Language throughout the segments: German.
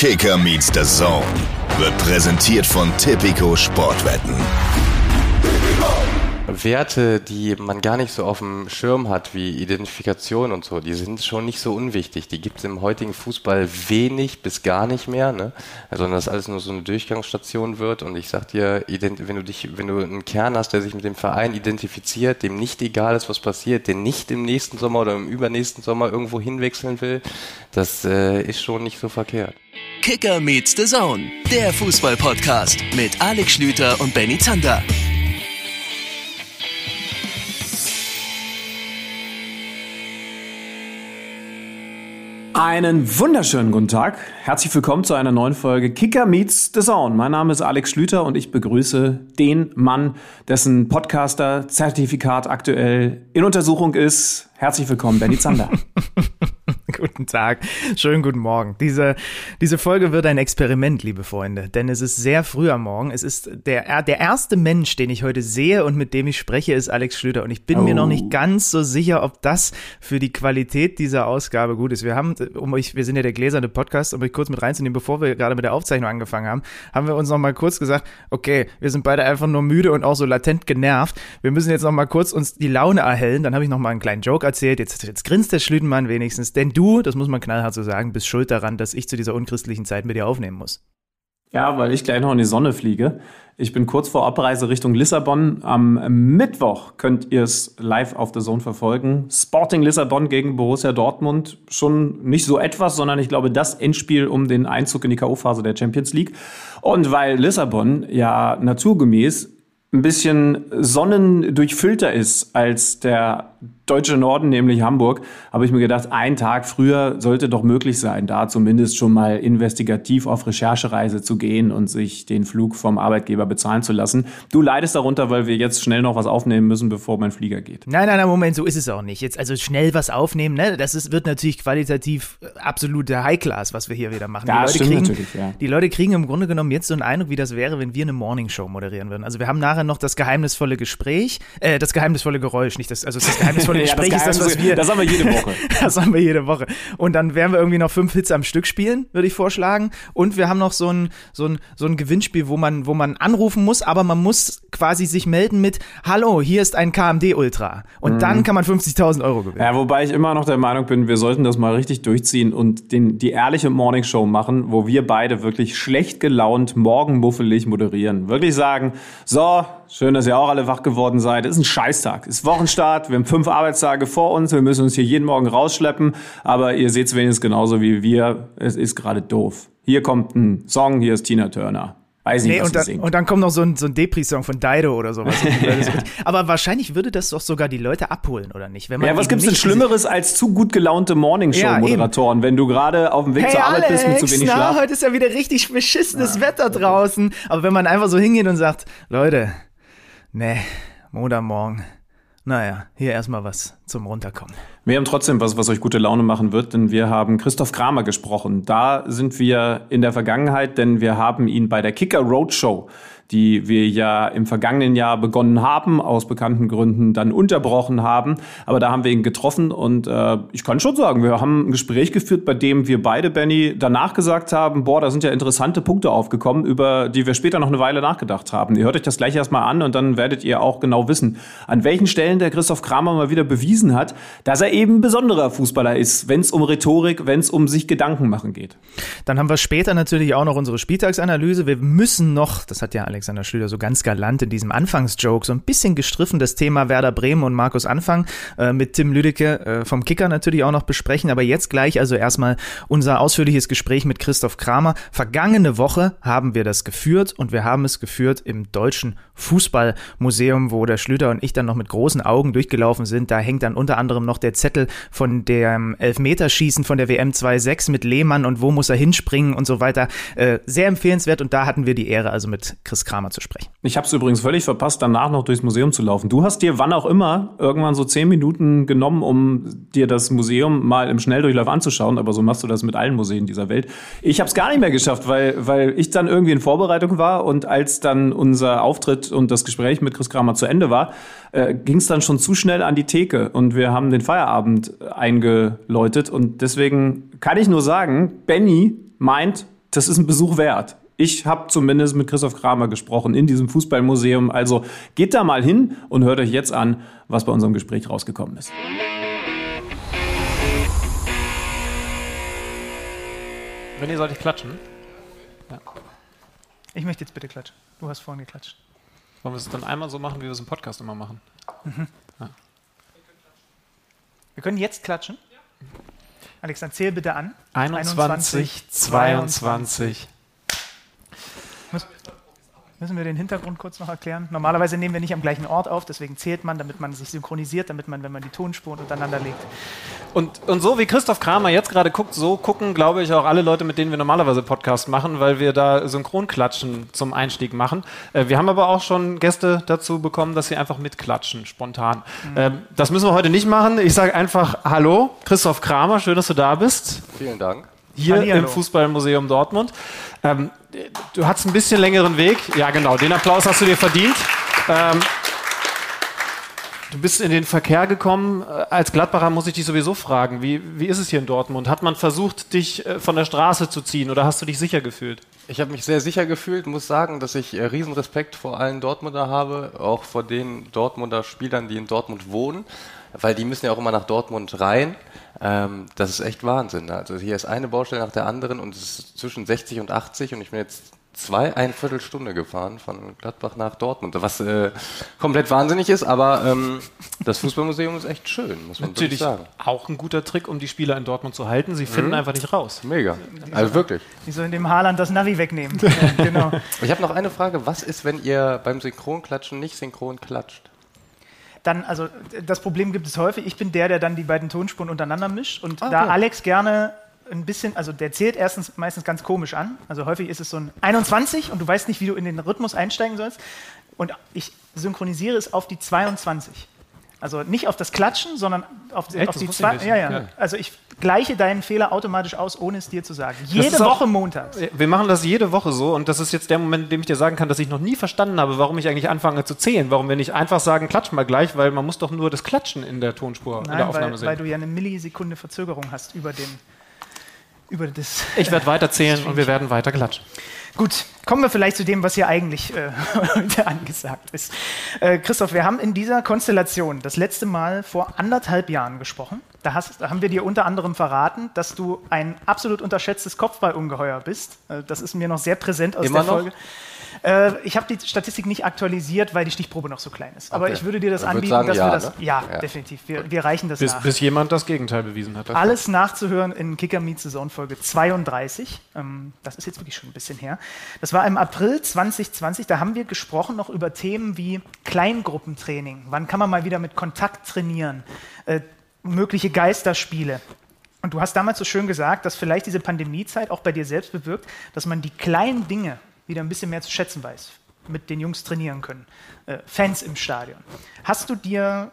Kicker meets the Zone wird präsentiert von Tipico Sportwetten. Werte, die man gar nicht so auf dem Schirm hat, wie Identifikation und so, die sind schon nicht so unwichtig. Die gibt es im heutigen Fußball wenig bis gar nicht mehr, ne? sondern dass alles nur so eine Durchgangsstation wird. Und ich sag dir, wenn du dich, wenn du einen Kern hast, der sich mit dem Verein identifiziert, dem nicht egal ist, was passiert, der nicht im nächsten Sommer oder im übernächsten Sommer irgendwo hinwechseln will, das äh, ist schon nicht so verkehrt. Kicker meets the Zone, der Fußball-Podcast mit Alex Schlüter und Benny Zander. Einen wunderschönen guten Tag. Herzlich willkommen zu einer neuen Folge Kicker Meets the Zone. Mein Name ist Alex Schlüter und ich begrüße den Mann, dessen Podcaster-Zertifikat aktuell in Untersuchung ist. Herzlich willkommen, Benny Zander. guten Tag, schönen guten Morgen. Diese, diese Folge wird ein Experiment, liebe Freunde, denn es ist sehr früh am Morgen. Es ist der, der erste Mensch, den ich heute sehe und mit dem ich spreche, ist Alex Schlüter. Und ich bin oh. mir noch nicht ganz so sicher, ob das für die Qualität dieser Ausgabe gut ist. Wir haben, um euch, wir sind ja der gläserne Podcast, um euch kurz mit reinzunehmen, bevor wir gerade mit der Aufzeichnung angefangen haben, haben wir uns noch mal kurz gesagt, okay, wir sind beide einfach nur müde und auch so latent genervt. Wir müssen jetzt noch mal kurz uns die Laune erhellen. Dann habe ich noch mal einen kleinen Joke erzählt. Jetzt, jetzt grinst der Schlütenmann wenigstens, denn du das muss man knallhart so sagen, bist schuld daran, dass ich zu dieser unchristlichen Zeit mit dir aufnehmen muss. Ja, weil ich gleich noch in die Sonne fliege. Ich bin kurz vor Abreise Richtung Lissabon. Am Mittwoch könnt ihr es live auf der Zone verfolgen. Sporting Lissabon gegen Borussia Dortmund. Schon nicht so etwas, sondern ich glaube das Endspiel um den Einzug in die K.O.-Phase der Champions League. Und weil Lissabon ja naturgemäß ein bisschen sonnendurchfüllter ist als der deutsche Norden, nämlich Hamburg, habe ich mir gedacht, ein Tag früher sollte doch möglich sein, da zumindest schon mal investigativ auf Recherchereise zu gehen und sich den Flug vom Arbeitgeber bezahlen zu lassen. Du leidest darunter, weil wir jetzt schnell noch was aufnehmen müssen, bevor mein Flieger geht. Nein, nein, nein, Moment, so ist es auch nicht. Jetzt also schnell was aufnehmen, ne? Das ist, wird natürlich qualitativ absolute High-Class, was wir hier wieder machen. Ja, die, Leute kriegen, natürlich, ja. die Leute kriegen im Grunde genommen jetzt so einen Eindruck, wie das wäre, wenn wir eine Morningshow moderieren würden. Also wir haben nachher noch das geheimnisvolle Gespräch, äh, das geheimnisvolle Geräusch, nicht das, also das geheimnisvolle Gespräch ja, das ist das, was wir. Das haben wir jede Woche. das haben wir jede Woche. Und dann werden wir irgendwie noch fünf Hits am Stück spielen, würde ich vorschlagen. Und wir haben noch so ein, so ein, so ein Gewinnspiel, wo man, wo man anrufen muss, aber man muss quasi sich melden mit, hallo, hier ist ein KMD Ultra. Und mhm. dann kann man 50.000 Euro gewinnen. Ja, wobei ich immer noch der Meinung bin, wir sollten das mal richtig durchziehen und den, die ehrliche Morning Show machen, wo wir beide wirklich schlecht gelaunt morgenmuffelig moderieren. Wirklich sagen, so, schön, dass ihr auch alle wach geworden seid. Es ist ein Scheißtag. Es ist Wochenstart. Wir haben fünf Arbeitstage vor uns. Wir müssen uns hier jeden Morgen rausschleppen. Aber ihr seht es wenigstens genauso wie wir. Es ist gerade doof. Hier kommt ein Song. Hier ist Tina Turner. Weiß nicht, nee, was und, dann, und dann kommt noch so ein, so ein Depri-Song von Dido oder sowas. Aber wahrscheinlich würde das doch sogar die Leute abholen, oder nicht? ja, was gibt's denn Schlimmeres als zu gut gelaunte Morningshow-Moderatoren, ja, wenn du gerade auf dem Weg hey, zur Arbeit Alex, bist mit zu wenig Schlaf? Na, heute ist ja wieder richtig beschissenes ja, Wetter draußen. Aber wenn man einfach so hingeht und sagt, Leute, nee, Montagmorgen, naja, hier erstmal was zum Runterkommen. Wir haben trotzdem was, was euch gute Laune machen wird, denn wir haben Christoph Kramer gesprochen. Da sind wir in der Vergangenheit, denn wir haben ihn bei der Kicker Roadshow die wir ja im vergangenen Jahr begonnen haben, aus bekannten Gründen dann unterbrochen haben. Aber da haben wir ihn getroffen und äh, ich kann schon sagen, wir haben ein Gespräch geführt, bei dem wir beide, Benny, danach gesagt haben, boah, da sind ja interessante Punkte aufgekommen, über die wir später noch eine Weile nachgedacht haben. Ihr hört euch das gleich erstmal an und dann werdet ihr auch genau wissen, an welchen Stellen der Christoph Kramer mal wieder bewiesen hat, dass er eben besonderer Fußballer ist, wenn es um Rhetorik, wenn es um sich Gedanken machen geht. Dann haben wir später natürlich auch noch unsere Spieltagsanalyse. Wir müssen noch, das hat ja Alex Alexander Schlüter so ganz galant in diesem Anfangsjoke so ein bisschen gestriffen das Thema Werder Bremen und Markus Anfang äh, mit Tim Lüdecke äh, vom Kicker natürlich auch noch besprechen. Aber jetzt gleich also erstmal unser ausführliches Gespräch mit Christoph Kramer. Vergangene Woche haben wir das geführt und wir haben es geführt im Deutschen Fußballmuseum, wo der Schlüter und ich dann noch mit großen Augen durchgelaufen sind. Da hängt dann unter anderem noch der Zettel von dem Elfmeterschießen von der WM 2.6 mit Lehmann und wo muss er hinspringen und so weiter. Äh, sehr empfehlenswert und da hatten wir die Ehre also mit Chris Kramer zu sprechen. Ich habe es übrigens völlig verpasst, danach noch durchs Museum zu laufen. Du hast dir wann auch immer irgendwann so zehn Minuten genommen, um dir das Museum mal im Schnelldurchlauf anzuschauen, aber so machst du das mit allen Museen dieser Welt. Ich habe es gar nicht mehr geschafft, weil, weil ich dann irgendwie in Vorbereitung war und als dann unser Auftritt und das Gespräch mit Chris Kramer zu Ende war, äh, ging es dann schon zu schnell an die Theke und wir haben den Feierabend eingeläutet und deswegen kann ich nur sagen, Benny meint das ist ein Besuch wert. Ich habe zumindest mit Christoph Kramer gesprochen in diesem Fußballmuseum. Also geht da mal hin und hört euch jetzt an, was bei unserem Gespräch rausgekommen ist. Wenn ihr sollt ich klatschen. Ich möchte jetzt bitte klatschen. Du hast vorhin geklatscht. Wollen wir es dann einmal so machen, wie wir es im Podcast immer machen? Wir können jetzt klatschen. Alex, dann zähl bitte an. 21, 22. Müssen wir den Hintergrund kurz noch erklären? Normalerweise nehmen wir nicht am gleichen Ort auf, deswegen zählt man, damit man sich synchronisiert, damit man, wenn man die Tonspuren untereinander legt. Und, und so wie Christoph Kramer jetzt gerade guckt, so gucken, glaube ich, auch alle Leute, mit denen wir normalerweise Podcast machen, weil wir da Synchronklatschen zum Einstieg machen. Äh, wir haben aber auch schon Gäste dazu bekommen, dass sie einfach mitklatschen, spontan. Ähm, das müssen wir heute nicht machen. Ich sage einfach Hallo, Christoph Kramer, schön, dass du da bist. Vielen Dank. Hier Hallihallo. im Fußballmuseum Dortmund. Ähm, du hattest ein bisschen längeren Weg. Ja, genau. Den Applaus hast du dir verdient. Ähm, du bist in den Verkehr gekommen. Äh, Als Gladbacher muss ich dich sowieso fragen, wie, wie ist es hier in Dortmund? Hat man versucht, dich äh, von der Straße zu ziehen oder hast du dich sicher gefühlt? Ich habe mich sehr sicher gefühlt, muss sagen, dass ich äh, Riesenrespekt vor allen Dortmunder habe, auch vor den Dortmunder Spielern, die in Dortmund wohnen, weil die müssen ja auch immer nach Dortmund rein. Ähm, das ist echt Wahnsinn. ne? Also hier ist eine Baustelle nach der anderen und es ist zwischen 60 und 80 und ich bin jetzt zwei, ein Viertelstunde gefahren von Gladbach nach Dortmund, was äh, komplett wahnsinnig ist, aber ähm, das Fußballmuseum ist echt schön, muss man wirklich Natürlich sagen. auch ein guter Trick, um die Spieler in Dortmund zu halten. Sie finden einfach nicht raus. Mega. Also wirklich. Die sollen dem Haaland das Navi wegnehmen. ja, genau. Ich habe noch eine Frage. Was ist, wenn ihr beim Synchronklatschen nicht synchron klatscht? Dann, also das Problem gibt es häufig. Ich bin der, der dann die beiden Tonspuren untereinander mischt. Und Ah, da okay. Alex gerne ein bisschen, also der zählt erstens meistens ganz komisch an. Also häufig ist es so ein 21 und du weißt nicht, wie du in den Rhythmus einsteigen sollst. Und ich synchronisiere es auf die 22. Also nicht auf das Klatschen, sondern auf, Echt? auf die zwei. Ja, ja, Ja. Also ich gleiche deinen Fehler automatisch aus, ohne es dir zu sagen. Jede ist auch- Woche montags. Wir machen das jede Woche so und das ist jetzt der Moment, in dem ich dir sagen kann, dass ich noch nie verstanden habe, warum ich eigentlich anfange zu zählen. Warum wir nicht einfach sagen, klatsch mal gleich, weil man muss doch nur das Klatschen in der Tonspur, in der Nein, Aufnahme weil, sehen. weil du ja eine Millisekunde Verzögerung hast über den über das. ich werde weiter zählen und wir werden weiter klatschen. Gut, kommen wir vielleicht zu dem, was hier eigentlich äh, heute angesagt ist. Äh, Christoph, wir haben in dieser Konstellation das letzte Mal vor anderthalb Jahren gesprochen. Da, hast, da haben wir dir unter anderem verraten, dass du ein absolut unterschätztes Kopfballungeheuer bist. Äh, das ist mir noch sehr präsent aus Immer der noch? Äh, ich habe die Statistik nicht aktualisiert, weil die Stichprobe noch so klein ist. Aber Okay. ich würde dir das anbieten, sagen, dass ja, wir das. ne? Ja, Ja. definitiv. Wir, wir reichen das Bis, nach. bis jemand das Gegenteil bewiesen hat. Alles nachzuhören in Kicker Meets Saison Folge 32. Ähm, das ist jetzt wirklich schon ein bisschen her. Das war im April 2020. Da haben wir gesprochen noch über Themen wie Kleingruppentraining. Wann kann man mal wieder mit Kontakt trainieren? Äh, mögliche Geisterspiele. Und du hast damals so schön gesagt, dass vielleicht diese Pandemiezeit auch bei dir selbst bewirkt, dass man die kleinen Dinge wieder ein bisschen mehr zu schätzen weiß, mit den Jungs trainieren können. Äh, Fans im Stadion. Hast du dir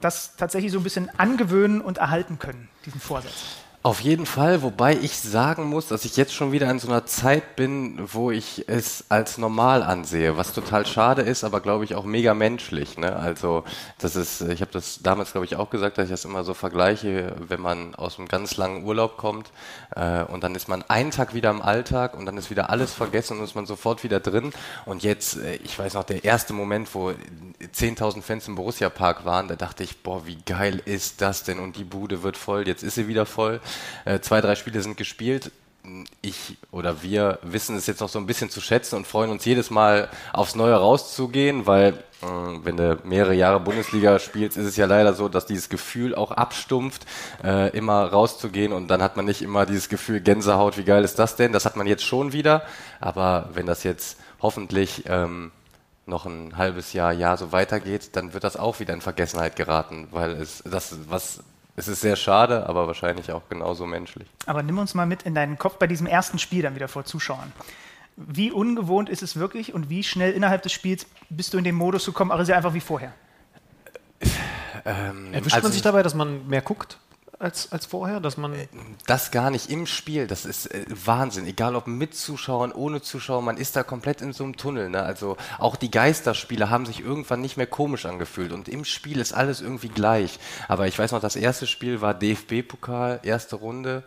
das tatsächlich so ein bisschen angewöhnen und erhalten können, diesen Vorsatz? Auf jeden Fall, wobei ich sagen muss, dass ich jetzt schon wieder in so einer Zeit bin, wo ich es als normal ansehe, was total schade ist, aber glaube ich auch mega menschlich. Ne? Also das ist, ich habe das damals glaube ich auch gesagt, dass ich das immer so vergleiche, wenn man aus einem ganz langen Urlaub kommt äh, und dann ist man einen Tag wieder im Alltag und dann ist wieder alles vergessen und ist man sofort wieder drin. Und jetzt, äh, ich weiß noch, der erste Moment, wo 10.000 Fans im Borussia Park waren, da dachte ich, boah, wie geil ist das denn? Und die Bude wird voll, jetzt ist sie wieder voll. Äh, zwei, drei Spiele sind gespielt. Ich oder wir wissen es jetzt noch so ein bisschen zu schätzen und freuen uns jedes Mal aufs Neue rauszugehen, weil äh, wenn du mehrere Jahre Bundesliga spielst, ist es ja leider so, dass dieses Gefühl auch abstumpft, äh, immer rauszugehen und dann hat man nicht immer dieses Gefühl Gänsehaut, wie geil ist das denn? Das hat man jetzt schon wieder, aber wenn das jetzt hoffentlich ähm, noch ein halbes Jahr, Jahr so weitergeht, dann wird das auch wieder in Vergessenheit geraten, weil es das was es ist sehr schade, aber wahrscheinlich auch genauso menschlich. Aber nimm uns mal mit in deinen Kopf bei diesem ersten Spiel dann wieder vor Zuschauern. Wie ungewohnt ist es wirklich und wie schnell innerhalb des Spiels bist du in den Modus gekommen, aber ja einfach wie vorher? Erwischt Also- man sich dabei, dass man mehr guckt als, als vorher? Dass man Das gar nicht im Spiel, das ist äh, Wahnsinn. Egal ob mit Zuschauern, ohne Zuschauer, man ist da komplett in so einem Tunnel. Ne? Also auch die Geisterspiele haben sich irgendwann nicht mehr komisch angefühlt und im Spiel ist alles irgendwie gleich. Aber ich weiß noch, das erste Spiel war DFB-Pokal, erste Runde.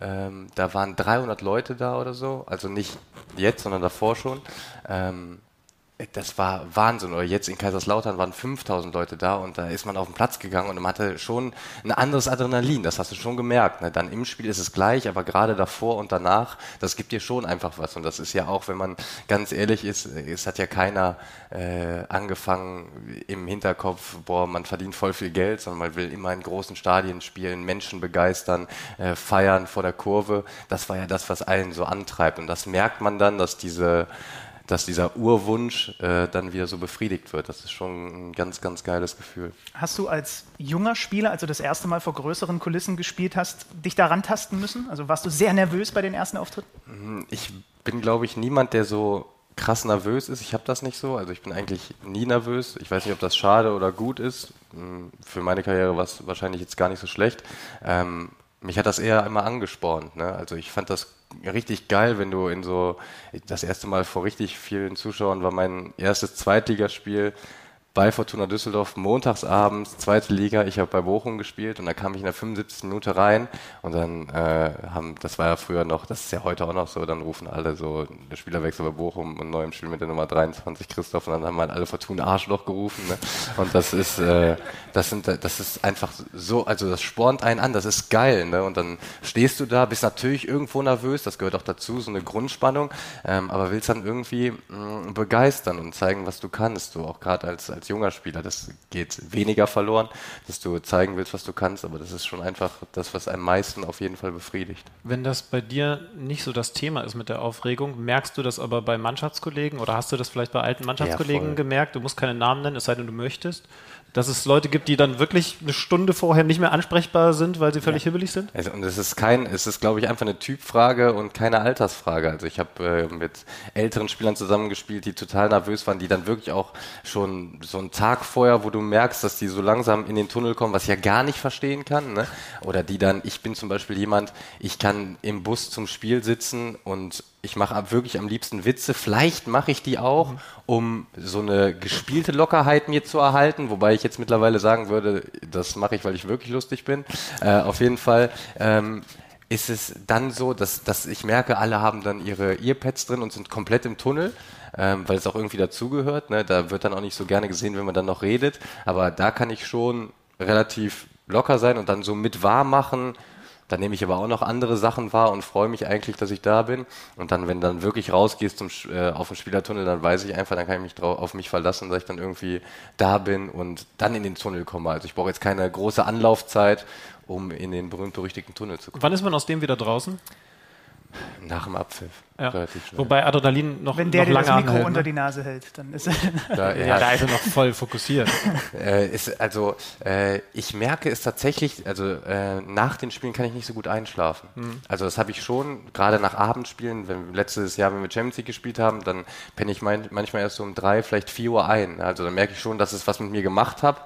Ähm, da waren 300 Leute da oder so, also nicht jetzt, sondern davor schon. Ähm, das war Wahnsinn. Oder jetzt in Kaiserslautern waren 5000 Leute da und da ist man auf den Platz gegangen und man hatte schon ein anderes Adrenalin. Das hast du schon gemerkt. Ne? Dann im Spiel ist es gleich, aber gerade davor und danach, das gibt dir schon einfach was. Und das ist ja auch, wenn man ganz ehrlich ist, es hat ja keiner äh, angefangen im Hinterkopf, boah, man verdient voll viel Geld, sondern man will immer in großen Stadien spielen, Menschen begeistern, äh, feiern vor der Kurve. Das war ja das, was allen so antreibt. Und das merkt man dann, dass diese dass dieser Urwunsch äh, dann wieder so befriedigt wird. Das ist schon ein ganz, ganz geiles Gefühl. Hast du als junger Spieler, als du das erste Mal vor größeren Kulissen gespielt hast, dich daran tasten müssen? Also warst du sehr nervös bei den ersten Auftritten? Mhm, ich bin, glaube ich, niemand, der so krass nervös ist. Ich habe das nicht so. Also ich bin eigentlich nie nervös. Ich weiß nicht, ob das schade oder gut ist. Mhm, für meine Karriere war es wahrscheinlich jetzt gar nicht so schlecht. Ähm, mich hat das eher immer angespornt. Ne? Also ich fand das richtig geil, wenn du in so, das erste Mal vor richtig vielen Zuschauern war mein erstes Zweitligaspiel bei Fortuna Düsseldorf montagsabends, zweite Liga, ich habe bei Bochum gespielt und da kam ich in der 75. Minute rein und dann äh, haben, das war ja früher noch, das ist ja heute auch noch so, dann rufen alle so, der Spielerwechsel bei Bochum und neu im Spiel mit der Nummer 23 Christoph und dann haben halt alle Fortuna Arschloch gerufen ne? und das ist, äh, das sind, das ist einfach so, also das spornt einen an, das ist geil ne? und dann stehst du da, bist natürlich irgendwo nervös, das gehört auch dazu, so eine Grundspannung, ähm, aber willst dann irgendwie mh, mm, begeistern und zeigen, was du kannst, so auch gerade als, als als junger Spieler. Das geht weniger verloren, dass du zeigen willst, was du kannst, aber das ist schon einfach das, was am meisten auf jeden Fall befriedigt. Wenn das bei dir nicht so das Thema ist mit der Aufregung, merkst du das aber bei Mannschaftskollegen oder hast du das vielleicht bei alten Mannschaftskollegen ja, gemerkt? Du musst keine Namen nennen, es sei denn, du möchtest dass es Leute gibt, die dann wirklich eine Stunde vorher nicht mehr ansprechbar sind, weil sie völlig ja. hibbelig sind? Also, und es ist kein, es ist, glaube ich, einfach eine Typfrage und keine Altersfrage. Also ich habe äh, mit älteren Spielern zusammengespielt, die total nervös waren, die dann wirklich auch schon so einen Tag vorher, wo du merkst, dass die so langsam in den Tunnel kommen, was ich ja gar nicht verstehen kann. Ne? Oder die dann, ich bin zum Beispiel jemand, ich kann im Bus zum Spiel sitzen und ich mache wirklich am liebsten Witze. Vielleicht mache ich die auch, um so eine gespielte Lockerheit mir zu erhalten, wobei ich jetzt mittlerweile sagen würde, das mache ich, weil ich wirklich lustig bin. Äh, auf jeden Fall. Ähm, ist es dann so, dass, dass ich merke, alle haben dann ihre Earpads drin und sind komplett im Tunnel, ähm, weil es auch irgendwie dazugehört. Ne? Da wird dann auch nicht so gerne gesehen, wenn man dann noch redet. Aber da kann ich schon relativ locker sein und dann so mit wahr machen, dann nehme ich aber auch noch andere Sachen wahr und freue mich eigentlich, dass ich da bin. Und dann, wenn dann wirklich rausgehst zum, äh, auf den Spielertunnel, dann weiß ich einfach, dann kann ich mich drauf, auf mich verlassen, dass ich dann irgendwie da bin und dann in den Tunnel komme. Also ich brauche jetzt keine große Anlaufzeit, um in den berühmt-berüchtigten Tunnel zu kommen. Wann ist man aus dem wieder draußen? Nach dem Abpfiff. Ja. Wobei Adrenalin noch Wenn der noch lange das Mikro anhält, unter ne? die Nase hält, dann ist da, ja, da ist er noch voll fokussiert. äh, ist, also äh, ich merke es tatsächlich, also äh, nach den Spielen kann ich nicht so gut einschlafen. Mhm. Also das habe ich schon, gerade nach Abendspielen, wenn letztes Jahr, wenn wir Champions League gespielt haben, dann penne ich mein, manchmal erst so um drei, vielleicht vier Uhr ein. Also dann merke ich schon, dass es was mit mir gemacht hat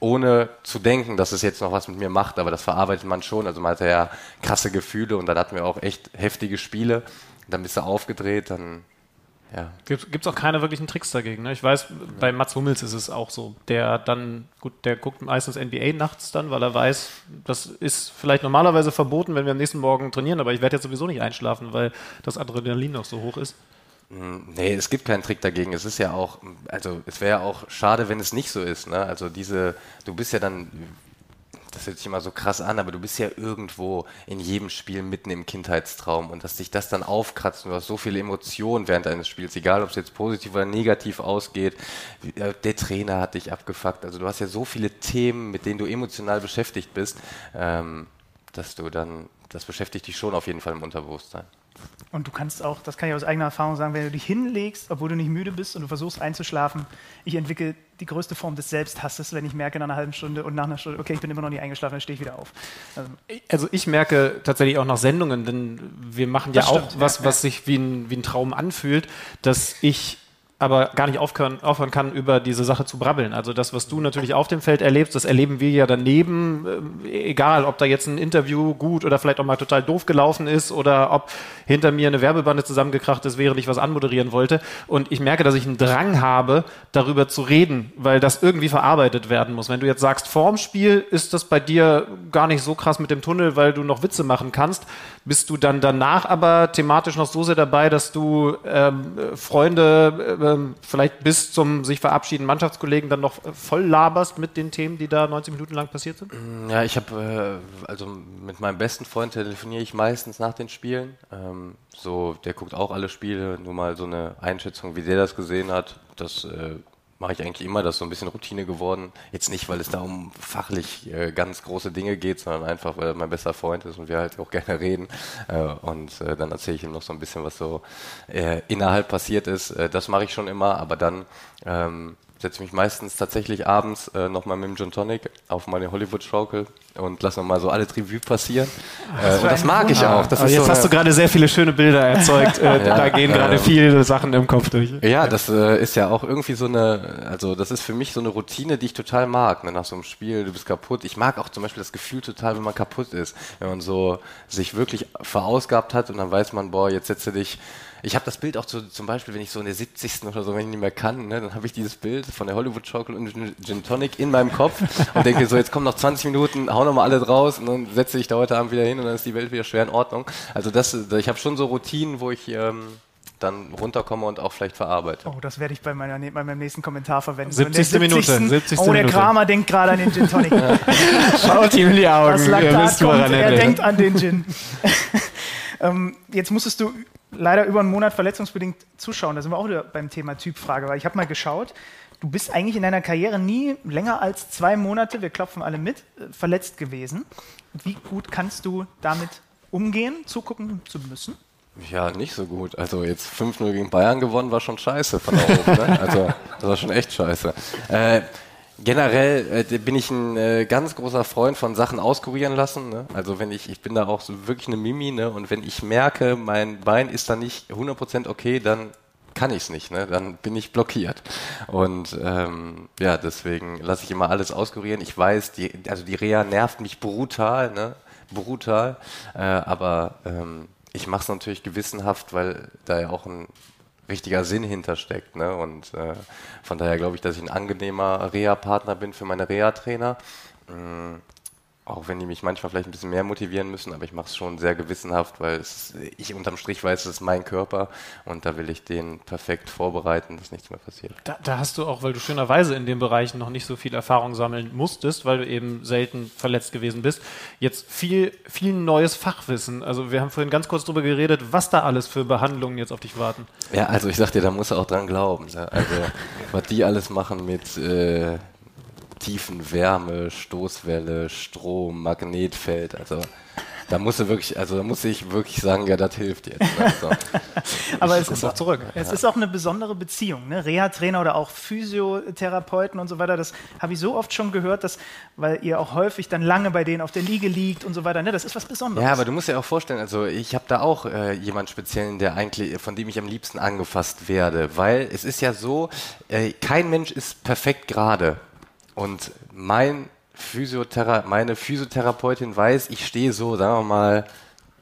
ohne zu denken, dass es jetzt noch was mit mir macht, aber das verarbeitet man schon. Also man hatte ja krasse Gefühle und dann hatten wir auch echt heftige Spiele. Dann bist du aufgedreht, dann ja. Gibt es auch keine wirklichen Tricks dagegen. Ne? Ich weiß, bei Mats Hummels ist es auch so. Der dann, gut, der guckt meistens NBA nachts dann, weil er weiß, das ist vielleicht normalerweise verboten, wenn wir am nächsten Morgen trainieren, aber ich werde jetzt sowieso nicht einschlafen, weil das Adrenalin noch so hoch ist. Hm, nee, es gibt keinen Trick dagegen. Es ist ja auch, also es wäre ja auch schade, wenn es nicht so ist. Ne? Also diese, du bist ja dann, das hört sich immer so krass an, aber du bist ja irgendwo in jedem Spiel mitten im Kindheitstraum und dass dich das dann aufkratzt und du hast so viele Emotionen während eines Spiels, egal ob es jetzt positiv oder negativ ausgeht. Der Trainer hat dich abgefuckt. Also du hast ja so viele Themen, mit denen du emotional beschäftigt bist, ähm, dass du dann, das beschäftigt dich schon auf jeden Fall im Unterbewusstsein. Und du kannst auch, das kann ich aus eigener Erfahrung sagen, wenn du dich hinlegst, obwohl du nicht müde bist und du versuchst einzuschlafen, ich entwickle die größte Form des Selbsthasses, wenn ich merke nach einer halben Stunde und nach einer Stunde, okay, ich bin immer noch nicht eingeschlafen, dann stehe ich wieder auf. Also, also ich merke tatsächlich auch nach Sendungen, denn wir machen ja auch stimmt, was, ja, was ja. sich wie ein, wie ein Traum anfühlt, dass ich aber gar nicht aufhören, aufhören kann, über diese Sache zu brabbeln. Also das, was du natürlich auf dem Feld erlebst, das erleben wir ja daneben, äh, egal ob da jetzt ein Interview gut oder vielleicht auch mal total doof gelaufen ist oder ob hinter mir eine Werbebande zusammengekracht ist, während ich was anmoderieren wollte. Und ich merke, dass ich einen Drang habe, darüber zu reden, weil das irgendwie verarbeitet werden muss. Wenn du jetzt sagst, vorm Spiel ist das bei dir gar nicht so krass mit dem Tunnel, weil du noch Witze machen kannst, bist du dann danach aber thematisch noch so sehr dabei, dass du ähm, Freunde ähm, vielleicht bis zum sich verabschieden Mannschaftskollegen dann noch voll laberst mit den Themen, die da 90 Minuten lang passiert sind? Mm, ja, ich habe, äh, also mit meinem besten Freund telefoniere ich meistens nach den Spielen. Ähm, so, der guckt auch alle Spiele, nur mal so eine Einschätzung, wie der das gesehen hat. Das äh, mache ich eigentlich immer, das ist so ein bisschen Routine geworden. Jetzt nicht, weil es da um fachlich äh, ganz große Dinge geht, sondern einfach, weil er mein bester Freund ist und wir halt auch gerne reden. Äh, und äh, dann erzähle ich ihm noch so ein bisschen, was so äh, innerhalb passiert ist. Äh, das mache ich schon immer, aber dann ähm, setze mich meistens tatsächlich abends äh, nochmal mit dem Gin Tonic auf meine Hollywood-Schaukel und lasse nochmal so alle Revue passieren. Das, äh, das mag ich auch. Das jetzt so hast du gerade sehr viele schöne Bilder erzeugt. Äh, ja, da gehen gerade ähm, viele Sachen im Kopf durch. Ja, das äh, ist ja auch irgendwie so eine, also das ist für mich so eine Routine, die ich total mag. Ne? Nach so einem Spiel, du bist kaputt. Ich mag auch zum Beispiel das Gefühl total, wenn man kaputt ist. Wenn man so sich wirklich verausgabt hat und dann weiß man, boah, jetzt setze dich ich habe das Bild auch zu, zum Beispiel, wenn ich so in der 70. oder so, wenn ich nicht mehr kann, ne, dann habe ich dieses Bild von der Hollywood Schaukel und Gin Tonic in meinem Kopf und denke so, jetzt kommen noch 20 Minuten, hau nochmal alle draus und dann setze ich da heute Abend wieder hin und dann ist die Welt wieder schwer in Ordnung. Also das, ich habe schon so Routinen, wo ich ähm, dann runterkomme und auch vielleicht verarbeite. Oh, das werde ich bei, meiner, bei meinem nächsten Kommentar verwenden. 70. So Minute. 70. Oh, der Kramer denkt gerade an den Gin Tonic. Schaut ihm in die Augen. Was Laktat kommt, er denkt an den Gin. ähm, jetzt musstest du leider über einen Monat verletzungsbedingt zuschauen. Da sind wir auch wieder beim Thema Typfrage, weil ich habe mal geschaut, du bist eigentlich in deiner Karriere nie länger als zwei Monate, wir klopfen alle mit, äh, verletzt gewesen. Wie gut kannst du damit umgehen, zugucken zu müssen? Ja, nicht so gut. Also jetzt 5-0 gegen Bayern gewonnen war schon scheiße von da oben. Ne? Also das war schon echt scheiße. Äh, Generell äh, bin ich ein äh, ganz großer Freund von Sachen auskurieren lassen. Ne? Also wenn ich, ich bin da auch so wirklich eine Mimi, ne? Und wenn ich merke, mein Bein ist da nicht 100% okay, dann kann ich es nicht, ne? Dann bin ich blockiert. Und ähm, ja, deswegen lasse ich immer alles auskurieren. Ich weiß, die, also die Reha nervt mich brutal, ne? Brutal. Äh, aber ähm, ich mache es natürlich gewissenhaft, weil da ja auch ein richtiger Sinn hintersteckt. Ne? Und äh, von daher glaube ich, dass ich ein angenehmer Reha-Partner bin für meine Reha-Trainer. Auch wenn die mich manchmal vielleicht ein bisschen mehr motivieren müssen, aber ich mache es schon sehr gewissenhaft, weil es, ich unterm Strich weiß, es ist mein Körper und da will ich den perfekt vorbereiten, dass nichts mehr passiert. Da, da, hast du auch, weil du schönerweise in den Bereichen noch nicht so viel Erfahrung sammeln musstest, weil du eben selten verletzt gewesen bist, jetzt viel, viel neues Fachwissen. Also wir haben vorhin ganz kurz darüber geredet, was da alles für Behandlungen jetzt auf dich warten. Ja, also ich sag dir, da musst du auch dran glauben. Ne? Also was die alles machen mit äh, tiefen Wärme, Stoßwelle, Strom, Magnetfeld. Also da muss wirklich, also da muss ich wirklich sagen, ja, das hilft jetzt. Also, Aber es ist auch zurück. Es ja. ist auch eine besondere Beziehung. Ne? Reha-Trainer oder auch Physiotherapeuten und so weiter. Das habe ich so oft schon gehört, dass, weil ihr auch häufig dann lange bei denen auf der Liege liegt und so weiter. Ne? Das ist was Besonderes. Ja, aber du musst dir auch vorstellen, also ich habe da auch äh, jemand speziellen, der eigentlich, von dem ich am liebsten angefasst werde, weil es ist ja so, äh, kein Mensch ist perfekt gerade. Und mein Physiothera meine Physiotherapeutin weiß, ich stehe so, sagen wir mal,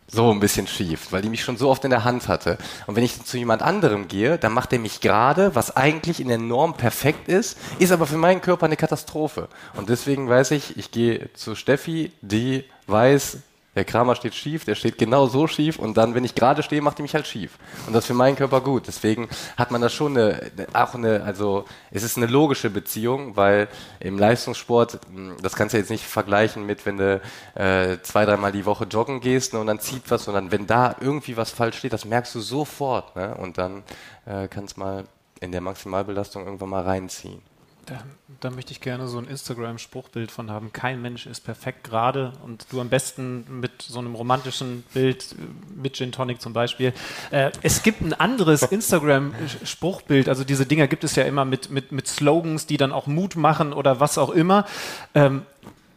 so ein bisschen schief, weil die mich schon so oft in der Hand hatte. Und wenn ich zu jemand anderem gehe, dann macht er mich gerade, was eigentlich in der Norm perfekt ist, ist aber für meinen Körper eine Katastrophe. Und deswegen weiß ich, ich gehe zu Steffi, die weiß, der Kramer steht schief, der steht genau so schief und dann, wenn ich gerade stehe, macht die mich halt schief. Und das ist für meinen Körper gut. Deswegen hat man da schon eine, auch eine, also es ist eine logische Beziehung, weil im Leistungssport, hm, das kannst du jetzt nicht vergleichen mit, wenn du äh, zwei, dreimal die Woche joggen gehst ne, und dann zieht was, sondern wenn da irgendwie was falsch steht, das merkst du sofort. Ne? Und dann äh, kannst mal in der Maximalbelastung irgendwann mal reinziehen. Da, da, möchte ich gerne so ein Instagram-Spruchbild von haben. Kein Mensch ist perfekt gerade und du am besten mit so einem romantischen Bild, äh, mit Gin Tonic zum Beispiel. Äh, es gibt ein anderes Instagram-Spruchbild, also diese Dinger gibt es ja immer mit, mit, mit Slogans, die dann auch Mut machen oder was auch immer. Ähm,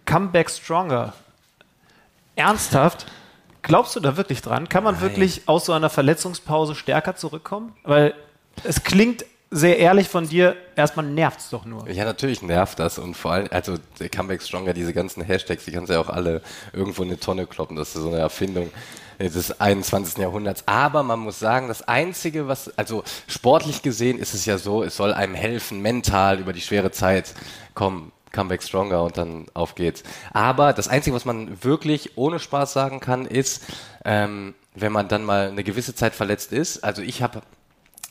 Come back stronger. Ernsthaft? Glaubst du da wirklich dran? Kann man Nein. wirklich aus so einer Verletzungspause stärker zurückkommen? Weil es klingt sehr ehrlich von dir, erstmal nervt es doch nur. Ja, natürlich nervt das und vor allem, also der Comeback Stronger, diese ganzen Hashtags, die kannst du ja auch alle irgendwo in eine Tonne kloppen. Das ist so eine Erfindung des 21. Jahrhunderts. Aber man muss sagen, das Einzige, was, also sportlich gesehen ist es ja so, es soll einem helfen, mental über die schwere Zeit kommen. Comeback Stronger und dann auf geht's. Aber das Einzige, was man wirklich ohne Spaß sagen kann, ist, ähm, wenn man dann mal eine gewisse Zeit verletzt ist. Also ich habe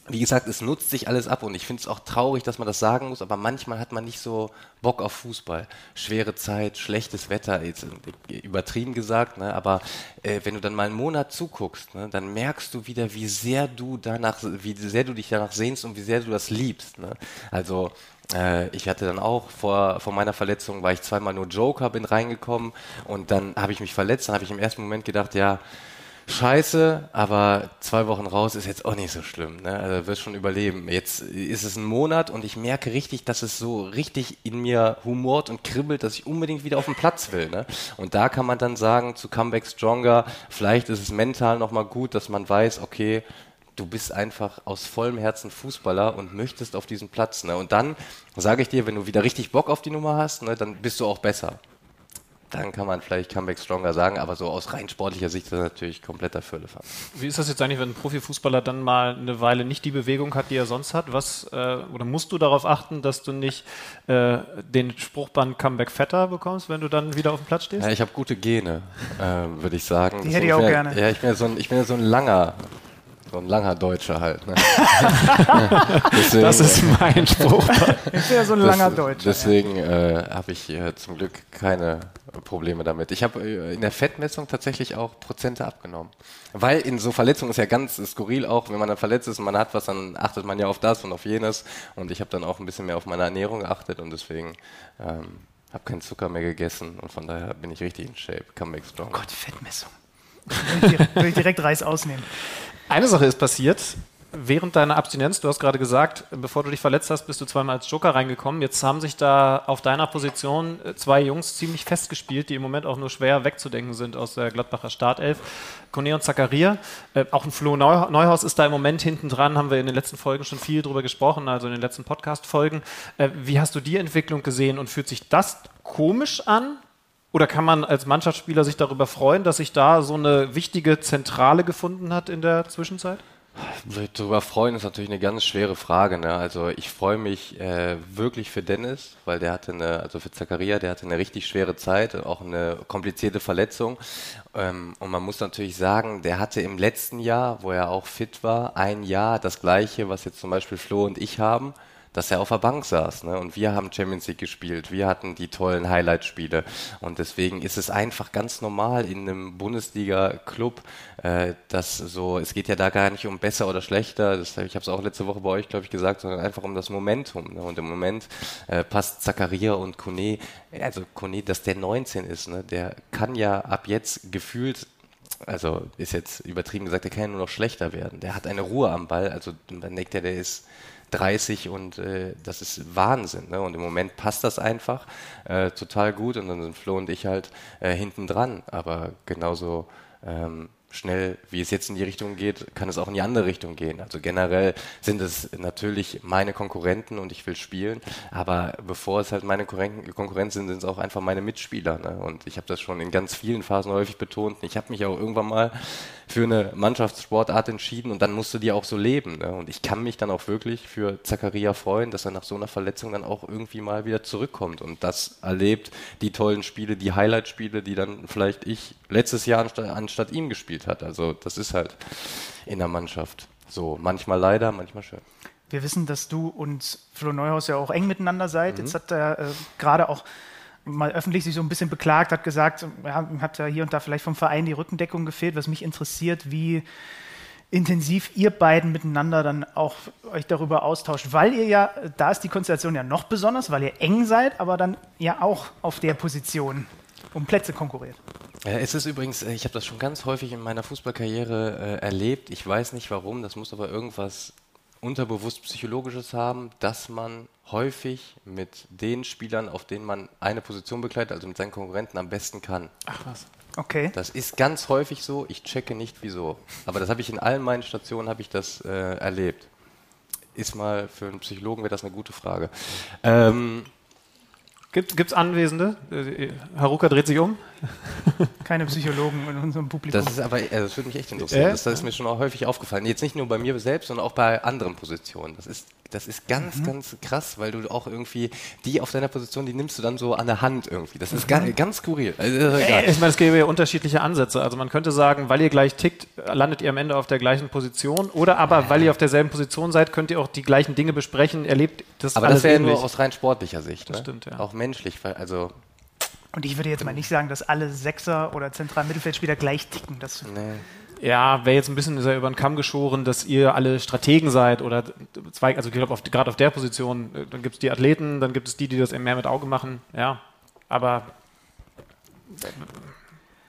wie gesagt, es nutzt sich alles ab und ich finde es auch traurig, dass man das sagen muss, aber manchmal hat man nicht so Bock auf Fußball. Schwere Zeit, schlechtes Wetter, jetzt übertrieben gesagt, ne? aber äh, wenn du dann mal einen Monat zuguckst, ne, dann merkst du wieder, wie sehr du danach, wie sehr du dich danach sehnst und wie sehr du das liebst. Ne? Also äh, ich hatte dann auch vor, vor meiner Verletzung, war ich zweimal nur Joker, bin reingekommen und dann habe ich mich verletzt, dann habe ich im ersten Moment gedacht, ja, scheiße, aber zwei Wochen raus ist jetzt auch nicht so schlimm. Ne? Also wirst schon überleben. Jetzt ist es ein Monat und ich merke richtig, dass es so richtig in mir humort und kribbelt, dass ich unbedingt wieder auf den Platz will. Ne? Und da kann man dann sagen, zu Comeback Stronger, vielleicht ist es mental nochmal gut, dass man weiß, okay, du bist einfach aus vollem Herzen Fußballer und möchtest auf diesen Platz. Ne? Und dann sage ich dir, wenn du wieder richtig Bock auf die Nummer hast, ne, dann bist du auch besser dann kann man vielleicht Comeback Stronger sagen, aber so aus rein sportlicher Sicht ist das natürlich kompletter Firlefanz. Wie ist das jetzt eigentlich, wenn ein Profifußballer dann mal eine Weile nicht die Bewegung hat, die er sonst hat? Was, äh, oder musst du darauf achten, dass du nicht äh, den Spruchband Comeback fetter bekommst, wenn du dann wieder auf dem Platz stehst? Ja, ich habe gute Gene, äh, würde ich sagen. Die das hätte ich auch gerne. Ja, ich bin ja so ein, ich bin ja so ein langer so ein langer Deutscher halt. Ne? deswegen, das ist mein Spruch. Ich bin ja so ein langer Deutscher. Deswegen ja. äh, habe ich äh, zum Glück keine Probleme damit. Ich habe äh, in der Fettmessung tatsächlich auch Prozente abgenommen. Weil in so Verletzungen ist ja ganz skurril auch, wenn man dann verletzt ist und man hat was, dann achtet man ja auf das und auf jenes. Und ich habe dann auch ein bisschen mehr auf meine Ernährung geachtet und deswegen ähm, habe keinen Zucker mehr gegessen und von daher bin ich richtig in Shape. Comeback strong. Oh Gott, Fettmessung. Will ich direkt, Reis ausnehmen. Eine Sache ist passiert. Während deiner Abstinenz, du hast gerade gesagt, bevor du dich verletzt hast, bist du zweimal als Joker reingekommen. Jetzt haben sich da auf deiner Position äh, zwei Jungs ziemlich festgespielt, die im Moment auch nur schwer wegzudenken sind aus der Gladbacher Startelf. Kone und Zakaria. Äh, auch ein Flo Neuhaus ist da im Moment hinten dran, haben wir in den letzten Folgen schon viel drüber gesprochen, also in den letzten Podcast-Folgen. Äh, wie hast du die Entwicklung gesehen und fühlt sich das komisch an? Oder kann man als Mannschaftsspieler sich darüber freuen, dass sich da so eine wichtige Zentrale gefunden hat in der Zwischenzeit? Darüber freuen ist natürlich eine ganz schwere Frage. Ne? Also ich freue mich äh, wirklich für Dennis, weil der hatte eine, also für Zakaria, der hatte eine richtig schwere Zeit, auch eine komplizierte Verletzung. Ähm, und man muss natürlich sagen, der hatte im letzten Jahr, wo er auch fit war, ein Jahr das gleiche, was jetzt zum Beispiel Flo und ich haben dass er auf der Bank saß. Ne? Und wir haben Champions League gespielt, wir hatten die tollen Highlight-Spiele. Und deswegen ist es einfach ganz normal in einem Bundesliga-Club, äh, dass so, es geht ja da gar nicht um besser oder schlechter, das, ich habe es auch letzte Woche bei euch, glaube ich, gesagt, sondern einfach um das Momentum. Ne? Und im Moment äh, passt Zakaria und Kone, also Kone, dass der 19 ist, ne? der kann ja ab jetzt gefühlt also ist jetzt übertrieben gesagt, der kann ja nur noch schlechter werden. Der hat eine Ruhe am Ball, also dann denkt er, der ist 30 und äh, das ist Wahnsinn. Ne? Und im Moment passt das einfach äh, total gut und dann sind Flo und ich halt äh, hinten dran. Aber genauso ähm, schnell, wie es jetzt in die Richtung geht, kann es auch in die andere Richtung gehen. Also generell sind es natürlich meine Konkurrenten und ich will spielen, aber bevor es halt meine Konkurrenten sind, sind es auch einfach meine Mitspieler. Ne? Und ich habe das schon in ganz vielen Phasen häufig betont. Ich habe mich auch irgendwann mal für eine Mannschaftssportart entschieden und dann musst du die auch so leben. Ne? Und ich kann mich dann auch wirklich für Zakaria freuen, dass er nach so einer Verletzung dann auch irgendwie mal wieder zurückkommt und das erlebt, die tollen Spiele, die Highlight-Spiele, die dann vielleicht ich letztes Jahr anstatt, anstatt ihm gespielt hat. Also das ist halt in der Mannschaft so. Manchmal leider, manchmal schön. Wir wissen, dass du und Flo Neuhaus ja auch eng miteinander seid. Mhm. Jetzt hat er äh, gerade auch mal öffentlich sich so ein bisschen beklagt, hat gesagt, ja, hat ja hier und da vielleicht vom Verein die Rückendeckung gefehlt. Was mich interessiert, wie intensiv ihr beiden miteinander dann auch euch darüber austauscht, weil ihr ja, da ist die Konstellation ja noch besonders, weil ihr eng seid, aber dann ja auch auf der Position um Plätze konkurriert. Es ist übrigens, äh, ich habe das schon ganz häufig in meiner Fußballkarriere äh, erlebt. Ich weiß nicht warum, das muss aber irgendwas unterbewusst Psychologisches haben, dass man häufig mit den Spielern, auf denen man eine Position begleitet, also mit seinen Konkurrenten am besten kann. Ach was. Okay. Das ist ganz häufig so. Ich checke nicht wieso. Aber das habe ich in allen meinen Stationen habe ich das äh, erlebt ist mal für einen Psychologen wäre das eine gute Frage. Ähm, Gibt es Anwesende? Äh, Haruka dreht sich um. Keine Psychologen in unserem Publikum. Das ist aber, also das würde mich echt interessieren. Äh? Das, das, ist mir schon auch häufig aufgefallen. Jetzt nicht nur bei mir selbst, sondern auch bei anderen Positionen. Das ist, das ist ganz, mhm. ganz krass, weil du auch irgendwie die auf deiner Position, die nimmst du dann so an der Hand irgendwie. Das ist mhm. ganz, ganz skurril. Also, äh, ich meine, es gäbe ja unterschiedliche Ansätze. Also man könnte sagen, weil ihr gleich tickt, landet ihr am Ende auf der gleichen Position. Oder aber, weil ihr auf derselben Position seid, könnt ihr auch die gleichen Dinge besprechen, erlebt das Aber das wäre ja nur aus rein sportlicher Sicht. Das ne? stimmt, ja. Auch menschlich, also und ich würde jetzt mal nicht sagen, dass alle Sechser oder zentralen Mittelfeldspieler gleich ticken. Das nee. Ja, wäre jetzt ein bisschen über den Kamm geschoren, dass ihr alle Strategen seid oder zwei, also ich glaube, gerade auf der Position, äh, dann gibt es die Athleten, dann gibt es die, die das mehr mit Auge machen, ja. Aber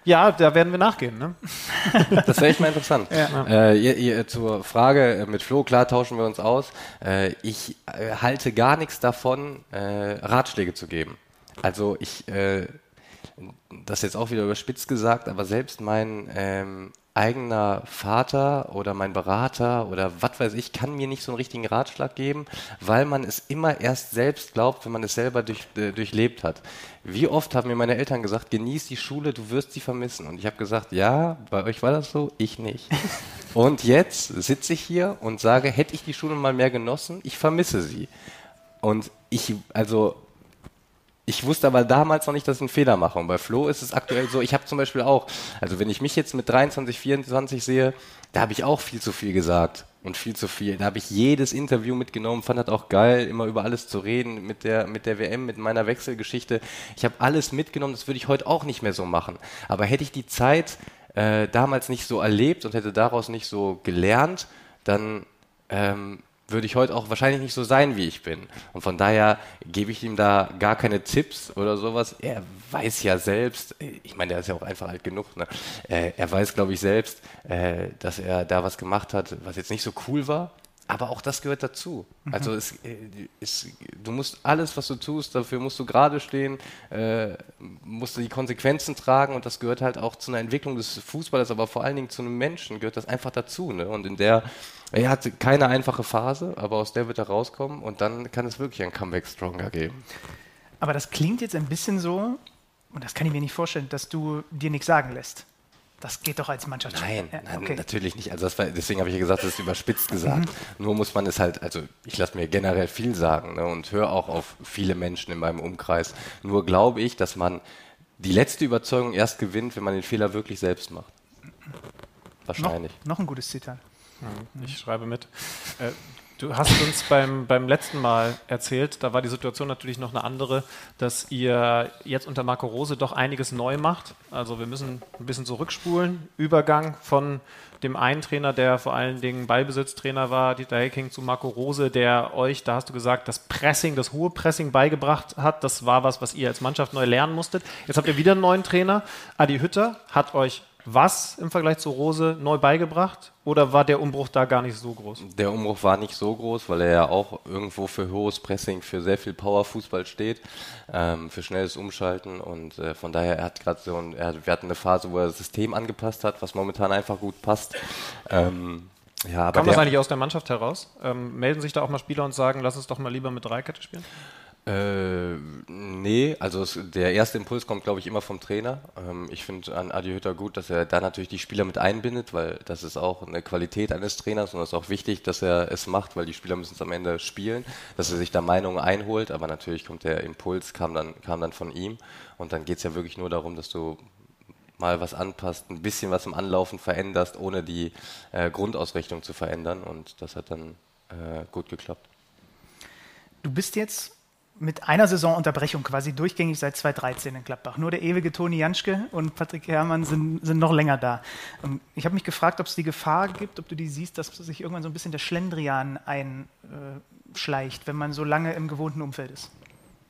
ja, da werden wir nachgehen. Ne? Das wäre echt mal interessant. Ja. Äh, ihr, ihr, zur Frage äh, mit Flo, klar tauschen wir uns aus. Äh, ich äh, halte gar nichts davon, äh, Ratschläge zu geben. Also ich, äh, das jetzt auch wieder überspitzt gesagt, aber selbst mein ähm, eigener Vater oder mein Berater oder was weiß ich, kann mir nicht so einen richtigen Ratschlag geben, weil man es immer erst selbst glaubt, wenn man es selber durch, äh, durchlebt hat. Wie oft haben mir meine Eltern gesagt, genieß die Schule, du wirst sie vermissen. Und ich habe gesagt, ja, bei euch war das so, ich nicht. Und jetzt sitze ich hier und sage, hätte ich die Schule mal mehr genossen, ich vermisse sie. Und ich, also ich wusste aber damals noch nicht, dass ich einen Fehler mache. Und bei Flo ist es aktuell so, ich habe zum Beispiel auch, also wenn ich mich jetzt mit 23, 24 sehe, da habe ich auch viel zu viel gesagt und viel zu viel. Da habe ich jedes Interview mitgenommen, fand das auch geil, immer über alles zu reden, mit der, mit der WM, mit meiner Wechselgeschichte. Ich habe alles mitgenommen, das würde ich heute auch nicht mehr so machen. Aber hätte ich die Zeit äh, damals nicht so erlebt und hätte daraus nicht so gelernt, dann ähm, würde ich heute auch wahrscheinlich nicht so sein, wie ich bin. Und von daher gebe ich ihm da gar keine Tipps oder sowas. Er weiß ja selbst, ich meine, der ist ja auch einfach alt genug, ne? Äh, er weiß, glaube ich, selbst, äh, dass er da was gemacht hat, was jetzt nicht so cool war. Aber auch das gehört dazu. Mhm. Also es, äh, es, du musst alles, was du tust, dafür musst du gerade stehen, äh, musst du die Konsequenzen tragen und das gehört halt auch zu einer Entwicklung des Fußballers, aber vor allen Dingen zu einem Menschen gehört das einfach dazu. Ne? Und in der, er hatte keine einfache Phase, aber aus der wird er rauskommen und dann kann es wirklich ein Comeback Stronger geben. Aber das klingt jetzt ein bisschen so, und das kann ich mir nicht vorstellen, dass du dir nichts sagen lässt. Das geht doch als Mannschaft. Nein, ja, nein okay. natürlich nicht. Also war, deswegen habe ich ja gesagt, das ist überspitzt gesagt. Mhm. Nur muss man es halt, also ich lasse mir generell viel sagen ne, und höre auch auf viele Menschen in meinem Umkreis. Nur glaube ich, dass man die letzte Überzeugung erst gewinnt, wenn man den Fehler wirklich selbst macht. Wahrscheinlich. Noch, noch ein gutes Zitat. Ich schreibe mit. Äh, Du hast uns beim, beim letzten Mal erzählt, da war die Situation natürlich noch eine andere, dass ihr jetzt unter Marco Rose doch einiges neu macht. Also wir müssen ein bisschen zurückspulen. Übergang von dem einen Trainer, der vor allen Dingen Ballbesitztrainer war, Dieter Hecking, zu Marco Rose, der euch, da hast du gesagt, das Pressing, das hohe Pressing beigebracht hat. Das war was, was ihr als Mannschaft neu lernen musstet. Jetzt habt ihr wieder einen neuen Trainer. Adi Hütter hat euch was im Vergleich zu Rose neu beigebracht oder war der Umbruch da gar nicht so groß? Der Umbruch war nicht so groß, weil er ja auch irgendwo für hohes Pressing, für sehr viel Powerfußball steht, ähm, für schnelles Umschalten und äh, von daher er hat gerade so ein, er, wir hatten eine Phase, wo er das System angepasst hat, was momentan einfach gut passt. Ähm, ja, Kam das eigentlich aus der Mannschaft heraus? Ähm, melden sich da auch mal Spieler und sagen, lass uns doch mal lieber mit Dreikette spielen? Äh, nee, also es, der erste Impuls kommt, glaube ich, immer vom Trainer. Ähm, ich finde an Adi Hütter gut, dass er da natürlich die Spieler mit einbindet, weil das ist auch eine Qualität eines Trainers und es ist auch wichtig, dass er es macht, weil die Spieler müssen es am Ende spielen, dass er sich da Meinungen einholt, aber natürlich kommt der Impuls, kam dann, kam dann von ihm und dann geht es ja wirklich nur darum, dass du mal was anpasst, ein bisschen was im Anlaufen veränderst, ohne die äh, Grundausrichtung zu verändern und das hat dann äh, gut geklappt. Du bist jetzt mit einer Saisonunterbrechung quasi durchgängig seit 2013 in Gladbach. Nur der ewige Toni Janschke und Patrick Herrmann sind, sind noch länger da. Ähm, ich habe mich gefragt, ob es die Gefahr gibt, ob du die siehst, dass sich irgendwann so ein bisschen der Schlendrian einschleicht, wenn man so lange im gewohnten Umfeld ist.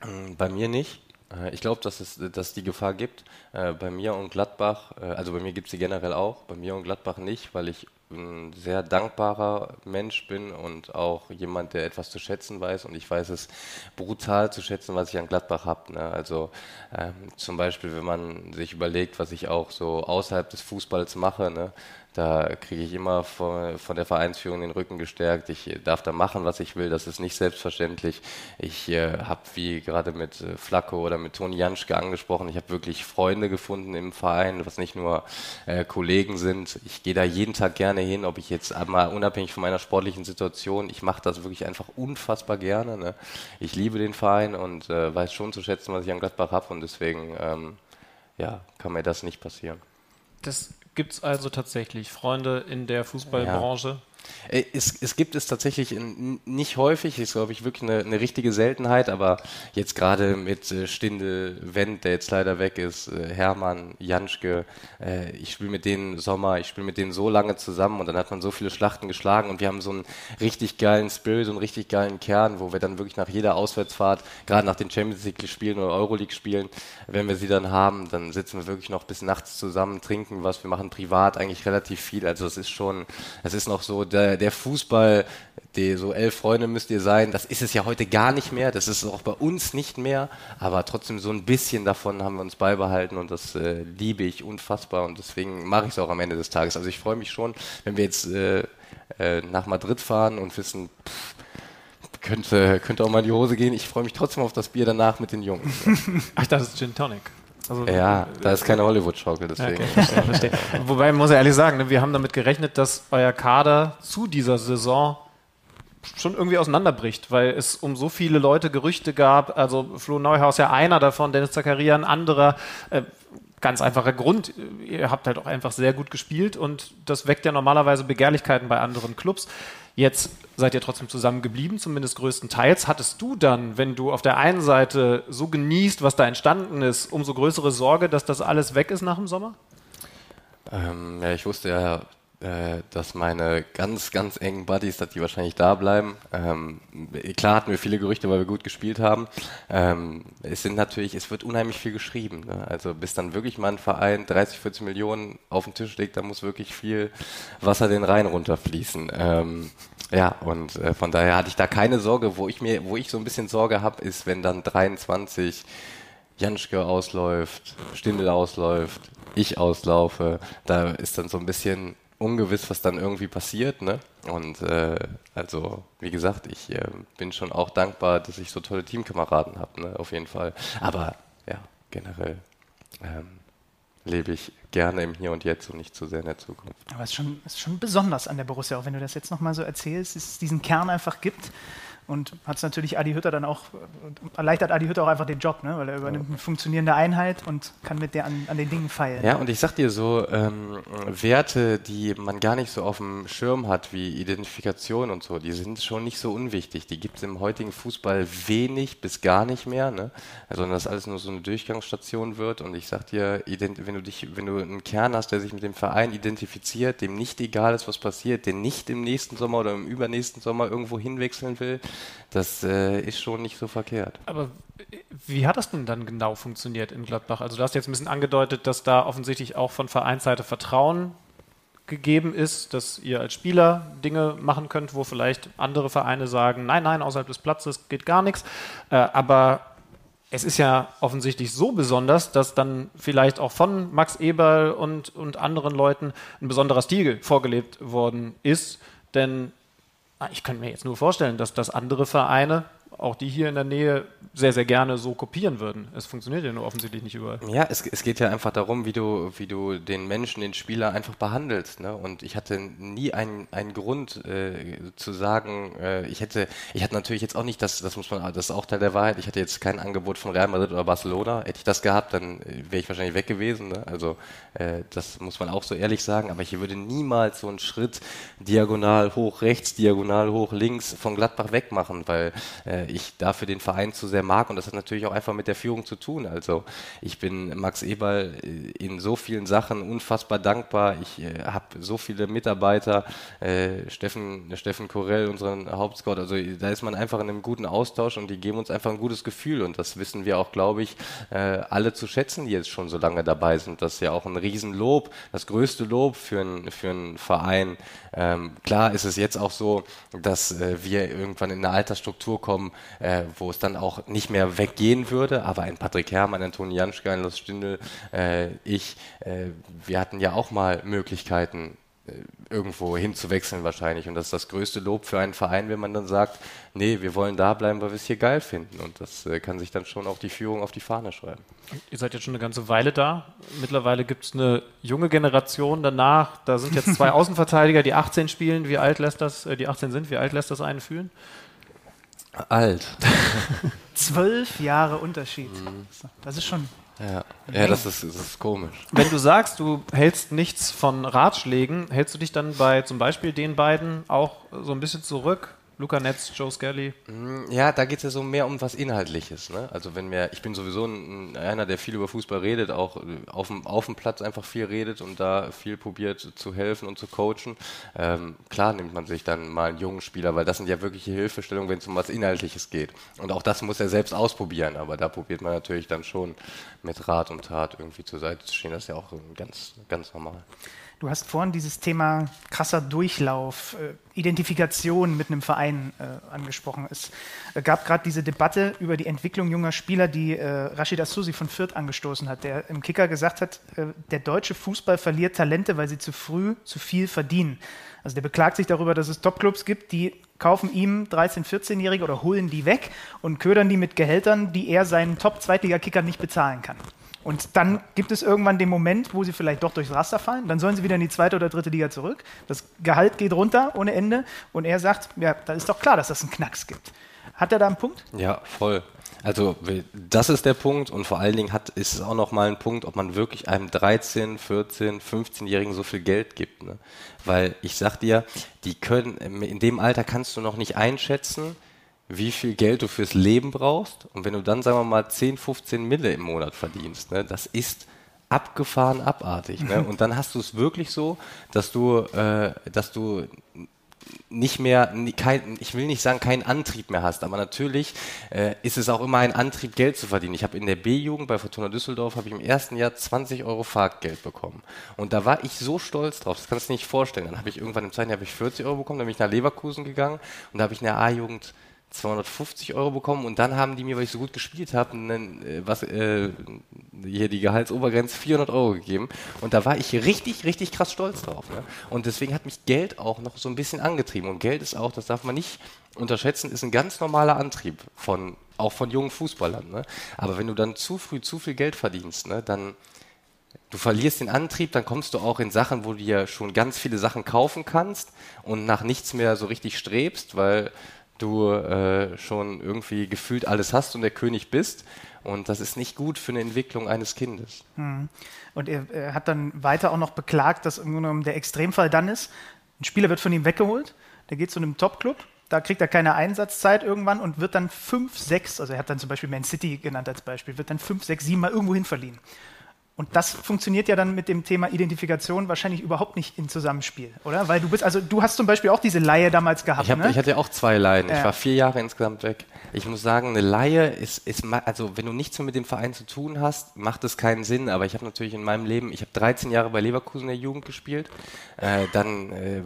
Ähm, bei mir nicht. Äh, ich glaube, dass es dass die Gefahr gibt. Äh, bei mir und Gladbach, äh, also bei mir gibt es sie generell auch, bei mir und Gladbach nicht, weil ich ein sehr dankbarer Mensch bin und auch jemand, der etwas zu schätzen weiß. Und ich weiß es brutal zu schätzen, was ich an Gladbach habe. Ne? Also ähm, zum Beispiel, wenn man sich überlegt, was ich auch so außerhalb des Fußballs mache, ne? Da kriege ich immer von, von, der Vereinsführung den Rücken gestärkt. Ich darf da machen, was ich will. Das ist nicht selbstverständlich. Ich äh, habe, wie gerade mit äh, Flacco oder mit Toni Janschke angesprochen, ich habe wirklich Freunde gefunden im Verein, was nicht nur äh, Kollegen sind. Ich gehe da jeden Tag gerne hin, ob ich jetzt einmal unabhängig von meiner sportlichen Situation, ich mache das wirklich einfach unfassbar gerne. Ne? Ich liebe den Verein und äh, weiß schon zu schätzen, was ich an Gladbach habe und deswegen ähm, ja, kann mir das nicht passieren. Das gibt es also tatsächlich Freunde in der Fußballbranche? Ja. Äh, es, es, gibt es tatsächlich nicht häufig, ist glaube ich wirklich eine, eine, richtige Seltenheit, aber jetzt gerade mit äh, Stinde, Wendt, der jetzt leider weg ist, äh, Hermann, Janschke, ich spiele mit denen Sommer, ich spiele mit denen so lange zusammen und dann hat man so viele Schlachten geschlagen und wir haben so einen richtig geilen Spirit, so einen richtig geilen Kern, wo wir dann wirklich nach jeder Auswärtsfahrt, gerade nach den Champions League Spielen oder Euroleague Spielen, wenn wir sie dann haben, dann sitzen wir wirklich noch bis nachts zusammen, trinken was, wir machen privat eigentlich relativ viel, also es ist schon, es ist noch so, der, der Fußball, die, so elf Freunde müsst ihr sein, das ist es ja heute gar nicht mehr, das ist auch bei uns nicht mehr, aber trotzdem so ein bisschen davon haben wir uns beibehalten und das äh, liebe ich unfassbar und deswegen mache ich es auch am Ende des Tages. Also ich freue mich schon, wenn wir jetzt äh, äh, nach Madrid fahren und wissen, pff, könnte, könnte auch mal in die Hose gehen. Ich freue mich trotzdem auf das Bier danach mit den Jungs. Ach, das ist Gin Tonic. Also, ja, da ist keine Hollywood-Schaukel, deswegen. Okay, verstehe. Wobei, muss ich ehrlich sagen, ne, wir haben damit gerechnet, dass euer Kader zu dieser Saison schon irgendwie auseinanderbricht, weil es um so viele Leute Gerüchte gab. Also Flo Neuhaus ja einer davon, Dennis Zakaria ein anderer. Äh, ganz einfacher Grund, ihr habt halt auch einfach sehr gut gespielt und das weckt ja normalerweise Begehrlichkeiten bei anderen Clubs. Jetzt seid ihr trotzdem zusammen geblieben, zumindest größtenteils. Hattest du dann, wenn du auf der einen Seite so genießt, was da entstanden ist, umso größere Sorge, dass das alles weg ist nach dem Sommer? Ähm, ja, ich wusste ja, dass meine ganz, ganz engen Buddies, dass die wahrscheinlich da bleiben. Ähm, klar hatten wir viele Gerüchte, weil wir gut gespielt haben. Ähm, es sind natürlich, es wird unheimlich viel geschrieben. Ne? Also bis dann wirklich mal ein Verein 30, 40 Millionen auf den Tisch legt, da muss wirklich viel Wasser den Rhein runterfließen. Ähm, ja, und äh, von daher hatte ich da keine Sorge. Wo ich mir, wo ich so ein bisschen Sorge habe, ist, wenn dann 23 Janschke ausläuft, Stindel ausläuft, ich auslaufe, da ist dann so ein bisschen ungewiss, was dann irgendwie passiert. Ne? Und äh, also, wie gesagt, ich äh, bin schon auch dankbar, dass ich so tolle Teamkameraden habe, ne? auf jeden Fall. Aber ja, generell ähm, lebe ich gerne im Hier und Jetzt und nicht zu sehr in der Zukunft. Aber es ist schon, ist schon besonders an der Borussia, auch wenn du das jetzt nochmal so erzählst, dass es diesen Kern einfach gibt. Und hat es natürlich Adi Hütter dann auch, erleichtert Adi Hütter auch einfach den Job, ne? weil er übernimmt eine funktionierende Einheit und kann mit der an, an den Dingen feilen. Ja, und ich sag dir so, ähm, Werte, die man gar nicht so auf dem Schirm hat, wie Identifikation und so, die sind schon nicht so unwichtig. Die gibt es im heutigen Fußball wenig bis gar nicht mehr, ne? also, dass alles nur so eine Durchgangsstation wird. Und ich sag dir, wenn du dich, wenn du einen Kern hast, der sich mit dem Verein identifiziert, dem nicht egal ist, was passiert, der nicht im nächsten Sommer oder im übernächsten Sommer irgendwo hinwechseln will, das äh, ist schon nicht so verkehrt. Aber wie hat das denn dann genau funktioniert in Gladbach? Also du hast jetzt ein bisschen angedeutet, dass da offensichtlich auch von Vereinsseite Vertrauen gegeben ist, dass ihr als Spieler Dinge machen könnt, wo vielleicht andere Vereine sagen, nein, nein, außerhalb des Platzes geht gar nichts. Äh, aber es ist ja offensichtlich so besonders, dass dann vielleicht auch von Max Eberl und, und anderen Leuten ein besonderer Stil vorgelebt worden ist. Denn ich könnte mir jetzt nur vorstellen, dass das andere Vereine auch die hier in der Nähe sehr, sehr gerne so kopieren würden. Es funktioniert ja nur offensichtlich nicht überall. Ja, es, es geht ja einfach darum, wie du, wie du den Menschen, den Spieler einfach behandelst. Ne? Und ich hatte nie einen, einen Grund äh, zu sagen, äh, ich hätte, ich hatte natürlich jetzt auch nicht, das, das muss man, das ist auch Teil der Wahrheit, ich hatte jetzt kein Angebot von Real Madrid oder Barcelona. Hätte ich das gehabt, dann wäre ich wahrscheinlich weg gewesen. Ne? Also äh, das muss man auch so ehrlich sagen. Aber ich würde niemals so einen Schritt diagonal hoch rechts, diagonal hoch links von Gladbach wegmachen, weil äh, ich dafür den Verein zu sehr mag und das hat natürlich auch einfach mit der Führung zu tun. Also ich bin Max Eberl äh, in so vielen Sachen unfassbar dankbar. Ich äh, habe so viele Mitarbeiter, äh, Steffen, Steffen Korell, unseren Hauptscout, also da ist man einfach in einem guten Austausch und die geben uns einfach ein gutes Gefühl und das wissen wir auch, glaube ich, äh, alle zu schätzen, die jetzt schon so lange dabei sind. Das ist ja auch ein Riesenlob, das größte Lob für, ein, für einen Verein. Ähm, klar ist es jetzt auch so, dass äh, wir irgendwann in eine Altersstruktur kommen, äh, wo es dann auch nicht mehr weggehen würde. Aber ein Patrick Herrmann, ein Toni Janschke, ein Los Stindl, äh, ich, äh, wir hatten ja auch mal Möglichkeiten, irgendwo hinzuwechseln wahrscheinlich. Und das ist das größte Lob für einen Verein, wenn man dann sagt, nee, wir wollen da bleiben, weil wir es hier geil finden. Und das äh, kann sich dann schon auch die Führung auf die Fahne schreiben. Ihr seid jetzt schon eine ganze Weile da. Mittlerweile gibt es eine junge Generation danach. Da sind jetzt zwei Außenverteidiger, die 18 spielen. Wie alt lässt das, äh, die 18 sind, wie alt lässt das einen fühlen? Alt. Zwölf Jahre Unterschied. Das ist schon Ja, ja das, ist, das ist komisch. Wenn du sagst, du hältst nichts von Ratschlägen, hältst du dich dann bei zum Beispiel den beiden auch so ein bisschen zurück? Luca Netz, Joe Skelly. Ja, da geht es ja so mehr um was Inhaltliches. Ne? Also wenn mir, ich bin sowieso ein, einer, der viel über Fußball redet, auch äh, auf dem, auf dem Platz einfach viel redet und da viel probiert zu helfen und zu coachen. Ähm, klar nimmt man sich dann mal einen jungen Spieler, weil das sind ja wirkliche Hilfestellungen, wenn es um was Inhaltliches geht. Und auch das muss er selbst ausprobieren, aber da probiert man natürlich dann schon mit Rat und Tat irgendwie zur Seite zu stehen. Das ist ja auch ganz, ganz normal. Du hast vorhin dieses Thema krasser Durchlauf, äh, Identifikation mit einem Verein äh, angesprochen. Es äh, gab gerade diese Debatte über die Entwicklung junger Spieler, die äh, Rashid Asusi von Fürth angestoßen hat, der im Kicker gesagt hat, äh, der deutsche Fußball verliert Talente, weil sie zu früh zu viel verdienen. Also der beklagt sich darüber, dass es Topclubs gibt, die kaufen ihm 13-, 14-Jährige oder holen die weg und ködern die mit Gehältern, die er seinen Top-Zweitliga-Kicker nicht bezahlen kann. Und dann gibt es irgendwann den Moment, wo sie vielleicht doch durchs Raster fallen. Dann sollen sie wieder in die zweite oder dritte Liga zurück. Das Gehalt geht runter ohne Ende. Und er sagt, ja, da ist doch klar, dass das einen Knacks gibt. Hat er da einen Punkt? Ja, voll. Also das ist der Punkt und vor allen Dingen hat, ist es auch nochmal ein Punkt, ob man wirklich einem 13, 14, 15-Jährigen so viel Geld gibt. Ne? Weil ich sag dir, die können, in dem Alter kannst du noch nicht einschätzen, wie viel Geld du fürs Leben brauchst. Und wenn du dann, sagen wir mal, 10, 15 Mille im Monat verdienst, ne, das ist abgefahren abartig. Ne? Und dann hast du es wirklich so, dass du, äh, dass du nicht mehr, kein, ich will nicht sagen, keinen Antrieb mehr hast, aber natürlich äh, ist es auch immer ein Antrieb, Geld zu verdienen. Ich habe in der B-Jugend bei Fortuna Düsseldorf habe ich im ersten Jahr 20 Euro Fahrtgeld bekommen. Und da war ich so stolz drauf, das kannst du dir nicht vorstellen. Dann habe ich irgendwann im zweiten Jahr ich 40 Euro bekommen, dann bin ich nach Leverkusen gegangen und da habe ich in der A-Jugend 250 Euro bekommen und dann haben die mir, weil ich so gut gespielt habe, äh, was äh, hier die Gehaltsobergrenze 400 Euro gegeben und da war ich richtig, richtig krass stolz drauf. Ne? Und deswegen hat mich Geld auch noch so ein bisschen angetrieben und Geld ist auch, das darf man nicht unterschätzen, ist ein ganz normaler Antrieb von auch von jungen Fußballern. Ne? Aber wenn du dann zu früh zu viel Geld verdienst, ne, dann du verlierst den Antrieb, dann kommst du auch in Sachen, wo du dir schon ganz viele Sachen kaufen kannst und nach nichts mehr so richtig strebst, weil du äh, schon irgendwie gefühlt alles hast und der König bist. Und das ist nicht gut für eine Entwicklung eines Kindes. Hm. Und er, er, hat dann weiter auch noch beklagt, dass der Extremfall dann ist, ein Spieler wird von ihm weggeholt, der geht zu einem Top-Club, da kriegt er keine Einsatzzeit irgendwann und wird dann 5, 6, also er hat dann zum Beispiel Man City genannt als Beispiel, wird dann 5, 6, 7 Mal irgendwo hin verliehen. Und das funktioniert ja dann mit dem Thema Identifikation wahrscheinlich überhaupt nicht im Zusammenspiel, oder? Weil du bist, also du hast zum Beispiel auch diese Laie damals gehabt. Ich, hab, ne? ich hatte ja auch zwei Laien. Ja. Ich war vier Jahre insgesamt weg. Ich muss sagen, eine Laie ist, ist, also wenn du nichts mehr mit dem Verein zu tun hast, macht es keinen Sinn. Aber ich habe natürlich in meinem Leben, ich habe 13 Jahre bei Leverkusen in der Jugend gespielt. Äh, dann, äh,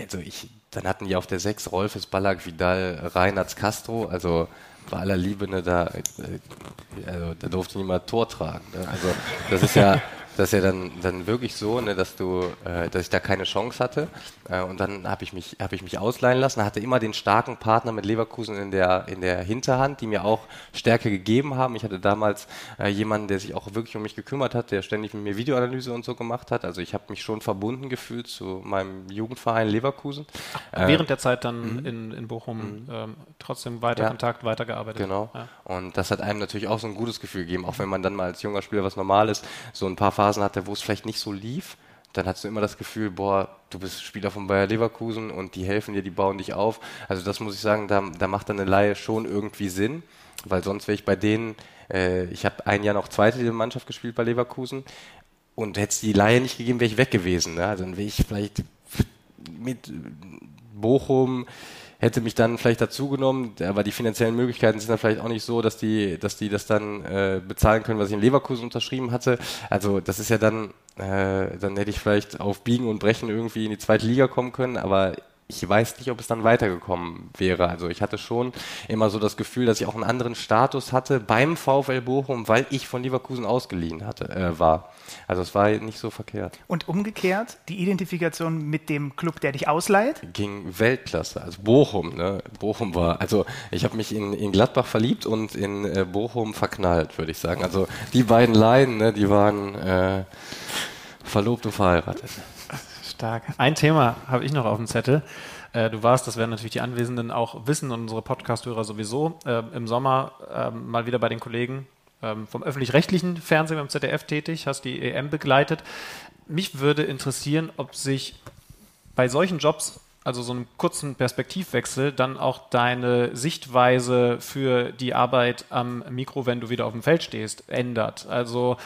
also ich, dann hatten die auf der 6 Rolfes, Ballack, Vidal, Reinhardt, Castro. Also bei aller Liebe, ne, da, äh, also, da durfte niemand Tor tragen. Ne? Also das ist ja, das ist ja dann, dann wirklich so, ne, dass du, äh, dass ich da keine Chance hatte. Äh, und dann habe ich mich, habe ich mich ausleihen lassen, hatte immer den starken Partner mit Leverkusen in der, in der Hinterhand, die mir auch Stärke gegeben haben. Ich hatte damals äh, jemanden, der sich auch wirklich um mich gekümmert hat, der ständig mit mir Videoanalyse und so gemacht hat. Also ich habe mich schon verbunden gefühlt zu meinem Jugendverein Leverkusen. Ach, während der Zeit dann mhm. in, in Bochum mhm. ähm, trotzdem weiter ja. Kontakt, weitergearbeitet. Genau. Ja. Und das hat einem natürlich auch so ein gutes Gefühl gegeben, auch wenn man dann mal als junger Spieler was Normales, so ein paar Phasen hatte, wo es vielleicht nicht so lief, dann hast du immer das Gefühl, boah, du bist Spieler von Bayer Leverkusen und die helfen dir, die bauen dich auf. Also das muss ich sagen, da, da macht dann eine Laie schon irgendwie Sinn, weil sonst wäre ich bei denen, äh, ich habe ein Jahr noch zweite Mannschaft gespielt bei Leverkusen und hätte es die Laie nicht gegeben, wäre ich weg gewesen. Ne? Also dann wäre ich vielleicht mit Bochum, hätte mich dann vielleicht dazugenommen, aber die finanziellen Möglichkeiten sind dann vielleicht auch nicht so, dass die, dass die das dann äh, bezahlen können, was ich in Leverkusen unterschrieben hatte. Also das ist ja dann, äh, dann hätte ich vielleicht auf Biegen und Brechen irgendwie in die zweite Liga kommen können, aber ich weiß nicht, ob es dann weitergekommen wäre. Also ich hatte schon immer so das Gefühl, dass ich auch einen anderen Status hatte beim VfL Bochum, weil ich von Leverkusen ausgeliehen hatte, äh, war. Also es war nicht so verkehrt. Und umgekehrt, die Identifikation mit dem Club, der dich ausleiht? Ging Weltklasse. Also Bochum, ne? Bochum war, also ich habe mich in, in Gladbach verliebt und in äh, Bochum verknallt, würde ich sagen. Also die beiden Laien, ne, die waren äh, verlobt und verheiratet. Stark. Ein Thema habe ich noch auf dem Zettel. Äh, du warst, das werden natürlich die Anwesenden auch wissen und unsere Podcast-Hörer sowieso, äh, im Sommer äh, mal wieder bei den Kollegen ähm, vom öffentlich-rechtlichen Fernsehen beim ZDF tätig, hast die EM begleitet. Mich würde interessieren, ob sich bei solchen Jobs, also so einem kurzen Perspektivwechsel, dann auch deine Sichtweise für die Arbeit am Mikro, wenn du wieder auf dem Feld stehst, ändert. Also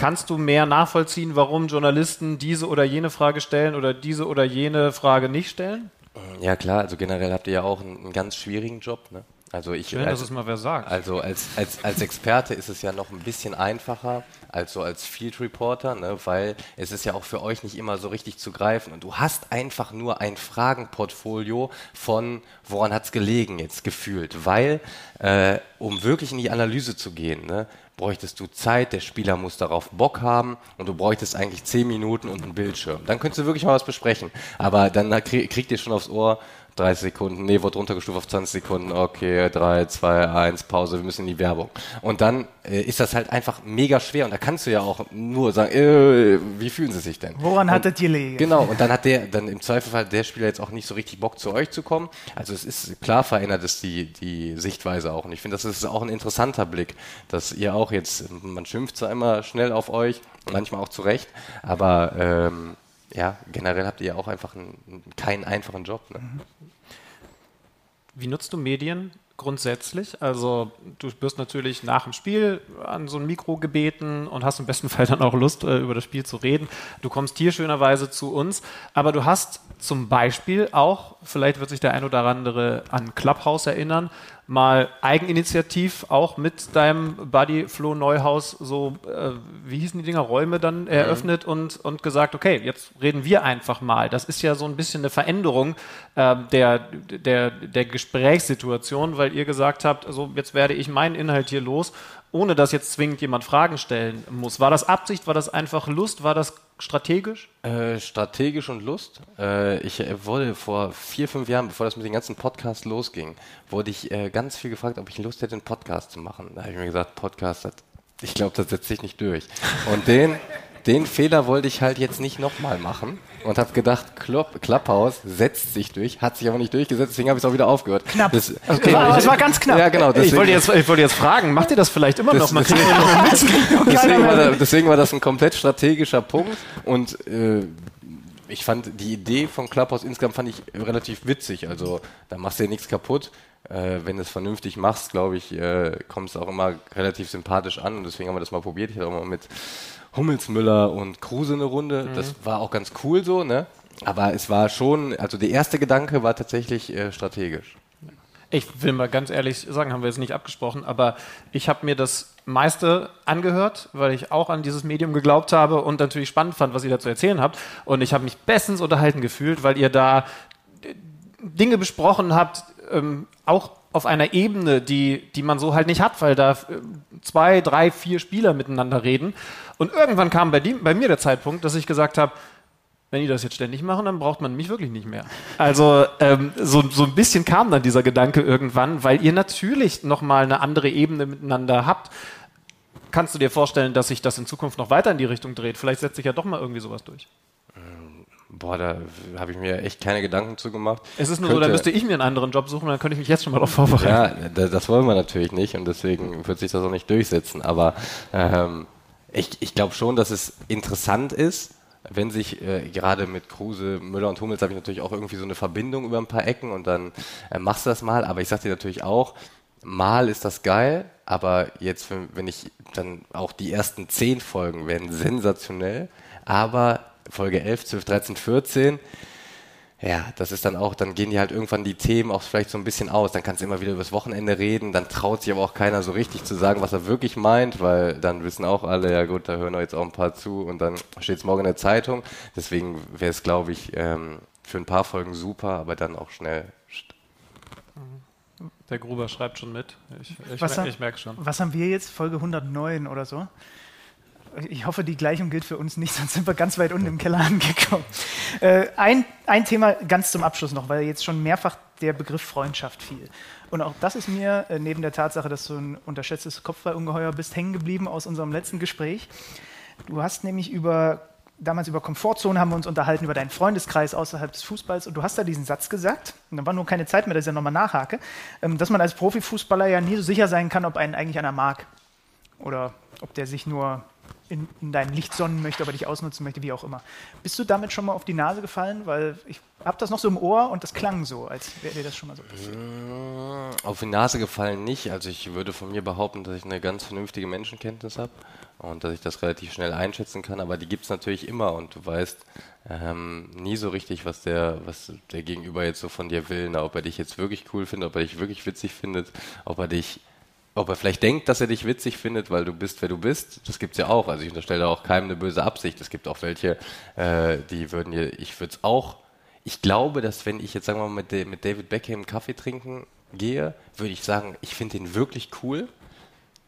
Kannst du mehr nachvollziehen, warum Journalisten diese oder jene Frage stellen oder diese oder jene Frage nicht stellen? Ja klar, also generell habt ihr ja auch einen, einen ganz schwierigen Job. Ne? Also ich, Schön, als, dass es mal wer sagt. Also als, als, als Experte ist es ja noch ein bisschen einfacher als so als Field Reporter, ne? weil es ist ja auch für euch nicht immer so richtig zu greifen. Und du hast einfach nur ein Fragenportfolio von, woran hat es gelegen jetzt gefühlt. Weil, äh, um wirklich in die Analyse zu gehen, ne? Bräuchtest du Zeit, der Spieler muss darauf Bock haben und du bräuchtest eigentlich 10 Minuten und einen Bildschirm. Dann könntest du wirklich mal was besprechen. Aber dann kriegt ihr schon aufs Ohr, 30 Sekunden, nee, wurde runtergestuft auf 20 Sekunden, okay, 3, 2, 1, Pause, wir müssen in die Werbung. Und dann äh, ist das halt einfach mega schwer und da kannst du ja auch nur sagen, äh, wie fühlen sie sich denn? Woran und, hattet ihr gelegen? Genau, und dann hat der, dann im Zweifelsfall der Spieler jetzt auch nicht so richtig Bock zu euch zu kommen. Also es ist, klar verändert es die, die Sichtweise auch und ich finde, das ist auch ein interessanter Blick, dass ihr auch jetzt, man schimpft zwar immer schnell auf euch, manchmal auch zu Recht, aber ähm, ja, generell habt ihr ja auch einfach einen, keinen einfachen Job. Ne? Wie nutzt du Medien grundsätzlich? Also du wirst natürlich nach dem Spiel an so ein Mikro gebeten und hast im besten Fall dann auch Lust, äh, über das Spiel zu reden. Du kommst hier schönerweise zu uns, aber du hast zum Beispiel auch, vielleicht wird sich der ein oder andere an Clubhouse erinnern, mal eigeninitiativ auch mit deinem Buddy Flo Neuhaus so, äh, wie hießen die Dinger, Räume dann eröffnet mhm. und, und gesagt, okay, jetzt reden wir einfach mal. Das ist ja so ein bisschen eine Veränderung äh, der, der, der Gesprächssituation, weil ihr gesagt habt, also jetzt werde ich meinen Inhalt hier los ohne dass jetzt zwingend jemand Fragen stellen muss. War das Absicht? War das einfach Lust? War das strategisch? Äh, strategisch und Lust. Äh, ich äh, wurde vor vier, fünf Jahren, bevor das mit dem ganzen Podcast losging, wurde ich äh, ganz viel gefragt, ob ich Lust hätte, einen Podcast zu machen. Da habe ich mir gesagt, Podcast, das, ich glaube, das setzt sich nicht durch. Und den den Fehler wollte ich halt jetzt nicht nochmal machen und habe gedacht, Klopp, Clubhouse setzt sich durch, hat sich aber nicht durchgesetzt, deswegen habe ich es auch wieder aufgehört. Knapp. Das, okay. war, es war ganz knapp. Ja, genau. Deswegen, ich, wollte jetzt, ich wollte jetzt fragen, macht ihr das vielleicht immer noch? Man deswegen, deswegen, war da, deswegen war das ein komplett strategischer Punkt und äh, ich fand die Idee von Clubhouse insgesamt fand ich relativ witzig. Also da machst du ja nichts kaputt. Äh, wenn du es vernünftig machst, glaube ich, äh, kommt es auch immer relativ sympathisch an. Und deswegen haben wir das mal probiert. Ich habe auch mal mit Hummelsmüller und Kruse eine Runde. Mhm. Das war auch ganz cool so, ne? Aber es war schon, also der erste Gedanke war tatsächlich äh, strategisch. Ich will mal ganz ehrlich sagen, haben wir jetzt nicht abgesprochen, aber ich habe mir das meiste angehört, weil ich auch an dieses Medium geglaubt habe und natürlich spannend fand, was ihr dazu erzählen habt. Und ich habe mich bestens unterhalten gefühlt, weil ihr da Dinge besprochen habt, ähm, auch auf einer Ebene, die, die man so halt nicht hat, weil da äh, zwei, drei, vier Spieler miteinander reden. Und irgendwann kam bei, die, bei mir der Zeitpunkt, dass ich gesagt habe, wenn die das jetzt ständig machen, dann braucht man mich wirklich nicht mehr. Also ähm, so, so ein bisschen kam dann dieser Gedanke irgendwann, weil ihr natürlich nochmal eine andere Ebene miteinander habt. Kannst du dir vorstellen, dass sich das in Zukunft noch weiter in die Richtung dreht? Vielleicht setzt sich ja doch mal irgendwie sowas durch. Boah, da habe ich mir echt keine Gedanken zu gemacht. Es ist nur könnte, so, da müsste ich mir einen anderen Job suchen, dann könnte ich mich jetzt schon mal darauf vorbereiten. Ja, das wollen wir natürlich nicht und deswegen wird sich das auch nicht durchsetzen. Aber ähm, ich, ich glaube schon, dass es interessant ist, wenn sich äh, gerade mit Kruse, Müller und Hummels habe ich natürlich auch irgendwie so eine Verbindung über ein paar Ecken und dann äh, machst du das mal. Aber ich sage dir natürlich auch, mal ist das geil, aber jetzt, wenn ich dann auch die ersten zehn Folgen werden sensationell, aber Folge 11, 12, 13, 14. Ja, das ist dann auch, dann gehen die halt irgendwann die Themen auch vielleicht so ein bisschen aus. Dann kannst du immer wieder übers Wochenende reden, dann traut sich aber auch keiner so richtig zu sagen, was er wirklich meint, weil dann wissen auch alle, ja gut, da hören wir jetzt auch ein paar zu und dann steht es morgen in der Zeitung. Deswegen wäre es, glaube ich, ähm, für ein paar Folgen super, aber dann auch schnell. Der Gruber schreibt schon mit. Ich, ich, Was mer haben- ich merke schon. Was haben wir jetzt? Folge 109 oder so? Ich hoffe, die Gleichung gilt für uns nicht, sonst sind wir ganz weit unten im Keller angekommen. Äh, ein, ein Thema ganz zum Abschluss noch, weil jetzt schon mehrfach der Begriff Freundschaft fiel. Und auch das ist mir, äh, neben der Tatsache, dass du ein unterschätztes Kopfballungeheuer bist, hängen geblieben aus unserem letzten Gespräch. Du hast nämlich über, damals über Komfortzone haben wir uns unterhalten, über deinen Freundeskreis außerhalb des Fußballs und du hast da diesen Satz gesagt, und da war nur keine Zeit mehr, dass ich ja nochmal nachhake, ähm, dass man als Profifußballer ja nie so sicher sein kann, ob einen eigentlich einer mag oder ob der sich nur in, in dein Licht sonnen möchte, ob er dich ausnutzen möchte, wie auch immer. Bist du damit schon mal auf die Nase gefallen? Weil ich habe das noch so im Ohr und das klang so, als wäre dir das schon mal so passiert. Auf die Nase gefallen nicht. Also ich würde von mir behaupten, dass ich eine ganz vernünftige Menschenkenntnis habe und dass ich das relativ schnell einschätzen kann. Aber die gibt es natürlich immer und du weißt ähm, nie so richtig, was der, was der Gegenüber jetzt so von dir will. Na, ob er dich jetzt wirklich cool findet, ob er dich wirklich witzig findet, ob er dich ob er vielleicht denkt, dass er dich witzig findet, weil du bist, wer du bist, das gibt's ja auch. Also ich unterstelle auch keinem eine böse Absicht. Es gibt auch welche, äh, die würden dir, ich würde es auch, ich glaube, dass wenn ich jetzt, sagen wir mal, mit, mit David Beckham Kaffee trinken gehe, würde ich sagen, ich finde ihn wirklich cool.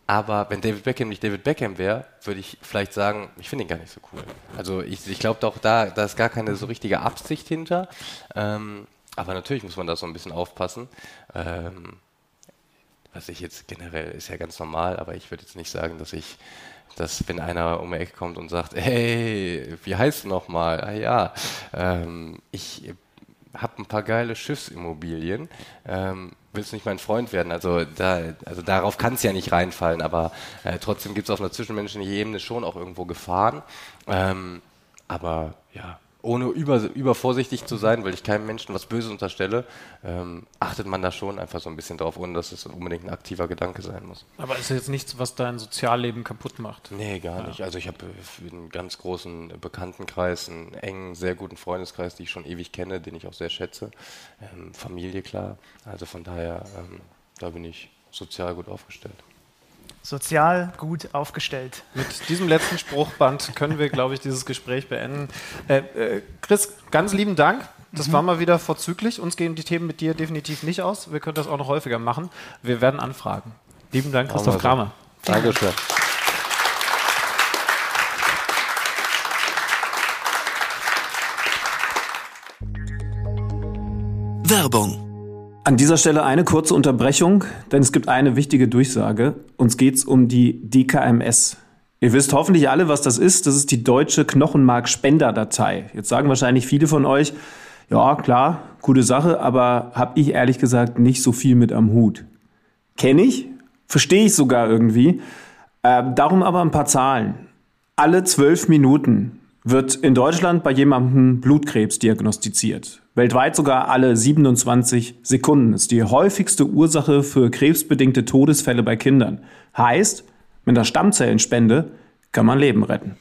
Aber wenn David Beckham nicht David Beckham wäre, würde ich vielleicht sagen, ich finde ihn gar nicht so cool. Also ich, ich glaube doch, da, da ist gar keine so richtige Absicht hinter. Ähm, aber natürlich muss man da so ein bisschen aufpassen. Ähm, was ich jetzt generell ist ja ganz normal, aber ich würde jetzt nicht sagen, dass ich, dass wenn einer um die Ecke kommt und sagt, hey, wie heißt du nochmal? Ah ja, ähm, ich habe ein paar geile Schiffsimmobilien, ähm, willst nicht mein Freund werden? Also, da, also darauf kann es ja nicht reinfallen, aber äh, trotzdem gibt es auf einer zwischenmenschlichen Ebene schon auch irgendwo Gefahren. Ähm, aber ja, ohne über, übervorsichtig zu sein, weil ich keinem Menschen was Böses unterstelle, ähm, achtet man da schon einfach so ein bisschen drauf, ohne dass es unbedingt ein aktiver Gedanke sein muss. Aber ist jetzt nichts, was dein Sozialleben kaputt macht. Nee, gar nicht. Also ich habe äh, einen ganz großen Bekanntenkreis, einen engen, sehr guten Freundeskreis, den ich schon ewig kenne, den ich auch sehr schätze. Ähm, Familie, klar. Also von daher, ähm, da bin ich sozial gut aufgestellt. Sozial gut aufgestellt. Mit diesem letzten Spruchband können wir, glaube ich, dieses Gespräch beenden. Äh, äh, Chris, ganz lieben Dank. Das war mal wieder vorzüglich. Uns gehen die Themen mit dir definitiv nicht aus. Wir können das auch noch häufiger machen. Wir werden anfragen. Lieben Dank, Christoph wir so. Kramer. Dankeschön. Werbung. An dieser Stelle eine kurze Unterbrechung, denn es gibt eine wichtige Durchsage. Uns geht's um die DKMS. Ihr wisst hoffentlich alle, was das ist. Das ist die deutsche Knochenmark-Spenderdatei. Jetzt sagen wahrscheinlich viele von euch, ja klar, gute Sache, aber habe ich ehrlich gesagt nicht so viel mit am Hut. Kenne ich, verstehe ich sogar irgendwie. Äh, darum aber ein paar Zahlen. Alle zwölf Minuten wird in Deutschland bei jemandem Blutkrebs diagnostiziert. Weltweit sogar alle 27 Sekunden. Ist die häufigste Ursache für krebsbedingte Todesfälle bei Kindern. Heißt, mit der Stammzellenspende kann man Leben retten.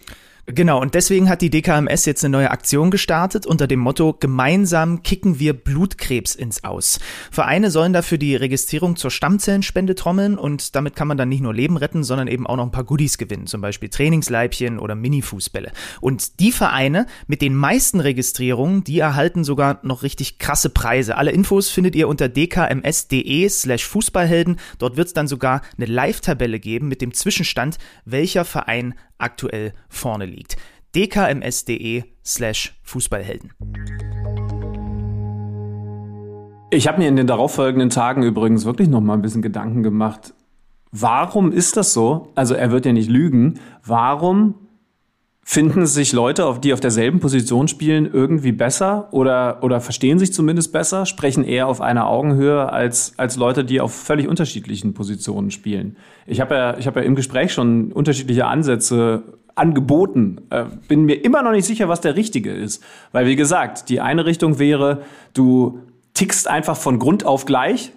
Genau, und deswegen hat die DKMS jetzt eine neue Aktion gestartet unter dem Motto Gemeinsam kicken wir Blutkrebs ins Aus. Vereine sollen dafür die Registrierung zur Stammzellenspende trommeln und damit kann man dann nicht nur Leben retten, sondern eben auch noch ein paar Goodies gewinnen, zum Beispiel Trainingsleibchen oder Mini-Fußbälle. Und die Vereine mit den meisten Registrierungen, die erhalten sogar noch richtig krasse Preise. Alle Infos findet ihr unter dkms.de slash Fußballhelden. Dort wird es dann sogar eine Live-Tabelle geben mit dem Zwischenstand, welcher Verein aktuell vorne liegt. dkms.de slash Fußballhelden. Ich habe mir in den darauffolgenden Tagen übrigens wirklich noch mal ein bisschen Gedanken gemacht. Warum ist das so? Also er wird ja nicht lügen. Warum finden sich Leute, die auf derselben Position spielen, irgendwie besser oder, oder verstehen sich zumindest besser, sprechen eher auf einer Augenhöhe als, als Leute, die auf völlig unterschiedlichen Positionen spielen? Ich habe ja, hab ja im Gespräch schon unterschiedliche Ansätze angeboten. Äh, bin mir immer noch nicht sicher, was der richtige ist. Weil, wie gesagt, die eine Richtung wäre, du tickst einfach von Grund auf gleich,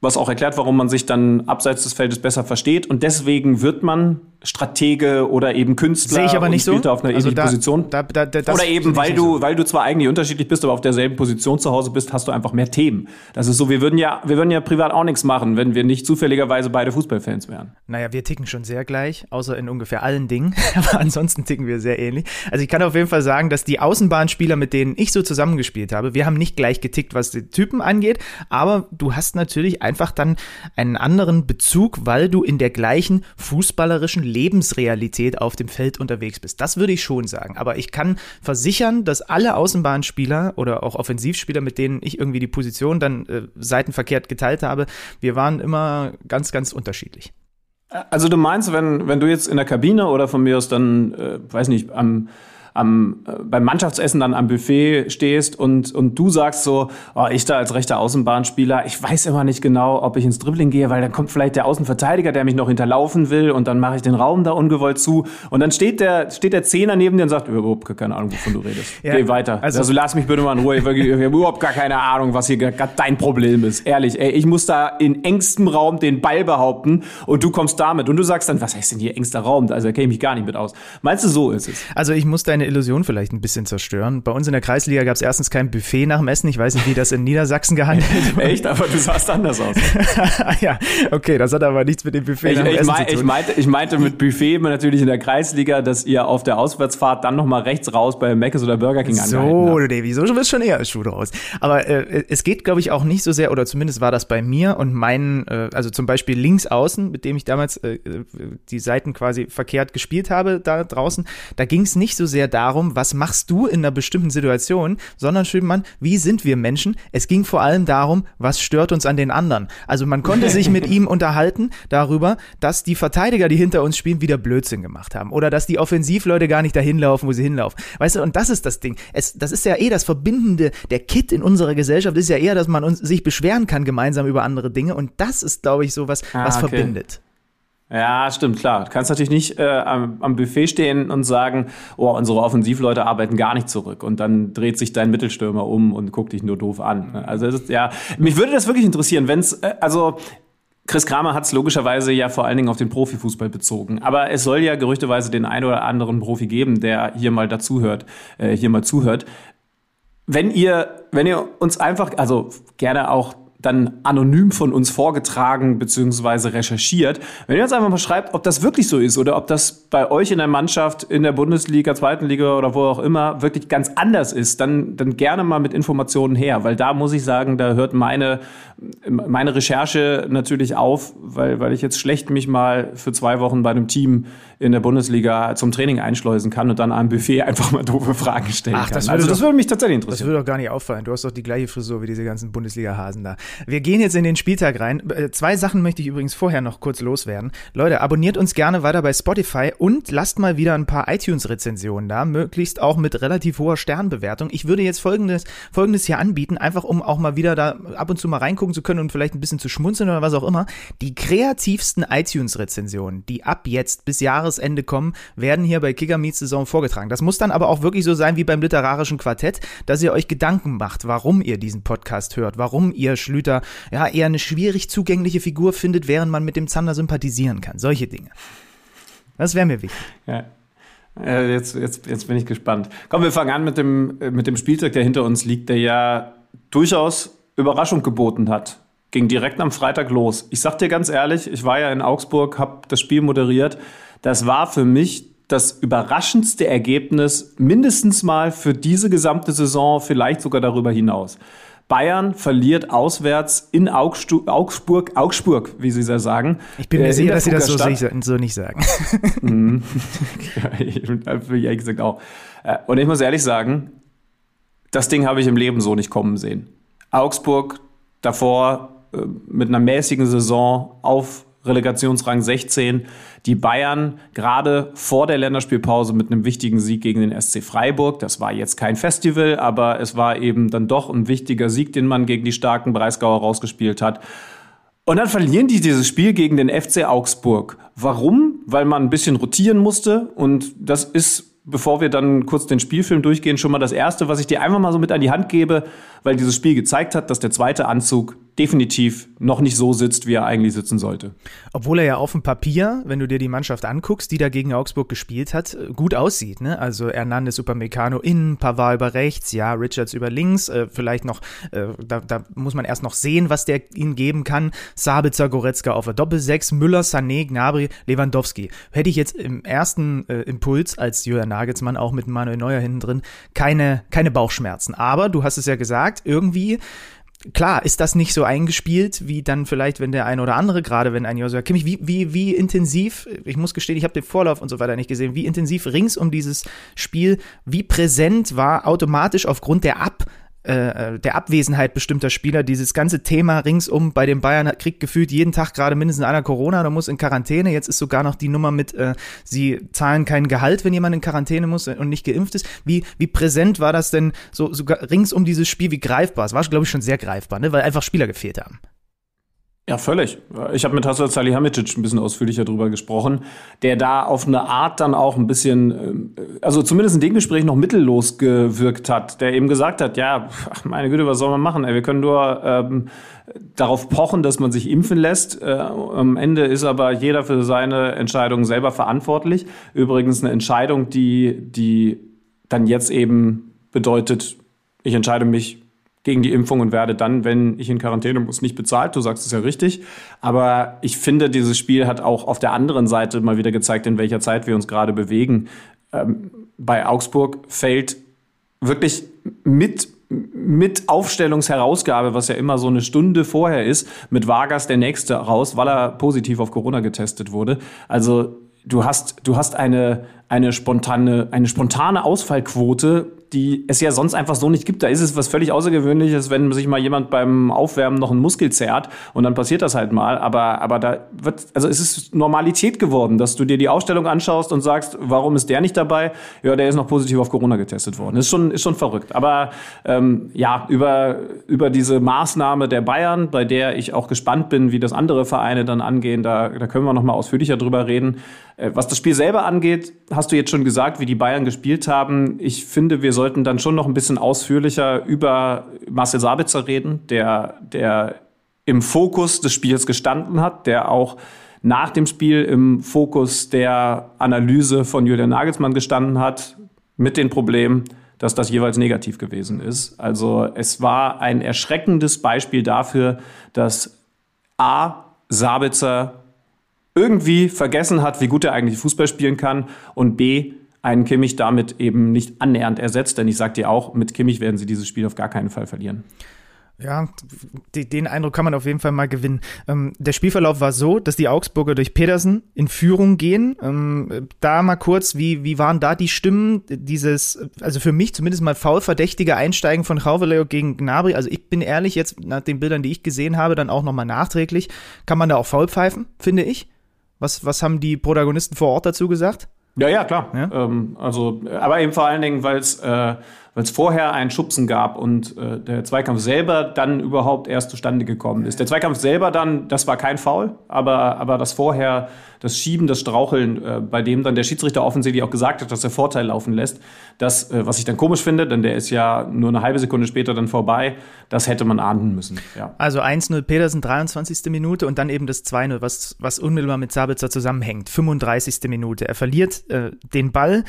was auch erklärt, warum man sich dann abseits des Feldes besser versteht. Und deswegen wird man Stratege oder eben Künstler Sehe ich aber nicht so. auf einer Also ähnlichen da- Position. da- da- oder eben, weil du, so. weil du zwar eigentlich unterschiedlich bist, aber auf derselben Position zu Hause bist, hast du einfach mehr Themen. Das ist so, wir würden ja, wir würden ja privat auch nichts machen, wenn wir nicht zufälligerweise beide Fußballfans wären. Naja, wir ticken schon sehr gleich, außer in ungefähr allen Dingen. Aber ansonsten ticken wir sehr ähnlich. Also ich kann auf jeden Fall sagen, dass die Außenbahnspieler, mit denen ich so zusammengespielt habe, wir haben nicht gleich getickt, was die Typen angeht, aber du hast natürlich einfach dann einen anderen Bezug, weil du in der gleichen fußballerischen Lebensrealität auf dem Feld unterwegs bist. Das würde ich schon sagen. Aber ich kann versichern, dass alle Außenbahnspieler oder auch Offensivspieler, mit denen ich irgendwie die Position dann äh, seitenverkehrt geteilt habe, wir waren immer ganz, ganz unterschiedlich. Also du meinst, wenn, wenn du jetzt in der Kabine oder von mir aus dann, äh, weiß nicht, am, am, äh, beim Mannschaftsessen dann am Buffet stehst und, und du sagst so, oh, ich da als rechter Außenbahnspieler, ich weiß immer nicht genau, ob ich ins Dribbling gehe, weil dann kommt vielleicht der Außenverteidiger, der mich noch hinterlaufen will und dann mache ich den Raum da ungewollt zu und dann steht der, steht der Zehner neben dir und sagt, überhaupt keine Ahnung, wovon du redest. Ja, Geh weiter. also- Also, lass mich bitte mal in Ruhe. Ich, ich habe überhaupt gar keine Ahnung, was hier gerade dein Problem ist. Ehrlich, ey, ich muss da in engstem Raum den Ball behaupten und du kommst damit und du sagst dann, was heißt denn hier engster Raum? Also da kenne ich mich gar nicht mit aus. Meinst du, so ist es? Also ich muss deine Illusion vielleicht ein bisschen zerstören. Bei uns in der Kreisliga gab es erstens kein Buffet nach dem Essen. Ich weiß nicht, wie das in Niedersachsen gehandelt wird. Echt? Aber du sahst anders aus. ja, okay, das hat aber nichts mit dem Buffet Ich, nach dem ich, Essen mein, zu ich, tun. meinte, ich meinte mit Buffet natürlich in der Kreisliga, dass ihr auf der Auswärtsfahrt dann nochmal rechts raus bei Mc's oder Burger King angehalten So, habt. Davy, so wird schon eher Schuh draus. Aber äh, es geht, glaube ich, auch nicht so sehr, oder zumindest war das bei mir und meinen, äh, also zum Beispiel links außen, mit dem ich damals äh, die Seiten quasi verkehrt gespielt habe da draußen, da ging es nicht so sehr darum, was machst du in einer bestimmten Situation, sondern schrieb man, wie sind wir Menschen? Es ging vor allem darum, was stört uns an den anderen. Also man konnte sich mit ihm unterhalten darüber, dass die Verteidiger, die hinter uns spielen, wieder Blödsinn gemacht haben. Oder dass die Offensivleute gar nicht dahin laufen, wo sie hinlaufen. Weißt du, und das ist das Ding. Es, das ist ja eh das Verbindende, der Kit in unserer Gesellschaft ist ja eher, dass man uns, sich beschweren kann gemeinsam über andere Dinge. Und das ist, glaube ich, so was, Ah, was okay. verbindet. Ja, stimmt, klar. Du kannst natürlich nicht äh, am, am Buffet stehen und sagen, oh, unsere Offensivleute arbeiten gar nicht zurück. Und dann dreht sich dein Mittelstürmer um und guckt dich nur doof an. Also es ist, ja, mich würde das wirklich interessieren, wenn es, äh, also Chris Kramer hat es logischerweise ja vor allen Dingen auf den Profifußball bezogen. Aber es soll ja gerüchteweise den einen oder anderen Profi geben, der hier mal dazuhört, äh, hier mal zuhört. Wenn ihr, wenn ihr uns einfach, also gerne auch dann anonym von uns vorgetragen bzw. recherchiert. Wenn ihr uns einfach mal schreibt, ob das wirklich so ist oder ob das bei euch in der Mannschaft, in der Bundesliga, zweiten Liga oder wo auch immer wirklich ganz anders ist, dann, dann gerne mal mit Informationen her, weil da muss ich sagen, da hört meine, meine Recherche natürlich auf, weil, weil ich jetzt schlecht mich mal für zwei Wochen bei einem Team in der Bundesliga zum Training einschleusen kann und dann am Buffet einfach mal doofe Fragen stellen Ach, kann. das würde also das doch- würde mich tatsächlich Das interessieren. würde doch gar nicht auffallen. Du hast doch die gleiche Frisur wie diese ganzen Bundesliga-Hasen da. Wir gehen jetzt in den Spieltag rein. Äh, Zwei Sachen möchte ich übrigens vorher noch kurz loswerden. Leute, abonniert uns gerne weiter bei Spotify und lasst mal wieder ein paar iTunes-Rezensionen da, möglichst auch mit relativ hoher Sternbewertung. Ich würde jetzt folgendes, folgendes hier anbieten, einfach um auch mal wieder da ab und zu mal reingucken zu können und vielleicht ein bisschen zu schmunzeln oder was auch immer. Die kreativsten iTunes-Rezensionen, die ab jetzt bis Jahresende kommen, werden hier bei Kicker Meets Saison vorgetragen. Das muss dann aber auch wirklich so sein wie beim literarischen Quartett, dass ihr euch Gedanken macht, warum ihr diesen Podcast hört, warum ihr Schlüter ja eher eine schwierig zugängliche Figur findet, während man mit dem Zander sympathisieren kann. Solche Dinge. Das wäre mir wichtig. Ja. Jetzt, jetzt, jetzt bin ich gespannt. Komm, wir fangen an mit dem, mit dem Spieltag, der hinter uns liegt, der ja durchaus Überraschung geboten hat. Ging direkt am Freitag los. Ich sag dir ganz ehrlich, ich war ja in Augsburg, habe das Spiel moderiert. Das war für mich das überraschendste Ergebnis, mindestens mal für diese gesamte Saison, vielleicht sogar darüber hinaus. Bayern verliert auswärts in Augstu Augsburg, Augsburg, wie sie es ja sagen. Ich bin mir Äh, sicher, dass sie das so, so nicht sagen. Ich ehrlich gesagt auch. Äh, Und ich muss ehrlich sagen, das Ding habe ich im Leben so nicht kommen sehen. Augsburg davor äh, mit einer mäßigen Saison auf Relegationsrang 16. Die Bayern gerade vor der Länderspielpause mit einem wichtigen Sieg gegen den SC Freiburg. Das war jetzt kein Festival, aber es war eben dann doch ein wichtiger Sieg, den man gegen die starken Breisgauer rausgespielt hat. Und dann verlieren die dieses Spiel gegen den FC Augsburg. Warum? Weil man ein bisschen rotieren musste. Und das ist, bevor wir dann kurz den Spielfilm durchgehen, schon mal das Erste, was ich dir einfach mal so mit an die Hand gebe, weil dieses Spiel gezeigt hat, dass der zweite Anzug definitiv noch nicht so sitzt, wie er eigentlich sitzen sollte. Obwohl er ja auf dem Papier, wenn du dir die Mannschaft anguckst, die da gegen Augsburg gespielt hat, gut aussieht. Ne? Also Hernandez Upamecano innen, Pavard über rechts, ja, Richards über links, äh, vielleicht noch, äh, da, da, muss man erst noch sehen, was der ihnen geben kann. Sabitzer, Goretzka auf der Doppelsechs, Müller, Sané, Gnabry, Lewandowski. Hätte ich jetzt im ersten äh, Impuls als Julian Nagelsmann auch mit Manuel Neuer hinten drin keine, keine Bauchschmerzen. Aber du hast es ja gesagt, irgendwie klar, ist das nicht so eingespielt, wie dann vielleicht, wenn der eine oder andere, gerade wenn ein Joshua Kimmich, wie, wie, wie intensiv, ich muss gestehen, ich habe den Vorlauf und so weiter nicht gesehen, wie intensiv rings um dieses Spiel, wie präsent war automatisch aufgrund der Ab- äh, der Abwesenheit bestimmter Spieler, dieses ganze Thema ringsum bei den Bayern kriegt gefühlt jeden Tag gerade mindestens einer Corona, da muss in Quarantäne. Jetzt ist sogar noch die Nummer mit, äh, sie zahlen kein Gehalt, wenn jemand in Quarantäne muss und nicht geimpft ist. Wie, wie präsent war das denn so sogar ringsum dieses Spiel, wie greifbar? Es war, glaube ich, schon sehr greifbar, ne? weil einfach Spieler gefehlt haben. Ja, völlig. Ich habe mit Hasan Salihamidzic ein bisschen ausführlicher drüber gesprochen, der da auf eine Art dann auch ein bisschen, äh, also zumindest in dem Gespräch noch mittellos gewirkt hat, der eben gesagt hat, ja, meine Güte, was soll man machen? Wir können nur ähm, darauf pochen, dass man sich impfen lässt. Äh, am Ende ist aber jeder für seine Entscheidung selber verantwortlich. Übrigens eine Entscheidung, die, die dann jetzt eben bedeutet, ich entscheide mich gegen die Impfung und werde dann, wenn ich in Quarantäne muss, nicht bezahlt. Du sagst es ja richtig. Aber ich finde, dieses Spiel hat auch auf der anderen Seite mal wieder gezeigt, in welcher Zeit wir uns gerade bewegen. Ähm, bei Augsburg fällt wirklich mit mit Aufstellungsherausgabe, was ja immer so eine Stunde vorher ist, mit Vargas der nächste raus, weil er positiv auf Corona getestet wurde. Also du hast, du hast eine, eine spontane, eine spontane Ausfallquote, die es ja sonst einfach so nicht gibt. Da ist es was völlig Außergewöhnliches, wenn sich mal jemand beim Aufwärmen noch einen Muskel zerrt und dann passiert das halt mal. Aber, aber da wird, also es ist Normalität geworden, dass du dir die Ausstellung anschaust und sagst, warum ist der nicht dabei? Ja, der ist noch positiv auf Corona getestet worden. Ist schon, ist schon verrückt. Aber ähm, ja, über, über diese Maßnahme der Bayern, bei der ich auch gespannt bin, wie das andere Vereine dann angehen, da, da können wir noch mal ausführlicher drüber reden. Äh, was das Spiel selber angeht, hast du jetzt schon gesagt, wie die Bayern gespielt haben. Ich finde, wir sollten dann schon noch ein bisschen ausführlicher über Marcel Sabitzer reden, der, der im Fokus des Spiels gestanden hat, der auch nach dem Spiel im Fokus der Analyse von Julian Nagelsmann gestanden hat, mit den Problemen, dass das jeweils negativ gewesen ist. Also es war ein erschreckendes Beispiel dafür, dass A. Sabitzer irgendwie vergessen hat, wie gut er eigentlich Fußball spielen kann und B, einen Kimmich damit eben nicht annähernd ersetzt. Denn ich sage dir auch, mit Kimmich werden sie dieses Spiel auf gar keinen Fall verlieren. Ja, den Eindruck kann man auf jeden Fall mal gewinnen. Ähm, der Spielverlauf war so, dass die Augsburger durch Pedersen in Führung gehen. Ähm, da mal kurz, wie, wie waren da die Stimmen? Dieses, also für mich zumindest mal faulverdächtige Einsteigen von Rauveleo gegen Gnabry. Also ich bin ehrlich, jetzt nach den Bildern, die ich gesehen habe, dann auch nochmal nachträglich, kann man da auch faul pfeifen, finde ich. Was, was haben die Protagonisten vor Ort dazu gesagt? Ja, ja, klar. Ja? Ähm, also, aber eben vor allen Dingen, weil es äh, weil es vorher einen Schubsen gab und äh, der Zweikampf selber dann überhaupt erst zustande gekommen ist. Der Zweikampf selber dann, das war kein Foul, aber, aber das vorher, das Schieben, das Straucheln, äh, bei dem dann der Schiedsrichter offensichtlich auch gesagt hat, dass er Vorteil laufen lässt, das, äh, was ich dann komisch finde, denn der ist ja nur eine halbe Sekunde später dann vorbei, das hätte man ahnden müssen. Ja. Also 1-0 Petersen, 23. Minute und dann eben das 2-0, was, was unmittelbar mit Sabitzer zusammenhängt, 35. Minute. Er verliert äh, den Ball,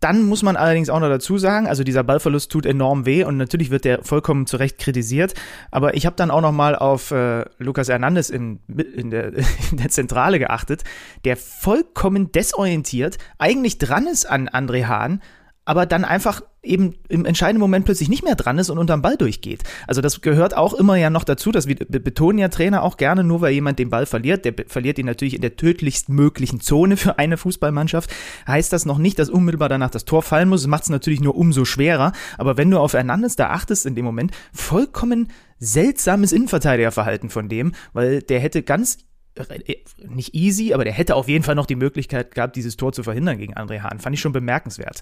dann muss man allerdings auch noch dazu sagen, also dieser Ballverlust tut enorm weh und natürlich wird der vollkommen zu Recht kritisiert. Aber ich habe dann auch noch mal auf äh, Lukas Hernandez in, in, der, in der Zentrale geachtet, der vollkommen desorientiert eigentlich dran ist an André Hahn, aber dann einfach eben im entscheidenden Moment plötzlich nicht mehr dran ist und unterm Ball durchgeht. Also das gehört auch immer ja noch dazu, das betonen ja Trainer auch gerne, nur weil jemand den Ball verliert, der verliert ihn natürlich in der tödlichst möglichen Zone für eine Fußballmannschaft, heißt das noch nicht, dass unmittelbar danach das Tor fallen muss, macht es natürlich nur umso schwerer, aber wenn du auf Hernandez da achtest in dem Moment, vollkommen seltsames Innenverteidigerverhalten von dem, weil der hätte ganz äh, nicht easy, aber der hätte auf jeden Fall noch die Möglichkeit gehabt, dieses Tor zu verhindern gegen André Hahn. Fand ich schon bemerkenswert.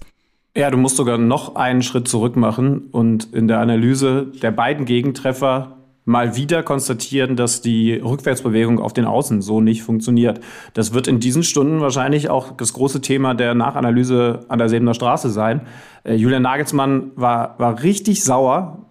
Ja, du musst sogar noch einen Schritt zurück machen und in der Analyse der beiden Gegentreffer mal wieder konstatieren, dass die Rückwärtsbewegung auf den Außen so nicht funktioniert. Das wird in diesen Stunden wahrscheinlich auch das große Thema der Nachanalyse an der Sebener Straße sein. Äh, Julian Nagelsmann war, war richtig sauer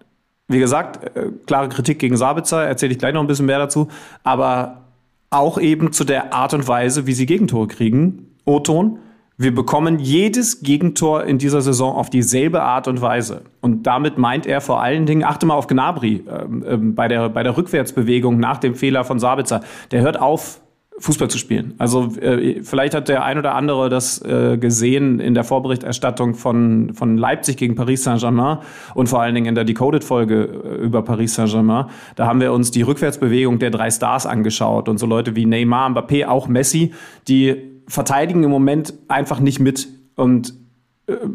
wie gesagt, äh, klare Kritik gegen Sabitzer, erzähle ich gleich noch ein bisschen mehr dazu, aber auch eben zu der Art und Weise, wie sie Gegentore kriegen. O-Ton. Wir bekommen jedes Gegentor in dieser Saison auf dieselbe Art und Weise. Und damit meint er vor allen Dingen, achte mal auf Gnabry ähm, ähm, bei, der, bei der Rückwärtsbewegung nach dem Fehler von Sabitzer. Der hört auf, Fußball zu spielen. Also äh, vielleicht hat der ein oder andere das äh, gesehen in der Vorberichterstattung von, von Leipzig gegen Paris Saint-Germain und vor allen Dingen in der Decoded-Folge äh, über Paris Saint-Germain. Da haben wir uns die Rückwärtsbewegung der drei Stars angeschaut und so Leute wie Neymar, Mbappé, auch Messi, die verteidigen im Moment einfach nicht mit. Und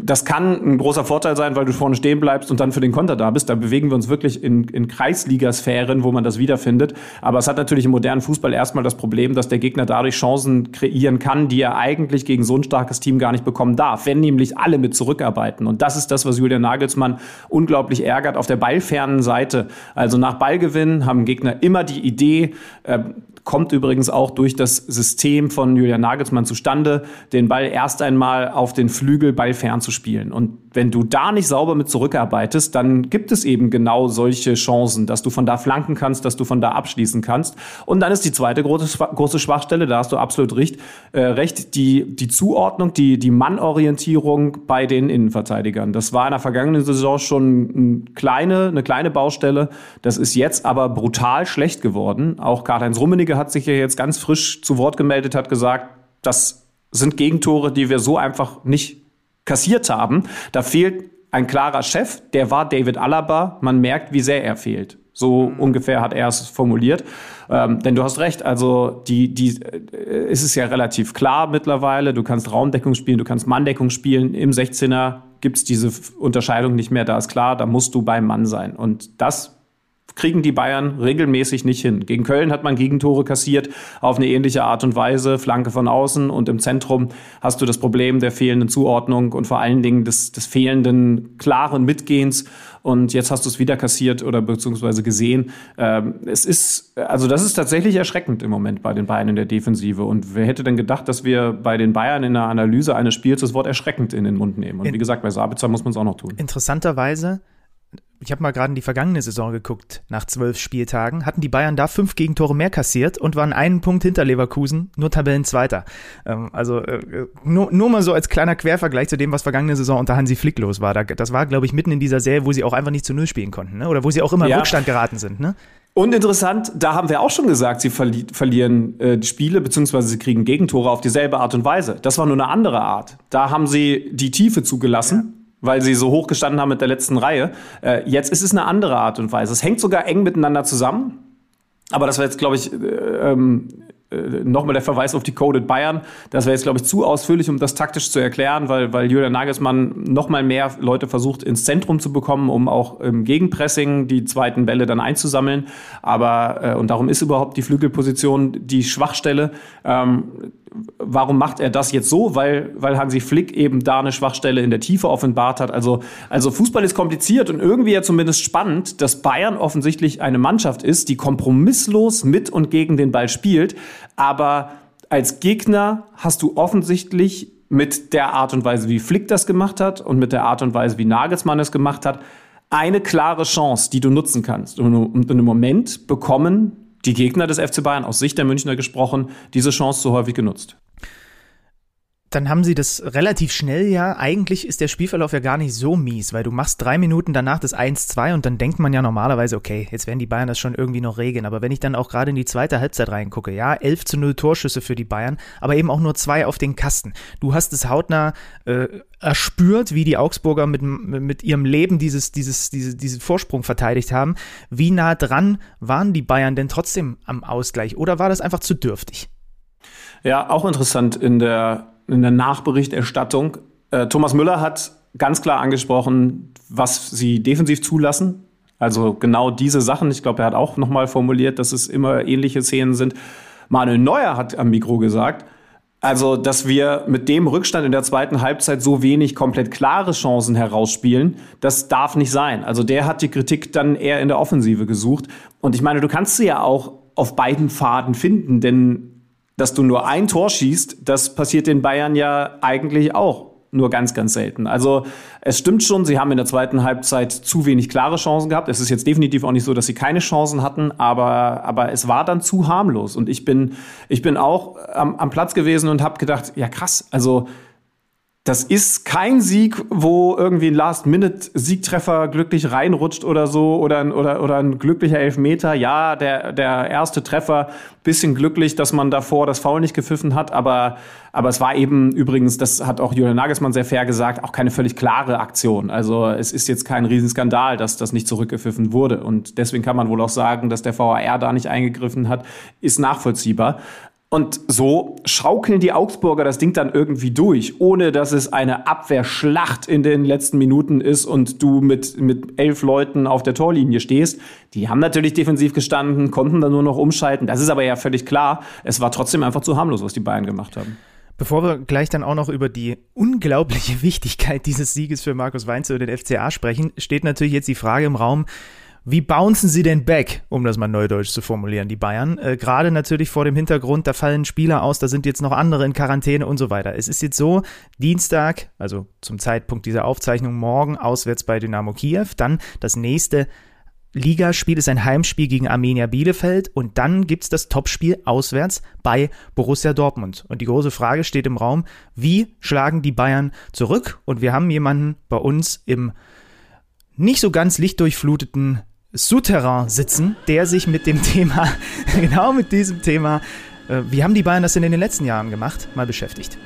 das kann ein großer Vorteil sein, weil du vorne stehen bleibst und dann für den Konter da bist. Da bewegen wir uns wirklich in, in Kreisligasphären, wo man das wiederfindet. Aber es hat natürlich im modernen Fußball erstmal das Problem, dass der Gegner dadurch Chancen kreieren kann, die er eigentlich gegen so ein starkes Team gar nicht bekommen darf, wenn nämlich alle mit zurückarbeiten. Und das ist das, was Julian Nagelsmann unglaublich ärgert auf der ballfernen Seite. Also nach Ballgewinn haben Gegner immer die Idee, äh, kommt übrigens auch durch das System von Julian Nagelsmann zustande, den Ball erst einmal auf den Flügel ballfern zu spielen. Und wenn du da nicht sauber mit zurückarbeitest, dann gibt es eben genau solche Chancen, dass du von da flanken kannst, dass du von da abschließen kannst. Und dann ist die zweite große, große Schwachstelle, da hast du absolut recht, äh, recht die, die Zuordnung, die, die Mannorientierung bei den Innenverteidigern. Das war in der vergangenen Saison schon eine kleine, eine kleine Baustelle. Das ist jetzt aber brutal schlecht geworden. Auch Karl-Heinz Rummenigge hat sich ja jetzt ganz frisch zu Wort gemeldet, hat gesagt, das sind Gegentore, die wir so einfach nicht kassiert haben. Da fehlt ein klarer Chef, der war David Alaba. Man merkt, wie sehr er fehlt. So mhm. ungefähr hat er es formuliert. Ähm, denn du hast recht, also die, die, äh, ist es ja relativ klar mittlerweile. Du kannst Raumdeckung spielen, du kannst Manndeckung spielen. Im 16er gibt es diese Unterscheidung nicht mehr. Da ist klar, da musst du beim Mann sein. Und das kriegen die Bayern regelmäßig nicht hin. Gegen Köln hat man Gegentore kassiert auf eine ähnliche Art und Weise, Flanke von außen und im Zentrum hast du das Problem der fehlenden Zuordnung und vor allen Dingen des, des fehlenden klaren Mitgehens und jetzt hast du es wieder kassiert oder beziehungsweise gesehen. Ähm, es ist, also das ist tatsächlich erschreckend im Moment bei den Bayern in der Defensive und wer hätte denn gedacht, dass wir bei den Bayern in der Analyse eines Spiels das Wort erschreckend in den Mund nehmen und wie gesagt, bei Sabitzer muss man es auch noch tun. Interessanterweise ich habe mal gerade in die vergangene Saison geguckt, nach zwölf Spieltagen, hatten die Bayern da fünf Gegentore mehr kassiert und waren einen Punkt hinter Leverkusen, nur Tabellenzweiter. Ähm, also äh, nur, nur mal so als kleiner Quervergleich zu dem, was vergangene Saison unter Hansi Flick los war. Da, das war, glaube ich, mitten in dieser Serie, wo sie auch einfach nicht zu Null spielen konnten, ne? oder wo sie auch immer in Rückstand geraten sind. Ne? Und interessant, da haben wir auch schon gesagt, sie verli verlieren äh, Spiele, beziehungsweise sie kriegen Gegentore auf dieselbe Art und Weise. Das war nur eine andere Art. Da haben sie die Tiefe zugelassen. Ja weil sie so hoch gestanden haben mit der letzten Reihe. Äh, jetzt ist es eine andere Art und Weise. Es hängt sogar eng miteinander zusammen. Aber das war jetzt, glaube ich, äh, ähm, äh, nochmal der Verweis auf die Coded Bayern. Das wäre jetzt, glaube ich, zu ausführlich, um das taktisch zu erklären, weil, weil Julian Nagelsmann nochmal mehr Leute versucht, ins Zentrum zu bekommen, um auch im Gegenpressing die zweiten Bälle dann einzusammeln. Aber, äh, und darum ist überhaupt die Flügelposition die Schwachstelle. Ähm, warum macht er das jetzt so? Weil, weil Hansi Flick eben da eine Schwachstelle in der Tiefe offenbart hat. Also, also Fußball ist kompliziert und irgendwie ja zumindest spannend, dass Bayern offensichtlich eine Mannschaft ist, die kompromisslos mit und gegen den Ball spielt. Aber als Gegner hast du offensichtlich mit der Art und Weise, wie Flick das gemacht hat und mit der Art und Weise, wie Nagelsmann es gemacht hat, eine klare Chance, die du nutzen kannst. Und im Moment bekommen die Gegner des FC Bayern, aus Sicht der Münchner gesprochen, diese Chance so häufig genutzt dann haben sie das relativ schnell ja. Eigentlich ist der Spielverlauf ja gar nicht so mies, weil du machst drei Minuten danach das 1-2 und dann denkt man ja normalerweise, okay, jetzt werden die Bayern das schon irgendwie noch regeln. Aber wenn ich dann auch gerade in die zweite Halbzeit reingucke, ja, 11 zu 0 Torschüsse für die Bayern, aber eben auch nur zwei auf den Kasten. Du hast es hautnah äh, erspürt, wie die Augsburger mit, mit ihrem Leben dieses, dieses, diese, diesen Vorsprung verteidigt haben. Wie nah dran waren die Bayern denn trotzdem am Ausgleich oder war das einfach zu dürftig? Ja, auch interessant in der in der Nachberichterstattung. Äh, Thomas Müller hat ganz klar angesprochen, was sie defensiv zulassen. Also genau diese Sachen. Ich glaube, er hat auch nochmal formuliert, dass es immer ähnliche Szenen sind. Manuel Neuer hat am Mikro gesagt, also, dass wir mit dem Rückstand in der zweiten Halbzeit so wenig komplett klare Chancen herausspielen, das darf nicht sein. Also, der hat die Kritik dann eher in der Offensive gesucht. Und ich meine, du kannst sie ja auch auf beiden Pfaden finden, denn dass du nur ein Tor schießt, das passiert den Bayern ja eigentlich auch nur ganz, ganz selten. Also es stimmt schon, sie haben in der zweiten Halbzeit zu wenig klare Chancen gehabt. Es ist jetzt definitiv auch nicht so, dass sie keine Chancen hatten, aber, aber es war dann zu harmlos. Und ich bin, ich bin auch am, am Platz gewesen und habe gedacht, ja krass, also das ist kein Sieg, wo irgendwie ein Last-Minute-Siegtreffer glücklich reinrutscht oder so oder ein, oder, oder ein glücklicher Elfmeter. Ja, der, der erste Treffer, bisschen glücklich, dass man davor das Foul nicht gepfiffen hat, aber, aber es war eben übrigens, das hat auch Julian Nagelsmann sehr fair gesagt, auch keine völlig klare Aktion. Also es ist jetzt kein Riesenskandal, dass das nicht zurückgepfiffen wurde und deswegen kann man wohl auch sagen, dass der VAR da nicht eingegriffen hat, ist nachvollziehbar. Und so schaukeln die Augsburger das Ding dann irgendwie durch, ohne dass es eine Abwehrschlacht in den letzten Minuten ist und du mit, mit elf Leuten auf der Torlinie stehst. Die haben natürlich defensiv gestanden, konnten dann nur noch umschalten. Das ist aber ja völlig klar. Es war trotzdem einfach zu harmlos, was die Bayern gemacht haben. Bevor wir gleich dann auch noch über die unglaubliche Wichtigkeit dieses Sieges für Markus Weinze und den FCA sprechen, steht natürlich jetzt die Frage im Raum, wie bouncen sie denn back, um das mal neudeutsch zu formulieren, die Bayern? Äh, Gerade natürlich vor dem Hintergrund, da fallen Spieler aus, da sind jetzt noch andere in Quarantäne und so weiter. Es ist jetzt so, Dienstag, also zum Zeitpunkt dieser Aufzeichnung morgen, auswärts bei Dynamo Kiew, dann das nächste Ligaspiel ist ein Heimspiel gegen Armenia Bielefeld und dann gibt's das Topspiel auswärts bei Borussia Dortmund. Und die große Frage steht im Raum, wie schlagen die Bayern zurück? Und wir haben jemanden bei uns im nicht so ganz lichtdurchfluteten Souterrain sitzen, der sich mit dem Thema, genau mit diesem Thema, äh, wie haben die Bayern das denn in den letzten Jahren gemacht, mal beschäftigt.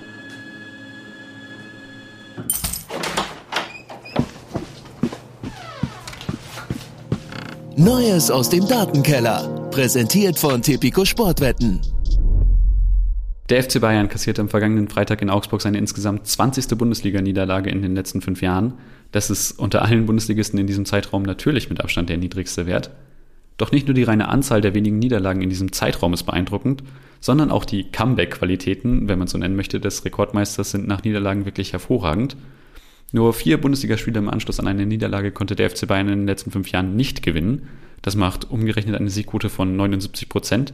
Neues aus dem Datenkeller. Präsentiert von Tipico Sportwetten. Der FC Bayern kassierte am vergangenen Freitag in Augsburg seine insgesamt 20. Bundesliga-Niederlage in den letzten fünf Jahren. Das ist unter allen Bundesligisten in diesem Zeitraum natürlich mit Abstand der niedrigste Wert. Doch nicht nur die reine Anzahl der wenigen Niederlagen in diesem Zeitraum ist beeindruckend, sondern auch die Comeback-Qualitäten, wenn man so nennen möchte, des Rekordmeisters sind nach Niederlagen wirklich hervorragend. Nur vier Bundesligaspiele im Anschluss an eine Niederlage konnte der FC Bayern in den letzten fünf Jahren nicht gewinnen. Das macht umgerechnet eine Siegquote von 79 Prozent.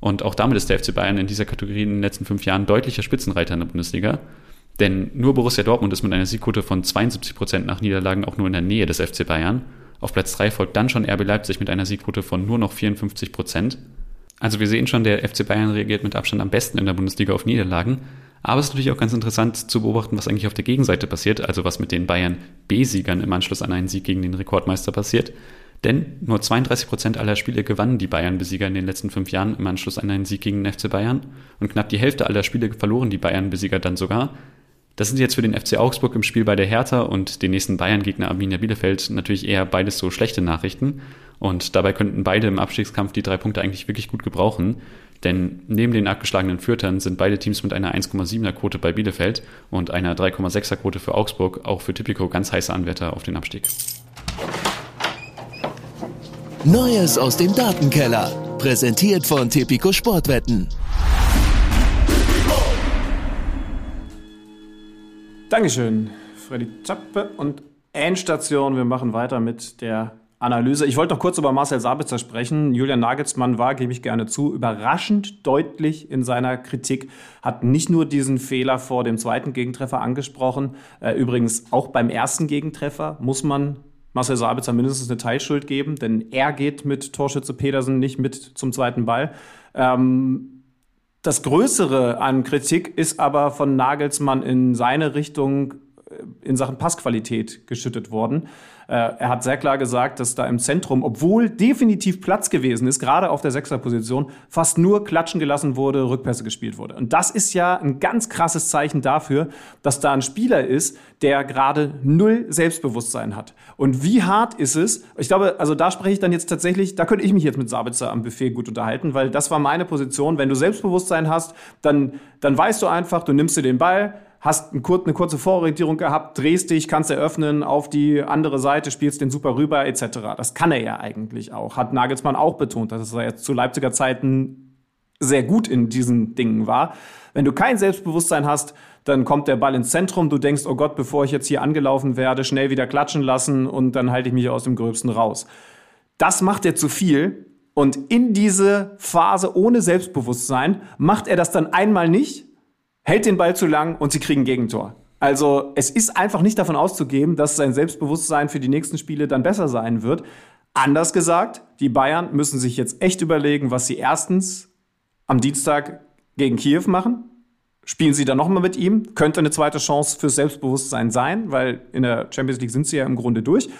Und auch damit ist der FC Bayern in dieser Kategorie in den letzten fünf Jahren deutlicher Spitzenreiter in der Bundesliga. Denn nur Borussia Dortmund ist mit einer Siegquote von 72 Prozent nach Niederlagen auch nur in der Nähe des FC Bayern. Auf Platz 3 folgt dann schon RB Leipzig mit einer Siegquote von nur noch 54 Prozent. Also wir sehen schon, der FC Bayern reagiert mit Abstand am besten in der Bundesliga auf Niederlagen. Aber es ist natürlich auch ganz interessant zu beobachten, was eigentlich auf der Gegenseite passiert, also was mit den Bayern B-Siegern im Anschluss an einen Sieg gegen den Rekordmeister passiert. Denn nur 32 Prozent aller Spiele gewannen die Bayern-Besieger in den letzten fünf Jahren im Anschluss an einen Sieg gegen den FC Bayern. Und knapp die Hälfte aller Spiele verloren die Bayern-Besieger dann sogar. Das sind jetzt für den FC Augsburg im Spiel bei der Hertha und den nächsten Bayern-Gegner Arminia Bielefeld natürlich eher beides so schlechte Nachrichten. Und dabei könnten beide im Abstiegskampf die drei Punkte eigentlich wirklich gut gebrauchen. Denn neben den abgeschlagenen Fürtern sind beide Teams mit einer 1,7er Quote bei Bielefeld und einer 3,6er Quote für Augsburg auch für Tipico ganz heiße Anwärter auf den Abstieg. Neues aus dem Datenkeller. Präsentiert von Tipico Sportwetten. Dankeschön, Freddy Zappe und Endstation. Wir machen weiter mit der Analyse. Ich wollte noch kurz über Marcel Sabitzer sprechen. Julian Nagelsmann war, gebe ich gerne zu, überraschend deutlich in seiner Kritik. Hat nicht nur diesen Fehler vor dem zweiten Gegentreffer angesprochen, äh, übrigens auch beim ersten Gegentreffer muss man Marcel Sabitzer mindestens eine Teilschuld geben, denn er geht mit Torschütze Pedersen nicht mit zum zweiten Ball. Ähm, das Größere an Kritik ist aber von Nagelsmann in seine Richtung äh, in Sachen Passqualität geschüttet worden. Äh, er hat sehr klar gesagt, dass da im Zentrum, obwohl definitiv Platz gewesen ist, gerade auf der Sechserposition, fast nur klatschen gelassen wurde, Rückpässe gespielt wurde. Und das ist ja ein ganz krasses Zeichen dafür, dass da ein Spieler ist, der gerade null Selbstbewusstsein hat. Und wie hart ist es? Ich glaube, also da spreche ich dann jetzt tatsächlich, da könnte ich mich jetzt mit Sabitzer am Buffet gut unterhalten, weil das war meine Position. Wenn du Selbstbewusstsein hast, dann, dann weißt du einfach, du nimmst dir den Ball, hast eine kurze Vororientierung gehabt, drehst dich, kannst eröffnen, auf die andere Seite, spielst den super rüber, etc. Das kann er ja eigentlich auch. Hat Nagelsmann auch betont, dass er zu Leipziger Zeiten sehr gut in diesen Dingen war. Wenn du kein Selbstbewusstsein hast, dann kommt der Ball ins Zentrum, du denkst, oh Gott, bevor ich jetzt hier angelaufen werde, schnell wieder klatschen lassen und dann halte ich mich aus dem Gröbsten raus. Das macht er zu viel und in diese Phase ohne Selbstbewusstsein macht er das dann einmal nicht hält den Ball zu lang und sie kriegen Gegentor. Also es ist einfach nicht davon auszugeben, dass sein Selbstbewusstsein für die nächsten Spiele dann besser sein wird. Anders gesagt, die Bayern müssen sich jetzt echt überlegen, was sie erstens am Dienstag gegen Kiew machen. Spielen sie dann nochmal mit ihm? Könnte eine zweite Chance fürs Selbstbewusstsein sein, weil in der Champions League sind sie ja im Grunde durch.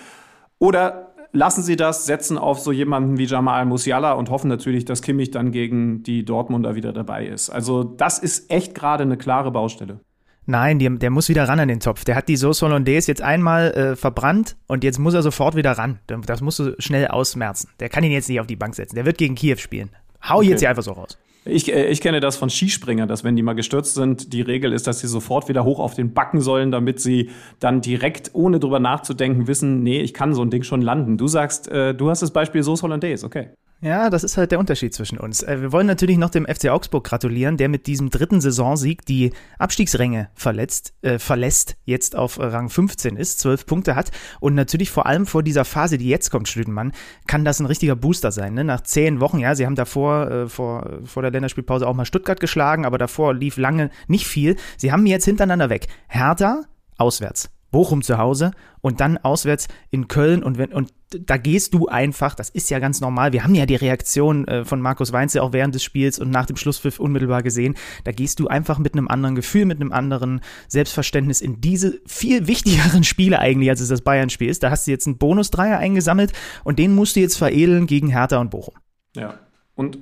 Oder lassen sie das, setzen auf so jemanden wie Jamal Musiala und hoffen natürlich, dass Kimmich dann gegen die Dortmunder wieder dabei ist. Also das ist echt gerade eine klare Baustelle. Nein, die, der muss wieder ran an den Topf. Der hat die Sauce Hollandaise jetzt einmal äh, verbrannt und jetzt muss er sofort wieder ran. Das musst du schnell ausmerzen. Der kann ihn jetzt nicht auf die Bank setzen. Der wird gegen Kiew spielen. Hau okay. jetzt hier einfach so raus. Ich, äh, ich kenne das von Skispringern, dass wenn die mal gestürzt sind, die Regel ist, dass sie sofort wieder hoch auf den Backen sollen, damit sie dann direkt, ohne drüber nachzudenken, wissen, nee, ich kann so ein Ding schon landen. Du sagst, äh, du hast das Beispiel Sauce Hollandaise, okay. Ja, das ist halt der Unterschied zwischen uns. Äh, wir wollen natürlich noch dem FC Augsburg gratulieren, der mit diesem dritten Saisonsieg die Abstiegsränge verletzt, äh, verlässt, jetzt auf Rang 15 ist, 12 Punkte hat und natürlich vor allem vor dieser Phase, die jetzt kommt, Schlütenmann, kann das ein richtiger Booster sein. Ne? Nach zehn Wochen, ja, sie haben davor, äh, vor, vor der Länderspielpause auch mal Stuttgart geschlagen, aber davor lief lange nicht viel. Sie haben jetzt hintereinander weg. Hertha, auswärts. Bochum zu Hause und dann auswärts in Köln und wenn und da gehst du einfach, das ist ja ganz normal. Wir haben ja die Reaktion äh, von Markus Weinze auch während des Spiels und nach dem Schlusspfiff unmittelbar gesehen. Da gehst du einfach mit einem anderen Gefühl, mit einem anderen Selbstverständnis in diese viel wichtigeren Spiele eigentlich, als es das Bayern-Spiel ist. Da hast du jetzt einen Bonus-Dreier eingesammelt und den musst du jetzt veredeln gegen Hertha und Bochum. Ja. Und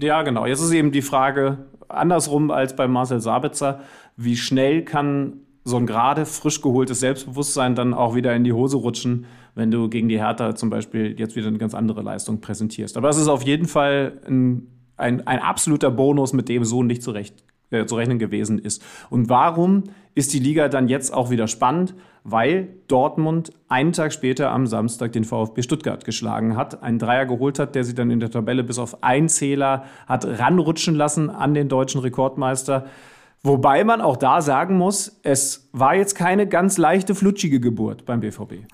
ja, genau. Jetzt ist eben die Frage andersrum als bei Marcel Sabitzer. Wie schnell kann so ein gerade frisch geholtes Selbstbewusstsein dann auch wieder in die Hose rutschen, wenn du gegen die Hertha zum Beispiel jetzt wieder eine ganz andere Leistung präsentierst. Aber das ist auf jeden Fall ein, ein, ein absoluter Bonus, mit dem so nicht zurecht, äh, zu rechnen gewesen ist. Und warum ist die Liga dann jetzt auch wieder spannend? Weil Dortmund einen Tag später am Samstag den VfB Stuttgart geschlagen hat, einen Dreier geholt hat, der sie dann in der Tabelle bis auf einen Zähler hat ranrutschen lassen an den deutschen Rekordmeister. Wobei man auch da sagen muss, es war jetzt keine ganz leichte, flutschige Geburt beim BVB.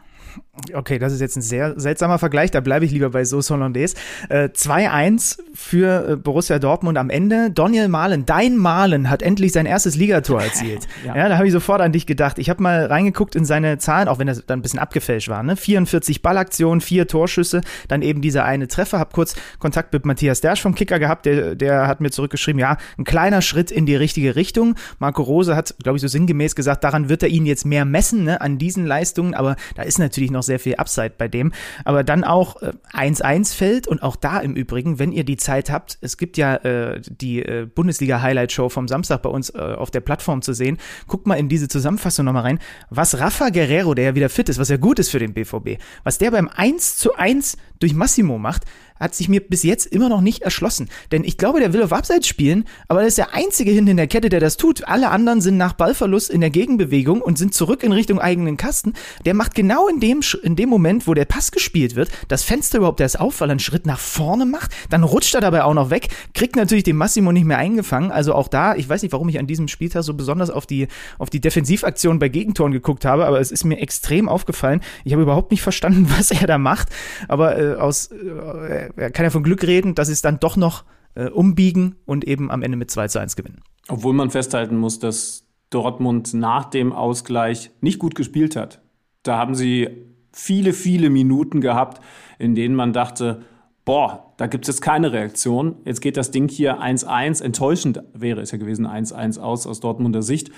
Okay, das ist jetzt ein sehr seltsamer Vergleich, da bleibe ich lieber bei Sauce Hollandaise. Äh, 2-1 für äh, Borussia Dortmund am Ende. Daniel Mahlen, dein Mahlen, hat endlich sein erstes Ligator erzielt. ja. ja. da habe ich sofort an dich gedacht. Ich habe mal reingeguckt in seine Zahlen, auch wenn das dann ein bisschen abgefälscht war. Ne? 44 Ballaktionen, vier Torschüsse, dann eben dieser eine Treffer. Hab kurz Kontakt mit Matthias Dersch vom Kicker gehabt, der, der hat mir zurückgeschrieben, ja, ein kleiner Schritt in die richtige Richtung. Marco Rose hat, glaube ich, so sinngemäß gesagt, daran wird er ihn jetzt mehr messen, ne, an diesen Leistungen, aber da ist natürlich noch sehr viel Upside bei dem. Aber dann auch 1-1 äh, fällt und auch da im Übrigen, wenn ihr die Zeit habt, es gibt ja äh, die äh, Bundesliga-Highlight-Show vom Samstag bei uns äh, auf der Plattform zu sehen. Guckt mal in diese Zusammenfassung nochmal rein, was Rafa Guerrero, der ja wieder fit ist, was ja gut ist für den BVB, was der beim 1 zu 1 durch Massimo macht, hat sich mir bis jetzt immer noch nicht erschlossen. Denn ich glaube, der will auf Abseits spielen, aber er ist der einzige hinten in der Kette, der das tut. Alle anderen sind nach Ballverlust in der Gegenbewegung und sind zurück in Richtung eigenen Kasten. Der macht genau in dem, in dem Moment, wo der Pass gespielt wird, das Fenster überhaupt erst auf, weil er einen Schritt nach vorne macht. Dann rutscht er dabei auch noch weg, kriegt natürlich den Massimo nicht mehr eingefangen. Also auch da, ich weiß nicht, warum ich an diesem Spieltag so besonders auf die, auf die Defensivaktion bei Gegentoren geguckt habe, aber es ist mir extrem aufgefallen. Ich habe überhaupt nicht verstanden, was er da macht. Aber äh, aus äh, er kann ja von Glück reden, dass sie es dann doch noch äh, umbiegen und eben am Ende mit 2 zu 1 gewinnen. Obwohl man festhalten muss, dass Dortmund nach dem Ausgleich nicht gut gespielt hat. Da haben sie viele, viele Minuten gehabt, in denen man dachte, boah, da gibt es jetzt keine Reaktion. Jetzt geht das Ding hier 1-1. Enttäuschend wäre es ja gewesen, 1-1 aus, aus Dortmunder Sicht.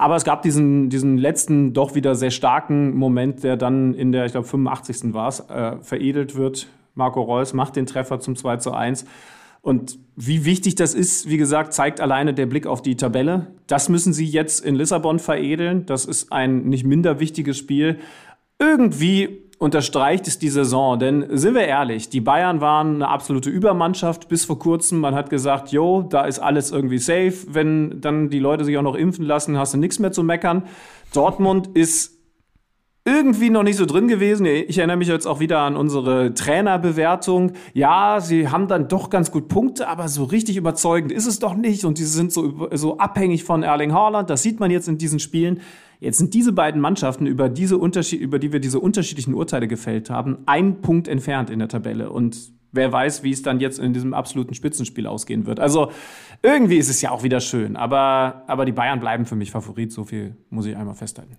Aber es gab diesen, diesen letzten, doch wieder sehr starken Moment, der dann in der, ich glaube, 85. war es, äh, veredelt wird Marco Reus macht den Treffer zum 2 zu 1. Und wie wichtig das ist, wie gesagt, zeigt alleine der Blick auf die Tabelle. Das müssen sie jetzt in Lissabon veredeln. Das ist ein nicht minder wichtiges Spiel. Irgendwie unterstreicht es die Saison, denn sind wir ehrlich, die Bayern waren eine absolute Übermannschaft bis vor kurzem. Man hat gesagt, jo, da ist alles irgendwie safe. Wenn dann die Leute sich auch noch impfen lassen, hast du nichts mehr zu meckern. Dortmund ist irgendwie noch nicht so drin gewesen. Ich erinnere mich jetzt auch wieder an unsere Trainerbewertung. Ja, sie haben dann doch ganz gut Punkte, aber so richtig überzeugend ist es doch nicht. Und sie sind so, so abhängig von Erling Haaland. Das sieht man jetzt in diesen Spielen. Jetzt sind diese beiden Mannschaften, über, diese Unterschied, über die wir diese unterschiedlichen Urteile gefällt haben, ein Punkt entfernt in der Tabelle. Und wer weiß, wie es dann jetzt in diesem absoluten Spitzenspiel ausgehen wird. Also irgendwie ist es ja auch wieder schön, aber, aber die Bayern bleiben für mich Favorit, so viel muss ich einmal festhalten.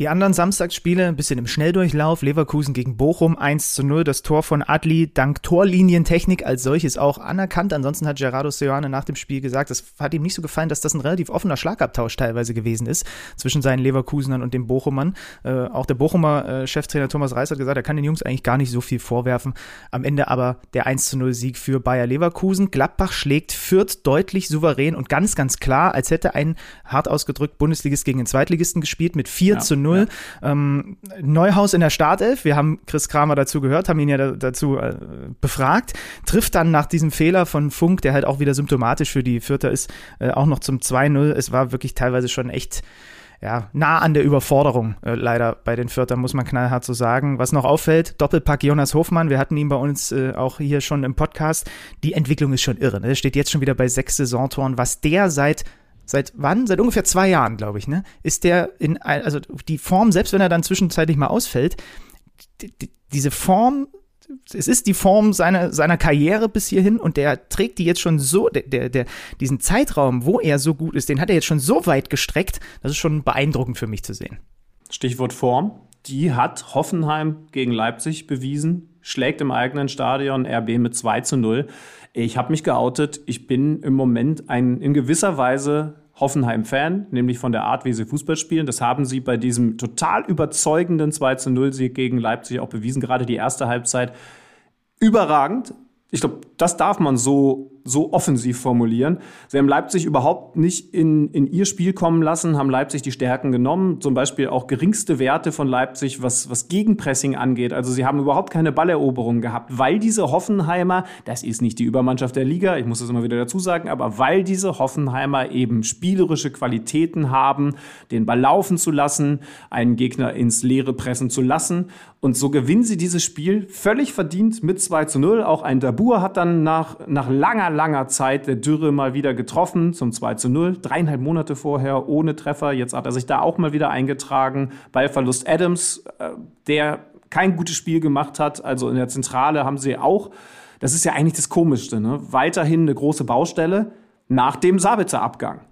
Die anderen Samstagsspiele ein bisschen im Schnelldurchlauf. Leverkusen gegen Bochum 1 zu 0. Das Tor von Adli dank Torlinientechnik als solches auch anerkannt. Ansonsten hat Gerardo Seoane nach dem Spiel gesagt, es hat ihm nicht so gefallen, dass das ein relativ offener Schlagabtausch teilweise gewesen ist zwischen seinen Leverkusenern und dem Bochumern. Äh, auch der Bochumer äh, Cheftrainer Thomas Reis hat gesagt, er kann den Jungs eigentlich gar nicht so viel vorwerfen. Am Ende aber der 1 zu 0 Sieg für Bayer Leverkusen. Gladbach schlägt Fürth deutlich souverän und ganz, ganz klar, als hätte ein hart ausgedrückt Bundesligist gegen den Zweitligisten gespielt mit 4 ja. zu 0. 0. Ja. Ähm, Neuhaus in der Startelf, wir haben Chris Kramer dazu gehört, haben ihn ja da, dazu äh, befragt, trifft dann nach diesem Fehler von Funk, der halt auch wieder symptomatisch für die Vierter ist, äh, auch noch zum 2-0. Es war wirklich teilweise schon echt ja, nah an der Überforderung, äh, leider bei den Viertern, muss man knallhart so sagen. Was noch auffällt, Doppelpack Jonas Hofmann, wir hatten ihn bei uns äh, auch hier schon im Podcast. Die Entwicklung ist schon irre. Ne? Er steht jetzt schon wieder bei sechs Saisontoren, was der seit Seit wann? Seit ungefähr zwei Jahren, glaube ich, ne? Ist der in, also die Form, selbst wenn er dann zwischenzeitlich mal ausfällt, die, die, diese Form, es ist die Form seiner, seiner Karriere bis hierhin und der trägt die jetzt schon so, der, der, der, diesen Zeitraum, wo er so gut ist, den hat er jetzt schon so weit gestreckt, das ist schon beeindruckend für mich zu sehen. Stichwort Form. Die hat Hoffenheim gegen Leipzig bewiesen, schlägt im eigenen Stadion RB mit 2 zu 0. Ich habe mich geoutet. Ich bin im Moment ein in gewisser Weise Hoffenheim-Fan, nämlich von der Art, wie sie Fußball spielen. Das haben sie bei diesem total überzeugenden 2 0 Sieg gegen Leipzig auch bewiesen. Gerade die erste Halbzeit überragend. Ich glaube, das darf man so so offensiv formulieren. Sie haben Leipzig überhaupt nicht in, in ihr Spiel kommen lassen, haben Leipzig die Stärken genommen, zum Beispiel auch geringste Werte von Leipzig, was, was Gegenpressing angeht. Also sie haben überhaupt keine Balleroberung gehabt, weil diese Hoffenheimer, das ist nicht die Übermannschaft der Liga, ich muss das immer wieder dazu sagen, aber weil diese Hoffenheimer eben spielerische Qualitäten haben, den Ball laufen zu lassen, einen Gegner ins Leere pressen zu lassen. Und so gewinnen sie dieses Spiel völlig verdient mit 2 zu 0. Auch ein Dabur hat dann nach, nach langer langer Zeit der Dürre mal wieder getroffen zum 2 zu 0. Dreieinhalb Monate vorher ohne Treffer. Jetzt hat er sich da auch mal wieder eingetragen. Ballverlust Adams, äh, der kein gutes Spiel gemacht hat. Also in der Zentrale haben sie auch, das ist ja eigentlich das Komischste, ne? weiterhin eine große Baustelle nach dem Sabitzer Abgang.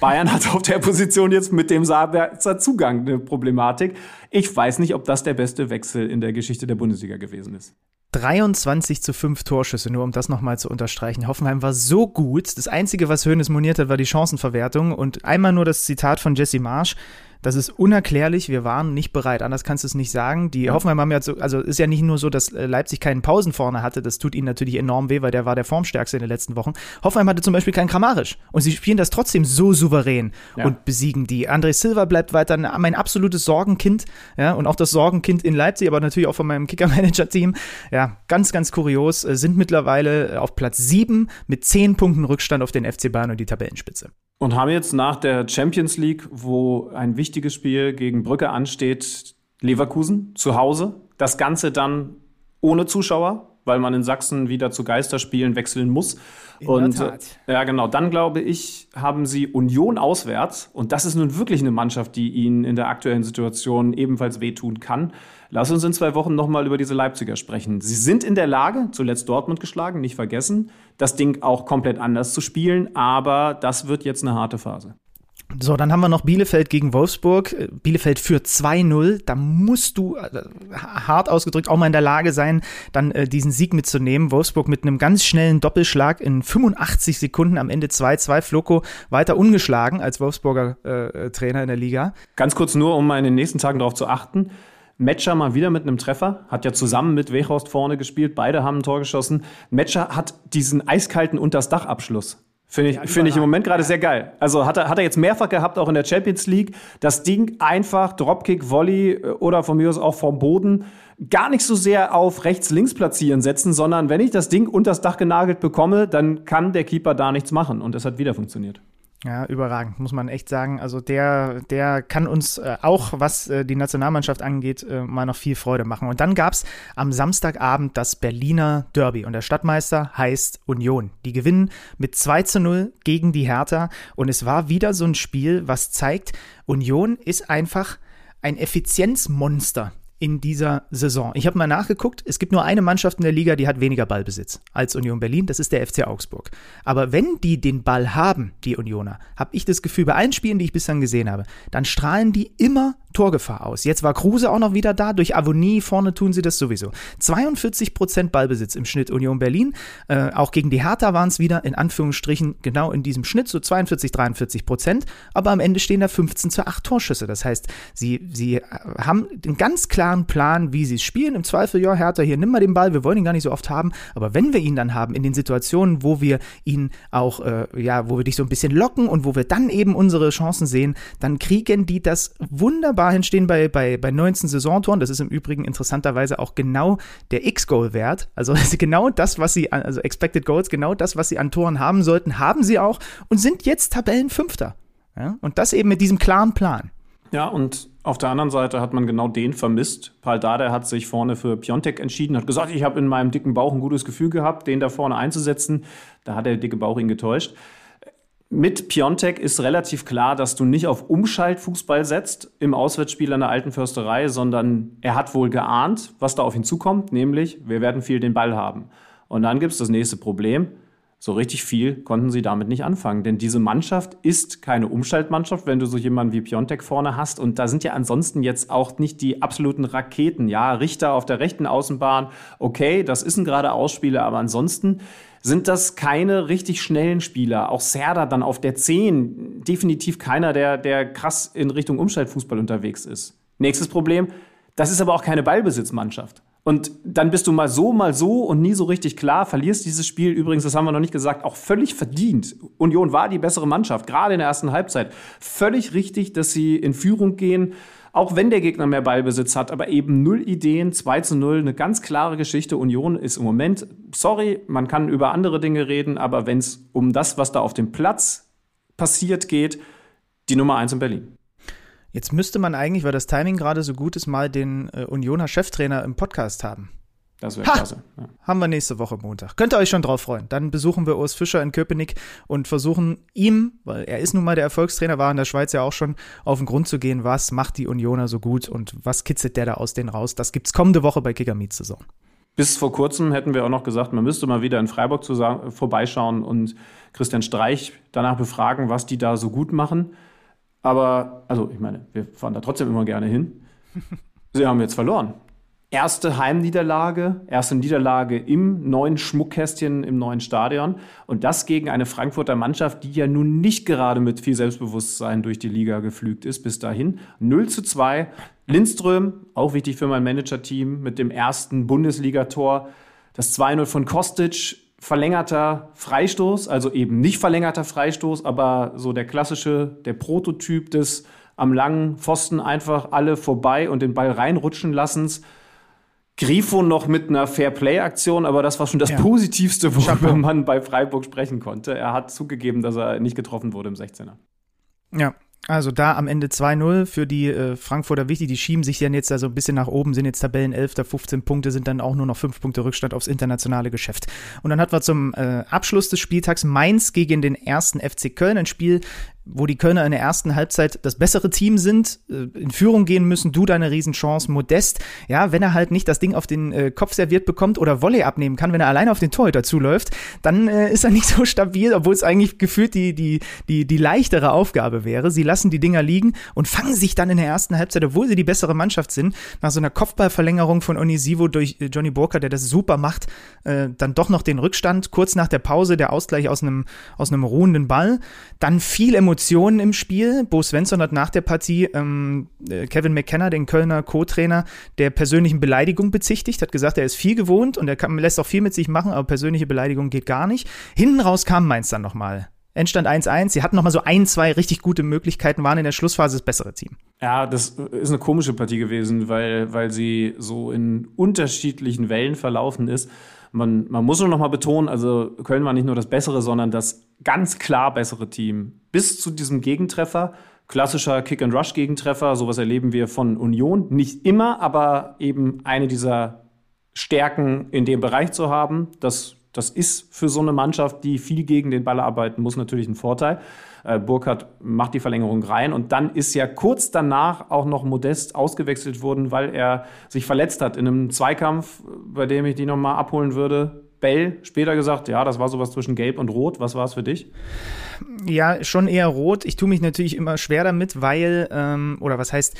Bayern hat auf der Position jetzt mit dem Sabitzer Zugang eine Problematik. Ich weiß nicht, ob das der beste Wechsel in der Geschichte der Bundesliga gewesen ist. 23 zu 5 Torschüsse, nur um das nochmal zu unterstreichen. Hoffenheim war so gut. Das Einzige, was Höhnes moniert hat, war die Chancenverwertung. Und einmal nur das Zitat von Jesse Marsch. Das ist unerklärlich. Wir waren nicht bereit. Anders kannst du es nicht sagen. Die ja. Hoffenheim haben ja so, also ist ja nicht nur so, dass äh, Leipzig keinen Pausen vorne hatte. Das tut ihnen natürlich enorm weh, weil der war der Formstärkste in den letzten Wochen. Hoffenheim hatte zum Beispiel keinen Kramarisch. Und sie spielen das trotzdem so souverän ja. und besiegen die. André Silva bleibt weiter mein absolutes Sorgenkind. Ja, und auch das Sorgenkind in Leipzig, aber natürlich auch von meinem Kicker-Manager-Team. Ja, ganz, ganz kurios. Äh, sind mittlerweile auf Platz 7 mit 10 Punkten Rückstand auf den FC Bayern und die Tabellenspitze. Und haben jetzt nach der Champions League, wo ein wichtiges Spiel gegen Brücke ansteht, Leverkusen zu Hause. Das Ganze dann ohne Zuschauer, weil man in Sachsen wieder zu Geisterspielen wechseln muss. In und ja, genau. Dann glaube ich, haben sie Union auswärts. Und das ist nun wirklich eine Mannschaft, die ihnen in der aktuellen Situation ebenfalls wehtun kann. Lass uns in zwei Wochen nochmal über diese Leipziger sprechen. Sie sind in der Lage, zuletzt Dortmund geschlagen, nicht vergessen, das Ding auch komplett anders zu spielen, aber das wird jetzt eine harte Phase. So, dann haben wir noch Bielefeld gegen Wolfsburg. Bielefeld führt 2-0. Da musst du äh, hart ausgedrückt auch mal in der Lage sein, dann äh, diesen Sieg mitzunehmen. Wolfsburg mit einem ganz schnellen Doppelschlag in 85 Sekunden am Ende 2-2. Floko weiter ungeschlagen als Wolfsburger äh, Trainer in der Liga. Ganz kurz nur, um mal in den nächsten Tagen darauf zu achten. Metscher mal wieder mit einem Treffer, hat ja zusammen mit Wechhorst vorne gespielt, beide haben ein Tor geschossen. Metscher hat diesen eiskalten Untersdachabschluss. Finde ich, ja, find ich im Moment gerade sehr geil. Also hat er, hat er jetzt mehrfach gehabt, auch in der Champions League. Das Ding einfach, Dropkick, Volley äh, oder von mir aus auch vom Boden. Gar nicht so sehr auf rechts-links platzieren setzen, sondern wenn ich das Ding unters Dach genagelt bekomme, dann kann der Keeper da nichts machen. Und es hat wieder funktioniert. Ja, überragend, muss man echt sagen. Also der, der kann uns äh, auch, was äh, die Nationalmannschaft angeht, äh, mal noch viel Freude machen. Und dann gab's am Samstagabend das Berliner Derby und der Stadtmeister heißt Union. Die gewinnen mit 2 zu 0 gegen die Hertha und es war wieder so ein Spiel, was zeigt, Union ist einfach ein Effizienzmonster in dieser Saison. Ich habe mal nachgeguckt, es gibt nur eine Mannschaft in der Liga, die hat weniger Ballbesitz als Union Berlin, das ist der FC Augsburg. Aber wenn die den Ball haben, die Unioner, habe ich das Gefühl, bei allen Spielen, die ich bislang gesehen habe, dann strahlen die immer Torgefahr aus. Jetzt war Kruse auch noch wieder da, durch Avonie vorne tun sie das sowieso. 42 Prozent Ballbesitz im Schnitt Union Berlin, äh, auch gegen die Hertha waren es wieder in Anführungsstrichen genau in diesem Schnitt, so 42, 43 Prozent, aber am Ende stehen da 15 zu 8 Torschüsse. Das heißt, sie, sie haben einen ganz klaren Plan, wie sie es spielen. Im Zweifel, ja, Hertha, hier nimm mal den Ball, wir wollen ihn gar nicht so oft haben, aber wenn wir ihn dann haben, in den Situationen, wo wir ihn auch, äh, ja, wo wir dich so ein bisschen locken und wo wir dann eben unsere Chancen sehen, dann kriegen die das wunderbar hinstehen bei, bei, bei 19 Saisontoren. Das ist im Übrigen interessanterweise auch genau der X-Goal-Wert. Also genau das, was sie, also Expected Goals, genau das, was sie an Toren haben sollten, haben sie auch und sind jetzt Tabellenfünfter. Ja? Und das eben mit diesem klaren Plan. Ja, und auf der anderen Seite hat man genau den vermisst. Paul Dardai hat sich vorne für Piontek entschieden, hat gesagt, ich habe in meinem dicken Bauch ein gutes Gefühl gehabt, den da vorne einzusetzen. Da hat der dicke Bauch ihn getäuscht. Mit Piontek ist relativ klar, dass du nicht auf Umschaltfußball setzt im Auswärtsspiel an der alten Försterei, sondern er hat wohl geahnt, was da auf ihn zukommt, nämlich wir werden viel den Ball haben. Und dann gibt es das nächste Problem. So richtig viel konnten sie damit nicht anfangen, denn diese Mannschaft ist keine Umschaltmannschaft, wenn du so jemanden wie Piontek vorne hast. Und da sind ja ansonsten jetzt auch nicht die absoluten Raketen. Ja, Richter auf der rechten Außenbahn, okay, das ist ein gerade Ausspieler, aber ansonsten sind das keine richtig schnellen Spieler. Auch Serda dann auf der 10, definitiv keiner, der, der krass in Richtung Umschaltfußball unterwegs ist. Nächstes Problem, das ist aber auch keine Ballbesitzmannschaft. Und dann bist du mal so, mal so und nie so richtig klar, verlierst dieses Spiel. Übrigens, das haben wir noch nicht gesagt, auch völlig verdient. Union war die bessere Mannschaft, gerade in der ersten Halbzeit. Völlig richtig, dass sie in Führung gehen, auch wenn der Gegner mehr Ballbesitz hat, aber eben null Ideen, 2 zu 0, eine ganz klare Geschichte. Union ist im Moment, sorry, man kann über andere Dinge reden, aber wenn es um das, was da auf dem Platz passiert, geht, die Nummer 1 in Berlin. Jetzt müsste man eigentlich, weil das Timing gerade so gut ist, mal den äh, Unioner Cheftrainer im Podcast haben. Das wäre klasse. Ja. Haben wir nächste Woche Montag. Könnt ihr euch schon drauf freuen. Dann besuchen wir Urs Fischer in Köpenick und versuchen ihm, weil er ist nun mal der Erfolgstrainer, war in der Schweiz ja auch schon, auf den Grund zu gehen, was macht die Unioner so gut und was kitzelt der da aus denen raus. Das gibt's kommende Woche bei Kicker Meets Saison. Bis vor kurzem hätten wir auch noch gesagt, man müsste mal wieder in Freiburg vorbeischauen und Christian Streich danach befragen, was die da so gut machen. Aber, also ich meine, wir fahren da trotzdem immer gerne hin. Sie haben jetzt verloren. Erste Heimniederlage, erste Niederlage im neuen Schmuckkästchen, im neuen Stadion. Und das gegen eine Frankfurter Mannschaft, die ja nun nicht gerade mit viel Selbstbewusstsein durch die Liga geflügt ist bis dahin. 0 zu 2. Lindström, auch wichtig für mein Manager-Team, mit dem ersten Bundesligator. Das 2-0 von Kostic, verlängerter Freistoß, also eben nicht verlängerter Freistoß, aber so der klassische, der Prototyp des am langen Pfosten einfach alle vorbei und den Ball reinrutschen lassens. Grifo noch mit einer Fair-Play-Aktion, aber das war schon das ja. Positivste, worüber man bei Freiburg sprechen konnte. Er hat zugegeben, dass er nicht getroffen wurde im 16er. Ja, also da am Ende 2-0 für die äh, Frankfurter wichtig. Die schieben sich dann jetzt also ein bisschen nach oben, sind jetzt Tabellen 11. 15 Punkte, sind dann auch nur noch 5 Punkte Rückstand aufs internationale Geschäft. Und dann hatten wir zum äh, Abschluss des Spieltags Mainz gegen den ersten FC Köln. Ein Spiel, wo die Kölner in der ersten Halbzeit das bessere Team sind, äh, in Führung gehen müssen, du deine Riesenchance, Modest, ja, wenn er halt nicht das Ding auf den äh, Kopf serviert bekommt oder Volley abnehmen kann, wenn er alleine auf den Torhüter zuläuft, dann äh, ist er nicht so stabil, obwohl es eigentlich gefühlt die, die, die, die leichtere Aufgabe wäre. Sie lassen die Dinger liegen und fangen sich dann in der ersten Halbzeit, obwohl sie die bessere Mannschaft sind, nach so einer Kopfballverlängerung von Onisivo durch Johnny Burker, der das super macht, dann doch noch den Rückstand, kurz nach der Pause, der Ausgleich aus einem, aus einem ruhenden Ball, dann viel Emotion Emotionen im Spiel. Bo Svensson hat nach der Partie ähm, äh, Kevin McKenna, den Kölner Co-Trainer, der persönlichen Beleidigung bezichtigt, hat gesagt, er ist viel gewohnt und er kann, lässt auch viel mit sich machen, aber persönliche Beleidigung geht gar nicht. Hinten raus kam Mainz dann nochmal. Endstand 1-1. Sie hatten nochmal so ein, zwei richtig gute Möglichkeiten, waren in der Schlussphase das bessere Team. Ja, das ist eine komische Partie gewesen, weil, weil sie so in unterschiedlichen Wellen verlaufen ist. Man, man muss nur noch mal betonen, also Köln war nicht nur das bessere, sondern das ganz klar bessere Team. Bis zu diesem Gegentreffer, klassischer Kick-and-Rush-Gegentreffer, sowas erleben wir von Union. Nicht immer, aber eben eine dieser Stärken in dem Bereich zu haben. Das das ist für so eine Mannschaft, die viel gegen den Ball arbeiten muss, natürlich ein Vorteil. Äh, Burkhardt macht die Verlängerung rein und dann ist ja kurz danach auch noch Modest ausgewechselt worden, weil er sich verletzt hat in einem Zweikampf, bei dem ich die nochmal abholen würde. Bell später gesagt, ja, das war sowas zwischen Gelb und Rot. Was war es für dich? Ja, schon eher rot. Ich tue mich natürlich immer schwer damit, weil, ähm, oder was heißt,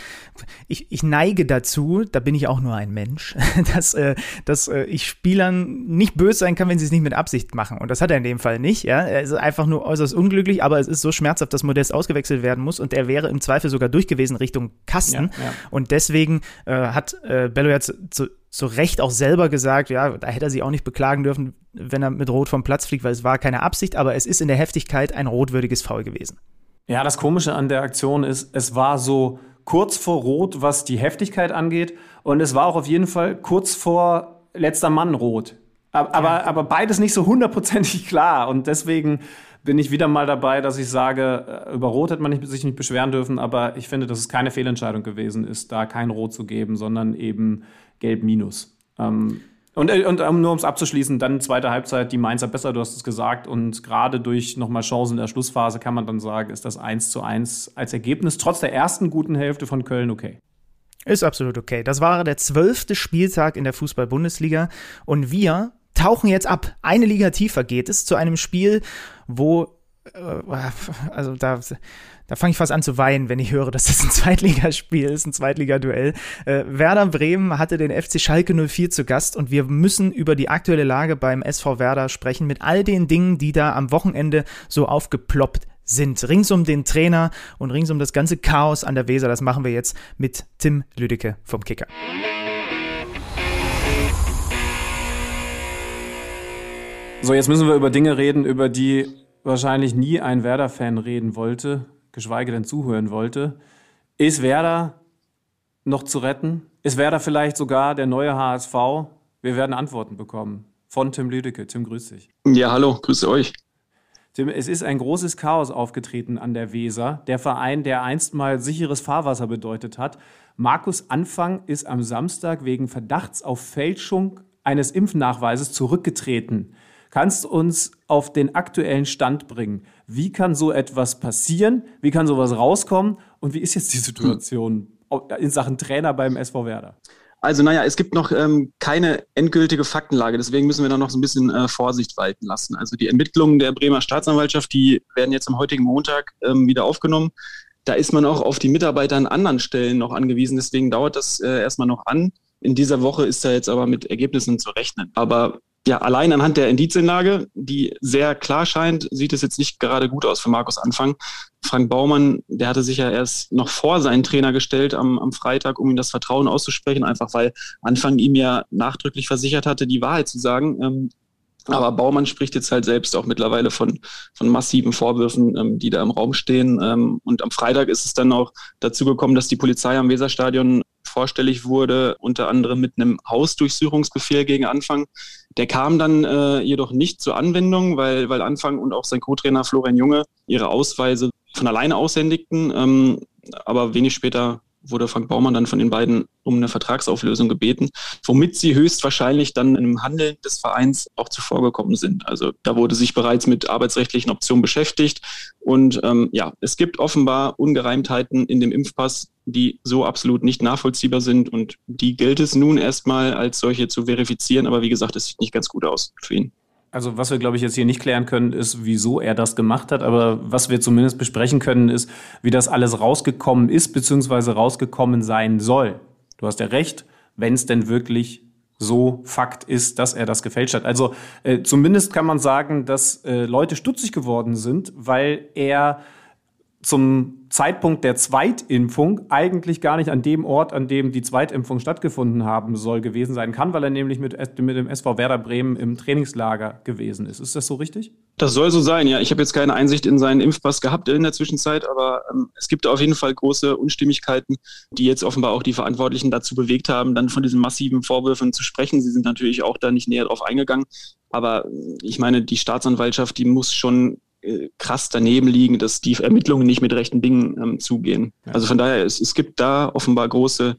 ich, ich neige dazu, da bin ich auch nur ein Mensch, dass, äh, dass äh, ich Spielern nicht böse sein kann, wenn sie es nicht mit Absicht machen. Und das hat er in dem Fall nicht. Ja? Er ist einfach nur äußerst unglücklich, aber es ist so schmerzhaft, dass Modest ausgewechselt werden muss und er wäre im Zweifel sogar durchgewesen Richtung Kasten. Ja, ja. Und deswegen äh, hat äh, Bello jetzt zu, zu Recht auch selber gesagt, ja, da hätte er sich auch nicht beklagen dürfen, wenn er mit Rot vom Platz fliegt, weil es war keine Absicht, aber es ist in der Heftigkeit ein rotwürdiges Foul gewesen. Ja, das Komische an der Aktion ist, es war so kurz vor Rot, was die Heftigkeit angeht, und es war auch auf jeden Fall kurz vor letzter Mann Rot. Aber, aber, aber beides nicht so hundertprozentig klar und deswegen bin ich wieder mal dabei, dass ich sage, äh, über Rot hätte man nicht, sich nicht beschweren dürfen, aber ich finde, dass es keine Fehlentscheidung gewesen ist, da kein Rot zu geben, sondern eben Gelb minus. Ähm, und, äh, und um, nur um es abzuschließen, dann zweite Halbzeit, die Mainzer besser, du hast es gesagt. Und gerade durch nochmal Chancen in der Schlussphase kann man dann sagen, ist das 1 zu 1 als Ergebnis trotz der ersten guten Hälfte von Köln okay. Ist absolut okay. Das war der zwölfte Spieltag in der Fußball-Bundesliga. Und wir tauchen jetzt ab. Eine Liga tiefer geht es zu einem Spiel, wo äh, also da da fange ich fast an zu weinen, wenn ich höre, dass das ein Zweitligaspiel ist, ein Zweitligaduell. Äh, Werder Bremen hatte den FC Schalke 04 zu Gast und wir müssen über die aktuelle Lage beim SV Werder sprechen, mit all den Dingen, die da am Wochenende so aufgeploppt sind. Rings um den Trainer und rings um das ganze Chaos an der Weser. Das machen wir jetzt mit Tim Lüdecke vom Kicker. So, jetzt müssen wir über Dinge reden, über die wahrscheinlich nie ein Werder-Fan reden wollte geschweige denn zuhören wollte. Ist Werder noch zu retten? Ist Werder vielleicht sogar der neue HSV? Wir werden Antworten bekommen von Tim Lüdecke. Tim, grüß dich. Ja, hallo, grüße euch. Tim, es ist ein großes Chaos aufgetreten an der Weser. Der Verein, der einst mal sicheres Fahrwasser bedeutet hat. Markus Anfang ist am Samstag wegen Verdachts auf Fälschung eines Impfnachweises zurückgetreten. Kannst du uns auf den aktuellen Stand bringen? Wie kann so etwas passieren? Wie kann sowas rauskommen? Und wie ist jetzt die Situation in Sachen Trainer beim SV Werder? Also naja, es gibt noch ähm, keine endgültige Faktenlage, deswegen müssen wir da noch so ein bisschen äh, Vorsicht walten lassen. Also die Ermittlungen der Bremer Staatsanwaltschaft, die werden jetzt am heutigen Montag ähm, wieder aufgenommen. Da ist man auch auf die Mitarbeiter an anderen Stellen noch angewiesen, deswegen dauert das äh, erstmal noch an. In dieser Woche ist da jetzt aber mit Ergebnissen zu rechnen. Aber ja, allein anhand der Indizienlage, die sehr klar scheint, sieht es jetzt nicht gerade gut aus für Markus Anfang. Frank Baumann, der hatte sich ja erst noch vor seinen Trainer gestellt am, am Freitag, um ihm das Vertrauen auszusprechen, einfach weil Anfang ihm ja nachdrücklich versichert hatte, die Wahrheit zu sagen. Ähm, aber Baumann spricht jetzt halt selbst auch mittlerweile von, von massiven Vorwürfen, ähm, die da im Raum stehen. Ähm, und am Freitag ist es dann auch dazu gekommen, dass die Polizei am Weserstadion vorstellig wurde, unter anderem mit einem Hausdurchsuchungsbefehl gegen Anfang. Der kam dann äh, jedoch nicht zur Anwendung, weil, weil Anfang und auch sein Co-Trainer Florian Junge ihre Ausweise von alleine aushändigten. Ähm, aber wenig später wurde Frank Baumann dann von den beiden um eine Vertragsauflösung gebeten, womit sie höchstwahrscheinlich dann im Handeln des Vereins auch zuvor gekommen sind. Also da wurde sich bereits mit arbeitsrechtlichen Optionen beschäftigt. Und ähm, ja, es gibt offenbar Ungereimtheiten in dem Impfpass, die so absolut nicht nachvollziehbar sind. Und die gilt es nun erstmal als solche zu verifizieren. Aber wie gesagt, es sieht nicht ganz gut aus für ihn. Also was wir, glaube ich, jetzt hier nicht klären können, ist, wieso er das gemacht hat. Aber was wir zumindest besprechen können, ist, wie das alles rausgekommen ist, beziehungsweise rausgekommen sein soll. Du hast ja recht, wenn es denn wirklich so Fakt ist, dass er das gefälscht hat. Also äh, zumindest kann man sagen, dass äh, Leute stutzig geworden sind, weil er zum Zeitpunkt der Zweitimpfung eigentlich gar nicht an dem Ort, an dem die Zweitimpfung stattgefunden haben soll, gewesen sein kann, weil er nämlich mit, mit dem SV Werder Bremen im Trainingslager gewesen ist. Ist das so richtig? Das soll so sein, ja. Ich habe jetzt keine Einsicht in seinen Impfpass gehabt in der Zwischenzeit, aber ähm, es gibt auf jeden Fall große Unstimmigkeiten, die jetzt offenbar auch die Verantwortlichen dazu bewegt haben, dann von diesen massiven Vorwürfen zu sprechen. Sie sind natürlich auch da nicht näher drauf eingegangen. Aber ich meine, die Staatsanwaltschaft, die muss schon krass daneben liegen, dass die Ermittlungen nicht mit rechten Dingen ähm, zugehen. Ja. Also von daher, es, es gibt da offenbar große,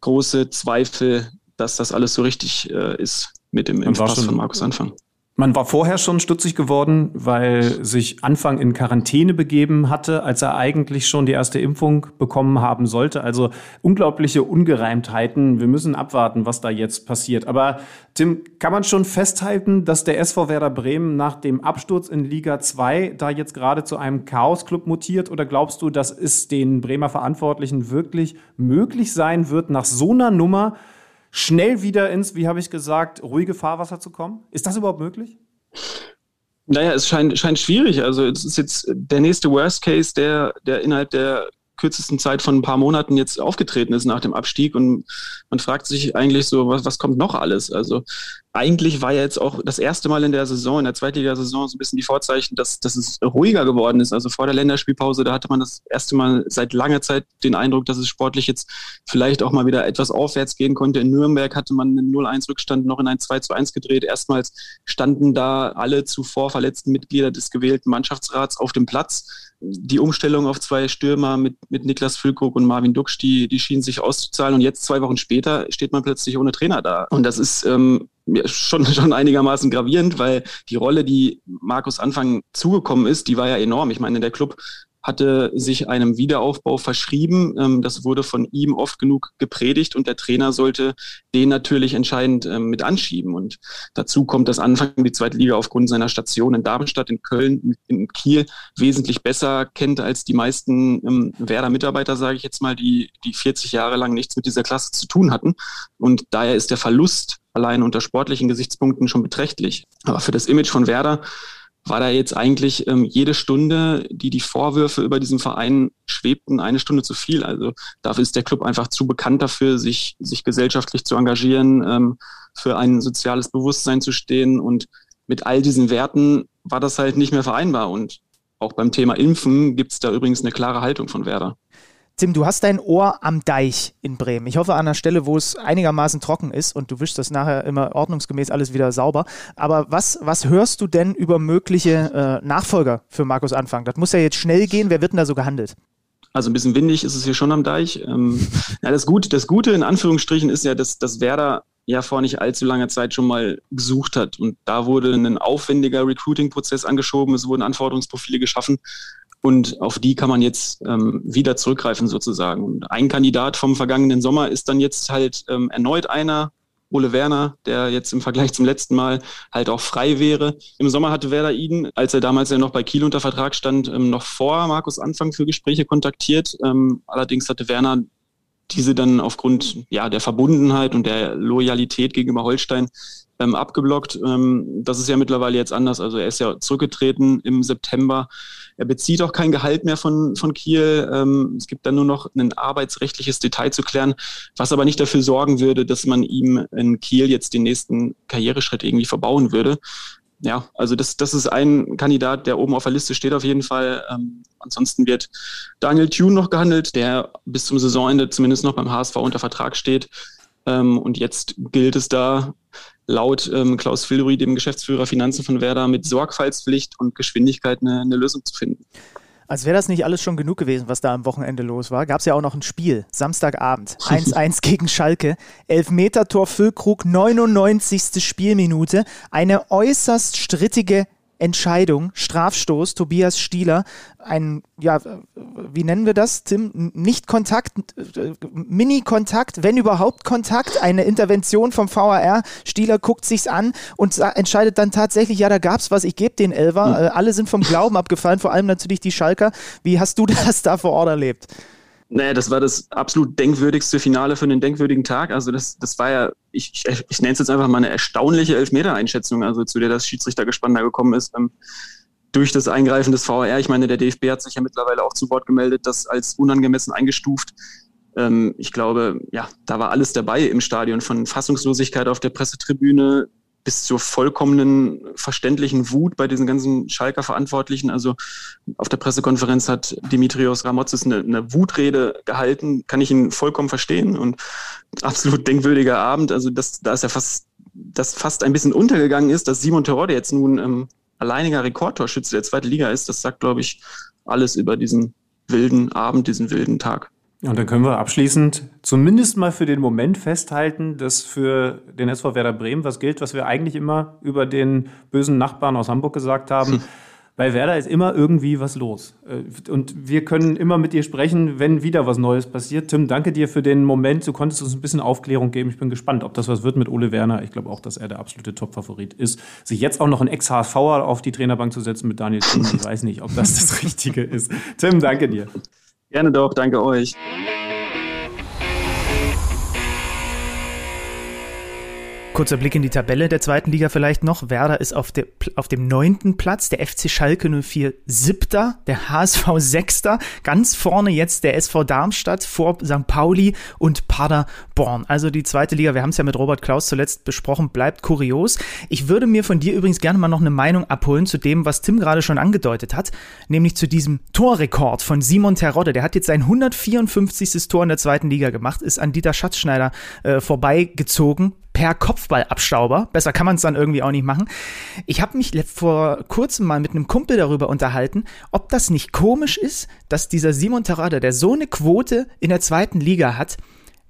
große Zweifel, dass das alles so richtig äh, ist mit dem Impfpass von Markus Anfang. Man war vorher schon stutzig geworden, weil sich Anfang in Quarantäne begeben hatte, als er eigentlich schon die erste Impfung bekommen haben sollte. Also unglaubliche Ungereimtheiten. Wir müssen abwarten, was da jetzt passiert. Aber Tim, kann man schon festhalten, dass der SV Werder Bremen nach dem Absturz in Liga 2 da jetzt gerade zu einem Chaosclub mutiert? Oder glaubst du, dass es den Bremer Verantwortlichen wirklich möglich sein wird, nach so einer Nummer schnell wieder ins, wie habe ich gesagt, ruhige Fahrwasser zu kommen? Ist das überhaupt möglich? Naja, es scheint, scheint schwierig. Also es ist jetzt der nächste Worst Case, der, der innerhalb der kürzesten Zeit von ein paar Monaten jetzt aufgetreten ist nach dem Abstieg. Und man fragt sich eigentlich so, was, was kommt noch alles? Also eigentlich war ja jetzt auch das erste Mal in der Saison, in der Zweitligasaison, so ein bisschen die Vorzeichen, dass, dass es ruhiger geworden ist. Also vor der Länderspielpause, da hatte man das erste Mal seit langer Zeit den Eindruck, dass es sportlich jetzt vielleicht auch mal wieder etwas aufwärts gehen konnte. In Nürnberg hatte man einen 0-1-Rückstand noch in ein 2-1 gedreht. Erstmals standen da alle zuvor verletzten Mitglieder des gewählten Mannschaftsrats auf dem Platz. Die Umstellung auf zwei Stürmer mit, mit Niklas Füllkrug und Marvin Duksch, die, die schienen sich auszuzahlen. Und jetzt, zwei Wochen später, steht man plötzlich ohne Trainer da. Und das ist ähm, schon, schon einigermaßen gravierend, weil die Rolle, die Markus Anfang zugekommen ist, die war ja enorm. Ich meine, der Club hatte sich einem Wiederaufbau verschrieben. Ähm, das wurde von ihm oft genug gepredigt und der Trainer sollte den natürlich entscheidend ähm, mit anschieben. Und dazu kommt, dass Anfang die zweite Liga aufgrund seiner Station in Darmstadt, in Köln, in Kiel wesentlich besser kennt als die meisten ähm, Werder-Mitarbeiter, sage ich jetzt mal, die, die 40 Jahre lang nichts mit dieser Klasse zu tun hatten. Und daher ist der Verlust allein unter sportlichen Gesichtspunkten schon beträchtlich. Aber für das Image von Werder war da jetzt eigentlich ähm, jede Stunde, die die Vorwürfe über diesen Verein schwebten, eine Stunde zu viel. Also dafür ist der Club einfach zu bekannt dafür, sich, sich gesellschaftlich zu engagieren, ähm, für ein soziales Bewusstsein zu stehen. Und mit all diesen Werten war das halt nicht mehr vereinbar. Und auch beim Thema Impfen gibt es da übrigens eine klare Haltung von Werder. Tim, du hast dein Ohr am Deich in Bremen. Ich hoffe an einer Stelle, wo es einigermaßen trocken ist und du wischst das nachher immer ordnungsgemäß alles wieder sauber. Aber was, was hörst du denn über mögliche äh, Nachfolger für Markus Anfang? Das muss ja jetzt schnell gehen. Wer wird denn da so gehandelt? Also ein bisschen windig ist es hier schon am Deich. Ähm, ja, das, Gute, das Gute in Anführungsstrichen ist ja, dass, dass Werder ja vor nicht allzu langer Zeit schon mal gesucht hat. Und da wurde ein aufwendiger Recruiting-Prozess angeschoben, es wurden Anforderungsprofile geschaffen. Und auf die kann man jetzt ähm, wieder zurückgreifen sozusagen. Und ein Kandidat vom vergangenen Sommer ist dann jetzt halt ähm, erneut einer, Ole Werner, der jetzt im Vergleich zum letzten Mal halt auch frei wäre. Im Sommer hatte Werder ihn, als er damals ja noch bei Kiel unter Vertrag stand, ähm, noch vor Markus Anfang für Gespräche kontaktiert. Ähm, allerdings hatte Werner diese dann aufgrund ja, der Verbundenheit und der Loyalität gegenüber Holstein ähm, abgeblockt. Ähm, das ist ja mittlerweile jetzt anders. Also er ist ja zurückgetreten im September. Er bezieht auch kein Gehalt mehr von, von Kiel. Ähm, es gibt dann nur noch ein arbeitsrechtliches Detail zu klären, was aber nicht dafür sorgen würde, dass man ihm in Kiel jetzt den nächsten Karriereschritt irgendwie verbauen würde. Ja, also das, das ist ein Kandidat, der oben auf der Liste steht auf jeden Fall. Ähm, ansonsten wird Daniel Thune noch gehandelt, der bis zum Saisonende zumindest noch beim HSV unter Vertrag steht. Ähm, und jetzt gilt es da laut ähm, Klaus Fildery, dem Geschäftsführer Finanzen von Werder, mit Sorgfaltspflicht und Geschwindigkeit eine, eine Lösung zu finden. Als wäre das nicht alles schon genug gewesen, was da am Wochenende los war, gab es ja auch noch ein Spiel, Samstagabend, 1-1 gegen Schalke, Elfmeter-Tor Füllkrug, 99. Spielminute, eine äußerst strittige Entscheidung, Strafstoß, Tobias Stieler, ein, ja, wie nennen wir das, Tim? Nicht Kontakt, äh, Mini-Kontakt, wenn überhaupt Kontakt, eine Intervention vom VAR. Stieler guckt sich's an und entscheidet dann tatsächlich, ja, da gab's was, ich gebe den Elver. Mhm. Alle sind vom Glauben abgefallen, vor allem natürlich die Schalker. Wie hast du das da vor Ort erlebt? Naja, das war das absolut denkwürdigste Finale für einen denkwürdigen Tag. Also das, das war ja, ich, ich, ich nenne es jetzt einfach mal eine erstaunliche Elfmeter-Einschätzung, also zu der das Schiedsrichtergespann da gekommen ist. Ähm, durch das Eingreifen des VR. Ich meine, der DFB hat sich ja mittlerweile auch zu Wort gemeldet, das als unangemessen eingestuft. Ähm, ich glaube, ja, da war alles dabei im Stadion, von Fassungslosigkeit auf der Pressetribüne bis zur vollkommenen verständlichen Wut bei diesen ganzen Schalker Verantwortlichen. Also auf der Pressekonferenz hat Dimitrios Ramotzes eine, eine Wutrede gehalten, kann ich ihn vollkommen verstehen und absolut denkwürdiger Abend. Also das, da ist ja fast, das fast ein bisschen untergegangen ist, dass Simon Terodde jetzt nun ähm, alleiniger Rekordtorschütze der zweiten Liga ist. Das sagt, glaube ich, alles über diesen wilden Abend, diesen wilden Tag. Und dann können wir abschließend zumindest mal für den Moment festhalten, dass für den SV Werder Bremen was gilt, was wir eigentlich immer über den bösen Nachbarn aus Hamburg gesagt haben. Hm. Bei Werder ist immer irgendwie was los. Äh, und wir können immer mit dir sprechen, wenn wieder was Neues passiert. Tim, danke dir für den Moment. Du konntest uns ein bisschen Aufklärung geben. Ich bin gespannt, ob das was wird mit Ole Werner. Ich glaube auch, dass er der absolute Top-Favorit ist. Sich jetzt auch noch ein Ex-HSVer auf die Trainerbank zu setzen mit Daniel Thiem, ich weiß nicht, ob das das Richtige ist. Tim, danke dir. Gerne doch, danke euch. Kurzer Blick in die Tabelle der zweiten Liga vielleicht noch. Werder ist auf, der, auf dem neunten Platz, der FC Schalke 04 siebter, der HSV sechster, ganz vorne jetzt der SV Darmstadt vor St. Pauli und Paderborn. Also die zweite Liga, wir haben es ja mit Robert Klaus zuletzt besprochen, bleibt kurios. Ich würde mir von dir übrigens gerne mal noch eine Meinung abholen zu dem, was Tim gerade schon angedeutet hat, nämlich zu diesem Torrekord von Simon Terodde. Der hat jetzt sein 154. Tor in der zweiten Liga gemacht, ist an Dieter Schatzschneider äh, vorbeigezogen per Kopfballabstauber. Besser kann man es dann irgendwie auch nicht machen. Ich habe mich vor kurzem mal mit einem Kumpel darüber unterhalten, ob das nicht komisch ist, dass dieser Simon Terrada, der so eine Quote in der zweiten Liga hat,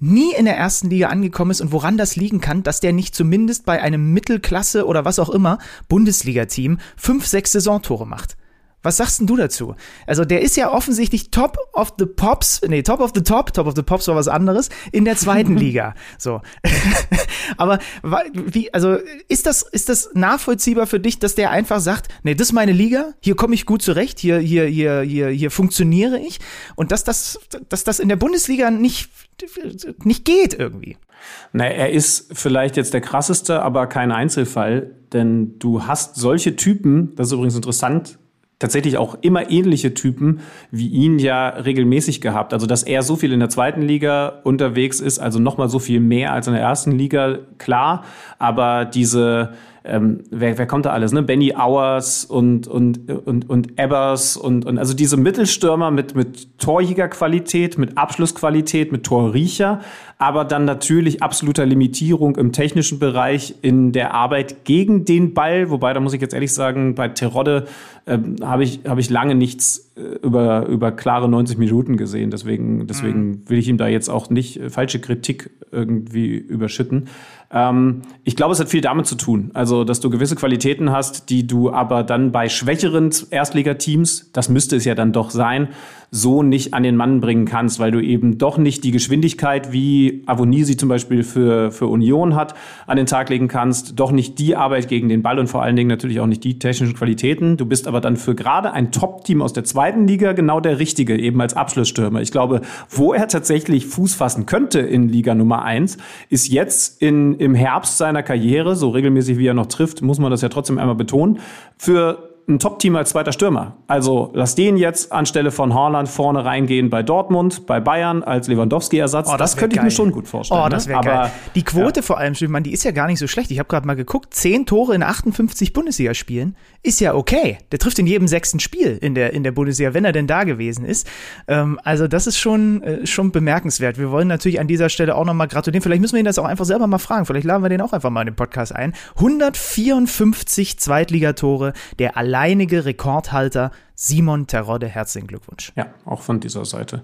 nie in der ersten Liga angekommen ist und woran das liegen kann, dass der nicht zumindest bei einem Mittelklasse oder was auch immer Bundesliga-Team fünf, sechs Saisontore macht. Was sagst denn du dazu? Also der ist ja offensichtlich Top of the Pops, nee, Top of the Top, Top of the Pops war was anderes, in der zweiten Liga. So. Aber wie, also ist das, ist das nachvollziehbar für dich, dass der einfach sagt, nee, das ist meine Liga, hier komme ich gut zurecht, hier, hier, hier, hier, hier funktioniere ich und dass das, dass das in der Bundesliga nicht, nicht geht irgendwie? Na, er ist vielleicht jetzt der krasseste, aber kein Einzelfall, denn du hast solche Typen, das ist übrigens interessant, tatsächlich auch immer ähnliche Typen wie ihn ja regelmäßig gehabt. Also dass er so viel in der zweiten Liga unterwegs ist, also nochmal so viel mehr als in der ersten Liga, klar. Aber diese ähm, wer, wer kommt da alles, ne? Benny Auers und, und, und, und Ebbers und, und also diese Mittelstürmer mit, mit Torjägerqualität, mit Abschlussqualität, mit Torriecher, aber dann natürlich absoluter Limitierung im technischen Bereich in der Arbeit gegen den Ball, wobei da muss ich jetzt ehrlich sagen, bei Terodde ähm, habe ich, hab ich lange nichts äh, über, über klare 90 Minuten gesehen. Deswegen, deswegen mhm. will ich ihm da jetzt auch nicht äh, falsche Kritik irgendwie überschütten. Ähm, ich glaube, es hat viel damit zu tun. Also, dass du gewisse Qualitäten hast, die du aber dann bei schwächeren Erstligateams, das müsste es ja dann doch sein, so nicht an den Mann bringen kannst, weil du eben doch nicht die Geschwindigkeit, wie Avonisi zum Beispiel für, für Union hat, an den Tag legen kannst, doch nicht die Arbeit gegen den Ball und vor allen Dingen natürlich auch nicht die technischen Qualitäten. Du bist aber dann für gerade ein Top-Team aus der zweiten Liga genau der Richtige, eben als Abschlussstürmer. Ich glaube, wo er tatsächlich Fuß fassen könnte in Liga Nummer eins, ist jetzt in, im Herbst seiner Karriere, so regelmäßig wie er noch trifft, muss man das ja trotzdem einmal betonen, für ein Top-Team als zweiter Stürmer. Also lass den jetzt anstelle von Haaland vorne reingehen bei Dortmund, bei Bayern als Lewandowski-Ersatz. Oh, das, das könnte geil. ich mir schon gut vorstellen. Oh, das wäre ne? geil. Die Quote ja. vor allem, Schiffmann, die ist ja gar nicht so schlecht. Ich habe gerade mal geguckt, zehn Tore in 58 Bundesligaspielen ist ja okay. Der trifft in jedem sechsten Spiel in der, in der Bundesliga, wenn er denn da gewesen ist. Ähm, also das ist schon, äh, schon bemerkenswert. Wir wollen natürlich an dieser Stelle auch nochmal gratulieren. Vielleicht müssen wir ihn das auch einfach selber mal fragen. Vielleicht laden wir den auch einfach mal in den Podcast ein. 154 Zweitligatore, der alleinige Rekordhalter Simon Terodde. Herzlichen Glückwunsch. Ja, auch von dieser Seite.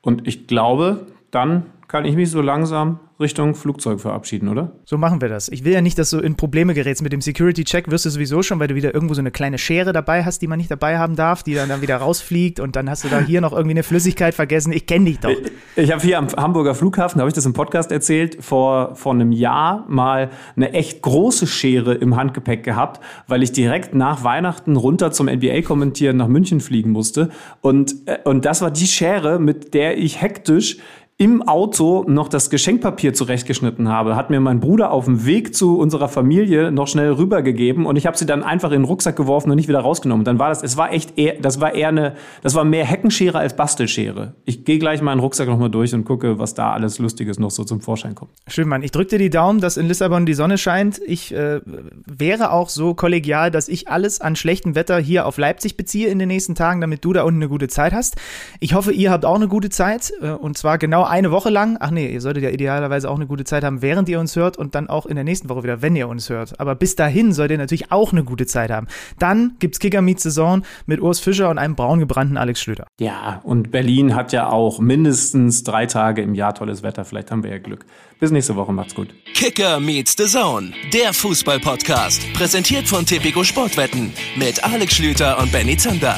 Und ich glaube, dann kann ich mich so langsam Richtung Flugzeug verabschieden, oder? So machen wir das. Ich will ja nicht, dass du in Probleme gerätst mit dem Security-Check. Wirst du sowieso schon, weil du wieder irgendwo so eine kleine Schere dabei hast, die man nicht dabei haben darf, die dann, dann wieder rausfliegt und dann hast du da hier noch irgendwie eine Flüssigkeit vergessen. Ich kenne dich doch. Ich, ich habe hier am Hamburger Flughafen, habe ich das im Podcast erzählt, vor, vor einem Jahr mal eine echt große Schere im Handgepäck gehabt, weil ich direkt nach Weihnachten runter zum NBA-Kommentieren nach München fliegen musste. Und, äh, und das war die Schere, mit der ich hektisch im Auto noch das Geschenkpapier zurechtgeschnitten habe, hat mir mein Bruder auf dem Weg zu unserer Familie noch schnell rübergegeben und ich habe sie dann einfach in den Rucksack geworfen und nicht wieder rausgenommen. Dann war das, es war echt eher, das war eher eine, das war mehr Heckenschere als Bastelschere. Ich gehe gleich meinen Rucksack nochmal durch und gucke, was da alles Lustiges noch so zum Vorschein kommt. Schön, Mann. Ich drücke dir die Daumen, dass in Lissabon die Sonne scheint. Ich äh, wäre auch so kollegial, dass ich alles an schlechtem Wetter hier auf Leipzig beziehe in den nächsten Tagen, damit du da unten eine gute Zeit hast. Ich hoffe, ihr habt auch eine gute Zeit äh, und zwar genau eine Woche lang. Ach nee, ihr solltet ja idealerweise auch eine gute Zeit haben, während ihr uns hört und dann auch in der nächsten Woche wieder, wenn ihr uns hört. Aber bis dahin solltet ihr natürlich auch eine gute Zeit haben. Dann gibt's Kicker Meets Saison mit Urs Fischer und einem braungebrannten Alex Schlüter. Ja, und Berlin hat ja auch mindestens drei Tage im Jahr tolles Wetter. Vielleicht haben wir ja Glück. Bis nächste Woche. Macht's gut. Kicker meets the Zone, der Fußball-Podcast. Präsentiert von Tipico Sportwetten mit Alex Schlüter und Benny Zander.